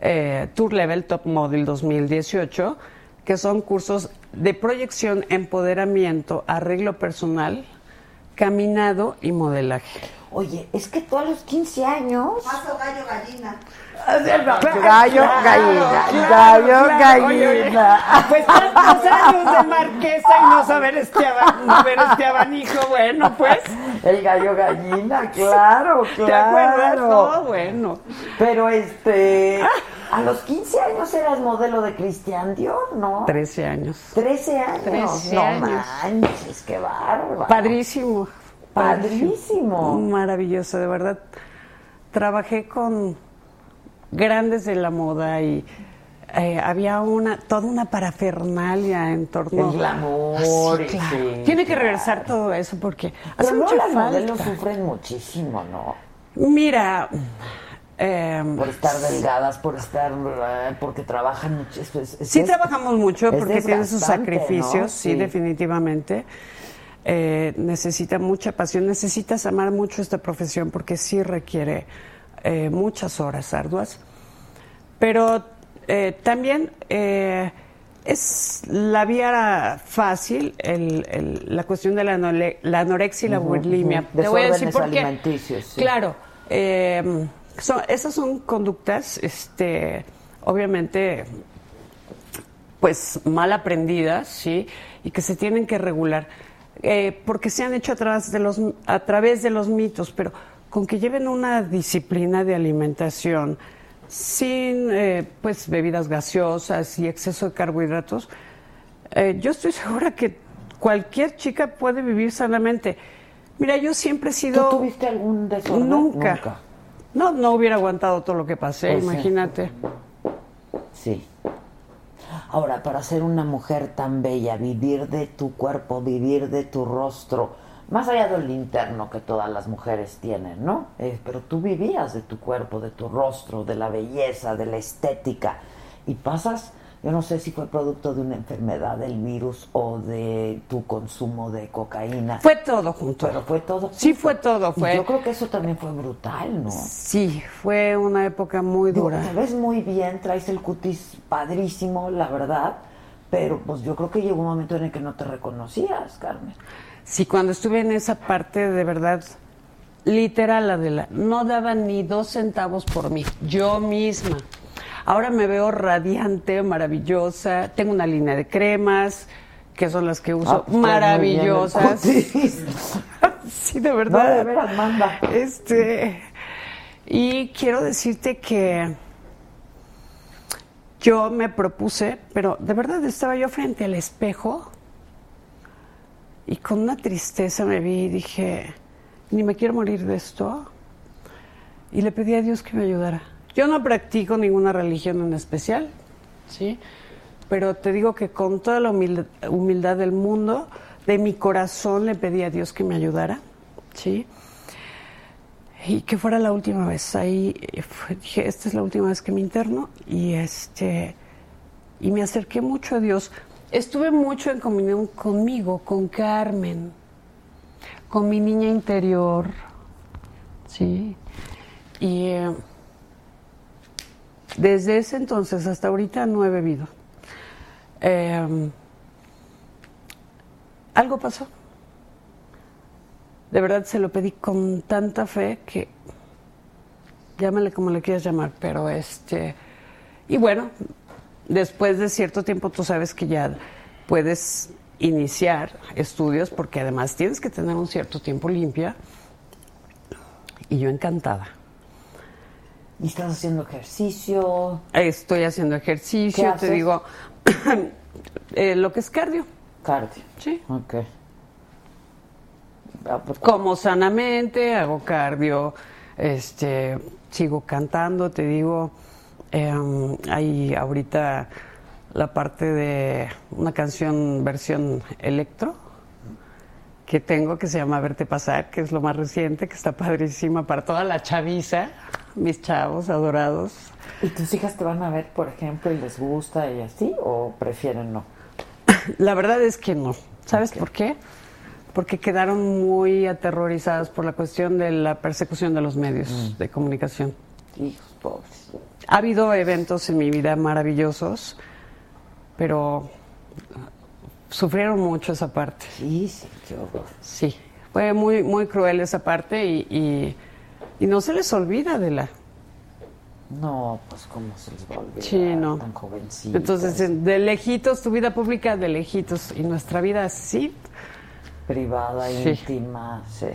eh, Tour Level Top Model 2018, que son cursos de proyección, empoderamiento, arreglo personal, caminado y modelaje. Oye, es que tú a los 15 años... Paso gallo gallina. Gallo, gallina, gallo, gallina. Pues tantos años de marquesa y no saber este, ver este abanico, bueno, pues. El gallo gallina, claro, claro. ¿Te acuerdas? No, bueno. Pero este, a los 15 años eras modelo de Cristian Dior, ¿no? 13 años. 13 años. 13 no años. manches, qué bárbaro. Padrísimo. Padrísimo. Maravilloso, de verdad. Trabajé con grandes de la moda y eh, había una toda una parafernalia en torno El glamour, Ah, sí, y claro. sí, Tiene que regresar todo eso porque hace Pero no, mucha las falta. modelos sufren muchísimo, ¿no? Mira, em, Por estar delgadas, por estar, eh, porque trabajan mucho. es- es- Sí es- trabajamos mucho porque tiene sus sacrificios, ¿no? sí, definitivamente. Eh, necesita mucha pasión, necesitas amar mucho esta profesión porque sí requiere eh, muchas horas arduas. Pero eh, también eh, es la vía fácil, el- el- la cuestión de la, anole- la anorexia y la Ujú, bulimia. ujú. Te voy a decir por qué. sí. Claro, son- esas son conductas, este, obviamente, pues mal aprendidas, sí, y que se tienen que regular, eh, porque se han hecho a través de los a través de los mitos, pero con que lleven una disciplina de alimentación sin, eh, pues, bebidas gaseosas y exceso de carbohidratos, eh, yo estoy segura que cualquier chica puede vivir sanamente. Mira, yo siempre he sido. ¿Tú tuviste algún desorden? Nunca. Nunca. No, no hubiera aguantado todo lo que pasé, Pues sí. imagínate. Sí. Ahora, para ser una mujer tan bella, vivir de tu cuerpo, vivir de tu rostro, más allá del interno que todas las mujeres tienen, ¿no? Eh, pero tú vivías de tu cuerpo, de tu rostro, de la belleza, de la estética, y pasas, yo no sé si fue producto de una enfermedad del virus o de tu consumo de cocaína. Fue todo junto. Pero fue todo. Sí, fue todo. Y Fue. yo creo que eso también fue brutal, ¿no? Sí, fue una época muy Digo, dura. te ves muy bien, traes el cutis padrísimo, la verdad, pero pues yo creo que llegó un momento en el que no te reconocías, Carmen. Sí, cuando estuve en esa parte, de verdad, literal, Adela, no daba ni dos centavos por mí, yo misma. Ahora me veo radiante, maravillosa, tengo una línea de cremas, que son las que uso, Ah, pues, el maravillosas. sí, de verdad. No, de veras, manda. Este, y quiero decirte que yo me propuse, pero de verdad estaba yo frente al espejo y con una tristeza me vi y dije, ni me quiero morir de esto. Y le pedí a Dios que me ayudara. Yo no practico ninguna religión en especial, ¿sí? Pero te digo que con toda la humildad, del mundo, de mi corazón le pedí a Dios que me ayudara, ¿sí? Y que fuera la última vez. Ahí dije, esta es la última vez que me interno y este y me acerqué mucho a Dios. Estuve mucho en comunión conmigo, con Carmen, con mi niña interior, sí. Y eh, desde ese entonces hasta ahorita no he bebido. Eh, algo pasó. De verdad se lo pedí con tanta fe que llámale como le quieras llamar, pero este y bueno, después de cierto tiempo tú sabes que ya puedes iniciar estudios porque además tienes que tener un cierto tiempo limpia y yo encantada. ¿Y estás haciendo ejercicio? Estoy haciendo ¿Qué ejercicio, te haces? digo eh, lo que es cardio. Cardio. Sí. Ok. Ah, pues, Como sanamente, hago cardio, este, sigo cantando, te digo, em, hay ahorita la parte de una canción versión electro que tengo que se llama Verte Pasar, que es lo más reciente, que está padrísima para toda la chaviza, mis chavos adorados. ¿Y tus hijas te van a ver, por ejemplo, y les gusta y así? ¿O prefieren no? La verdad es que no. ¿Sabes por qué? Porque quedaron muy aterrorizadas por la cuestión de la persecución de los medios de comunicación. Hijos pobres. Ha habido eventos en mi vida maravillosos, pero sufrieron mucho esa parte. Sí, sí, qué horror. Sí, fue muy, muy cruel esa parte y, y, y no se les olvida de la... No, pues cómo se les va a olvidar Sí, no. tan jovencitas. Entonces, en- de lejitos, tu vida pública de lejitos y nuestra vida sí. Privada, Sí. íntima, sí.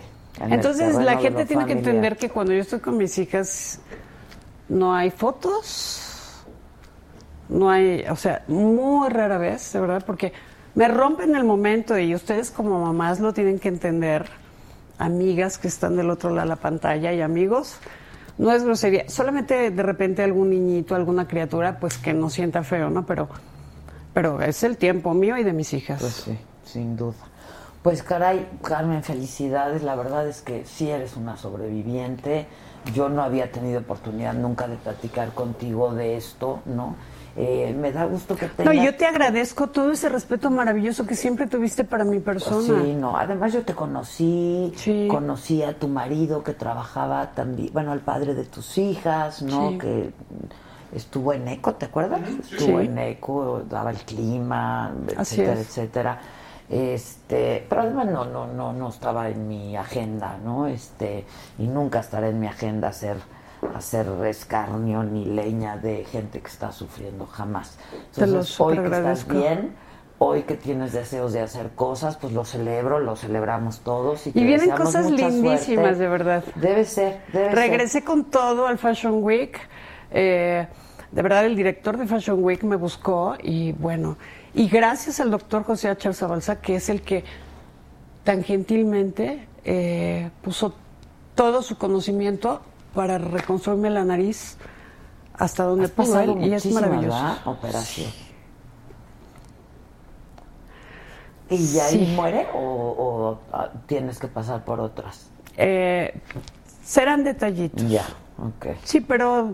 En Entonces la gente tiene que entender que cuando yo estoy con mis hijas no hay fotos, no hay, o sea, muy rara vez, de verdad, porque me rompen el momento y ustedes como mamás lo tienen que entender, amigas que están del otro lado de la pantalla y amigos, no es grosería, solamente de repente algún niñito, alguna criatura, pues que no sienta feo, ¿no? Pero, pero es el tiempo mío y de mis hijas. Pues sí, sin duda. Pues caray, Carmen, felicidades. La verdad es que sí eres una sobreviviente. Yo no había tenido oportunidad nunca de platicar contigo de esto, ¿no? Eh, me da gusto que No, tengas... yo te agradezco todo ese respeto maravilloso que siempre tuviste para mi persona. Sí, no. Además yo te conocí, conocí a tu marido que trabajaba también, bueno, al padre de tus hijas, ¿no? Sí. Que estuvo en ECO, ¿te acuerdas? Estuvo Sí. en ECO, daba el clima, Así etcétera, es. etcétera. Este, pero además no, no, no, no estaba en mi agenda, ¿no? Este, y nunca estará en mi agenda hacer hacer escarnio ni leña de gente que está sufriendo jamás. Te lo Entonces, hoy que estás bien, hoy que tienes deseos de hacer cosas, pues lo celebro, lo celebramos todos. Y, Y vienen cosas lindísimas, suerte. de verdad. Debe ser, debe Regresé con todo al Fashion Week. Eh, de verdad, el director de Fashion Week me buscó y bueno, y gracias al doctor José H. Zabalza, que es el que tan gentilmente eh, puso todo su conocimiento para reconstruirme la nariz hasta donde pudo él, y es maravilloso. ¿verdad? Operación. ¿Y ya ahí Sí. muere o, o, ah, tienes que pasar por otras? Eh, serán detallitos. Ya, ok. Sí, pero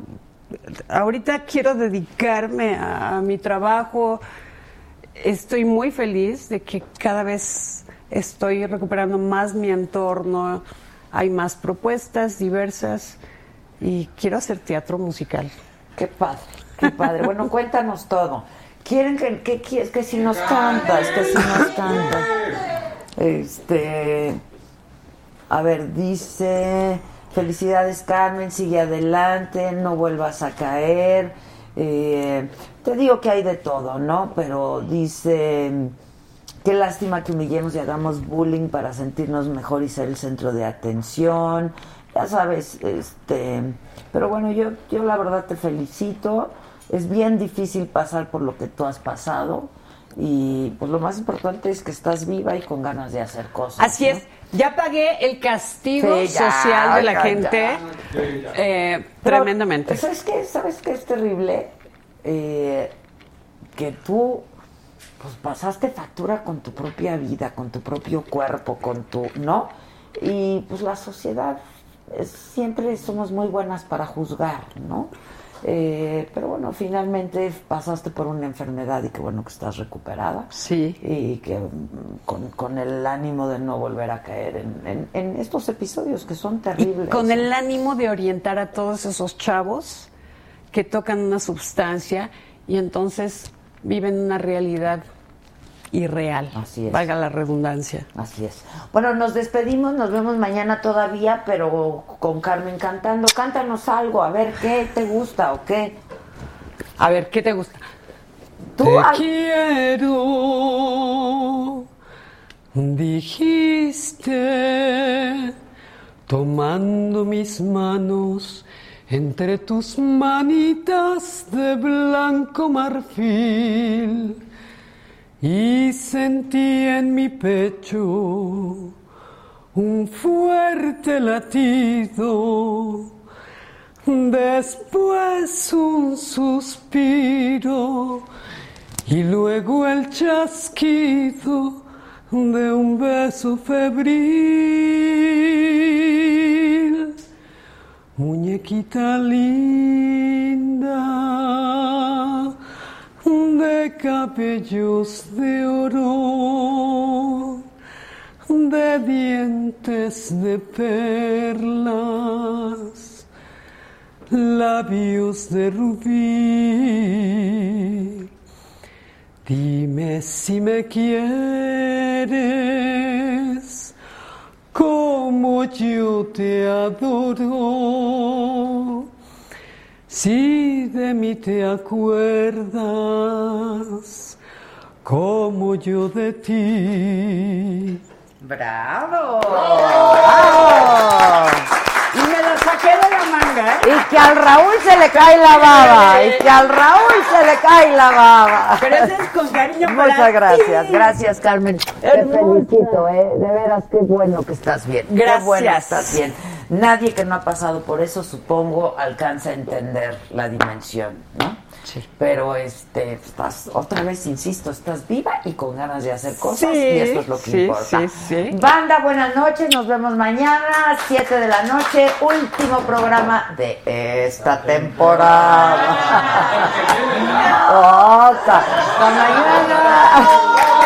ahorita quiero dedicarme a, a mi trabajo. Estoy muy feliz de que cada vez estoy recuperando más mi entorno. Hay más propuestas diversas y quiero hacer teatro musical. Qué padre, qué padre. Bueno, cuéntanos todo. ¿Quieren que, que, que, que si nos cantas, que si nos cantas? Este, a ver, dice, felicidades Carmen, sigue adelante, no vuelvas a caer. Eh, te digo que hay de todo, ¿no? Pero dice, qué lástima que humillemos y hagamos bullying para sentirnos mejor y ser el centro de atención. Ya sabes, este, pero bueno, yo, yo la verdad te felicito. Es bien difícil pasar por lo que tú has pasado y pues lo más importante es que estás viva y con ganas de hacer cosas. Así ¿no? es, ya pagué el castigo Sí, ya, social de la ya, gente ya. eh, Pero, tremendamente. ¿Sabes qué? ¿Sabes qué es terrible? Eh, que tú pues pasaste factura con tu propia vida, con tu propio cuerpo, con tu, ¿no? Y pues la sociedad es- siempre somos muy buenas para juzgar, ¿no? Eh, pero bueno, finalmente pasaste por una enfermedad y qué bueno que estás recuperada. Sí. Y que mm, con, con el ánimo de no volver a caer en, en- en estos episodios que son terribles. con el ánimo de orientar a todos esos chavos que tocan una sustancia y entonces viven una realidad irreal. Así es. Valga la redundancia. Así es. Bueno, nos despedimos, nos vemos mañana todavía, pero con Carmen cantando. Cántanos algo, a ver qué te gusta o qué. A ver, ¿qué te gusta? Tú, Te quiero, dijiste, tomando mis manos entre tus manitas de blanco marfil, y sentí en mi pecho un fuerte latido. Después un suspiro y luego el chasquido de un beso febril, muñequita linda de cabellos de oro, de dientes de perlas, labios de rubí. Dime si me quieres como yo te adoro. Si de mí te acuerdas como yo de ti. ¡Bravo! ¡Bravo! Y me la saqué de manga, ¿eh? Y que al Raúl se le cae la baba. Y que al Raúl se le cae la baba. Pero eso es con cariño para Muchas gracias, ti. gracias Carmen. Te felicito, ¿eh? De veras, qué bueno que estás bien. Qué Gracias. bueno que estás bien. Nadie que no ha pasado por eso, supongo, alcanza a entender la dimensión, ¿no? Sí. Pero este, estás, otra vez insisto, estás viva y con ganas de hacer cosas Sí, y eso es lo que sí, importa. sí, sí. Banda, buenas noches, nos vemos mañana, 7 de la noche, último programa de esta temporada. Otra. Hasta mañana.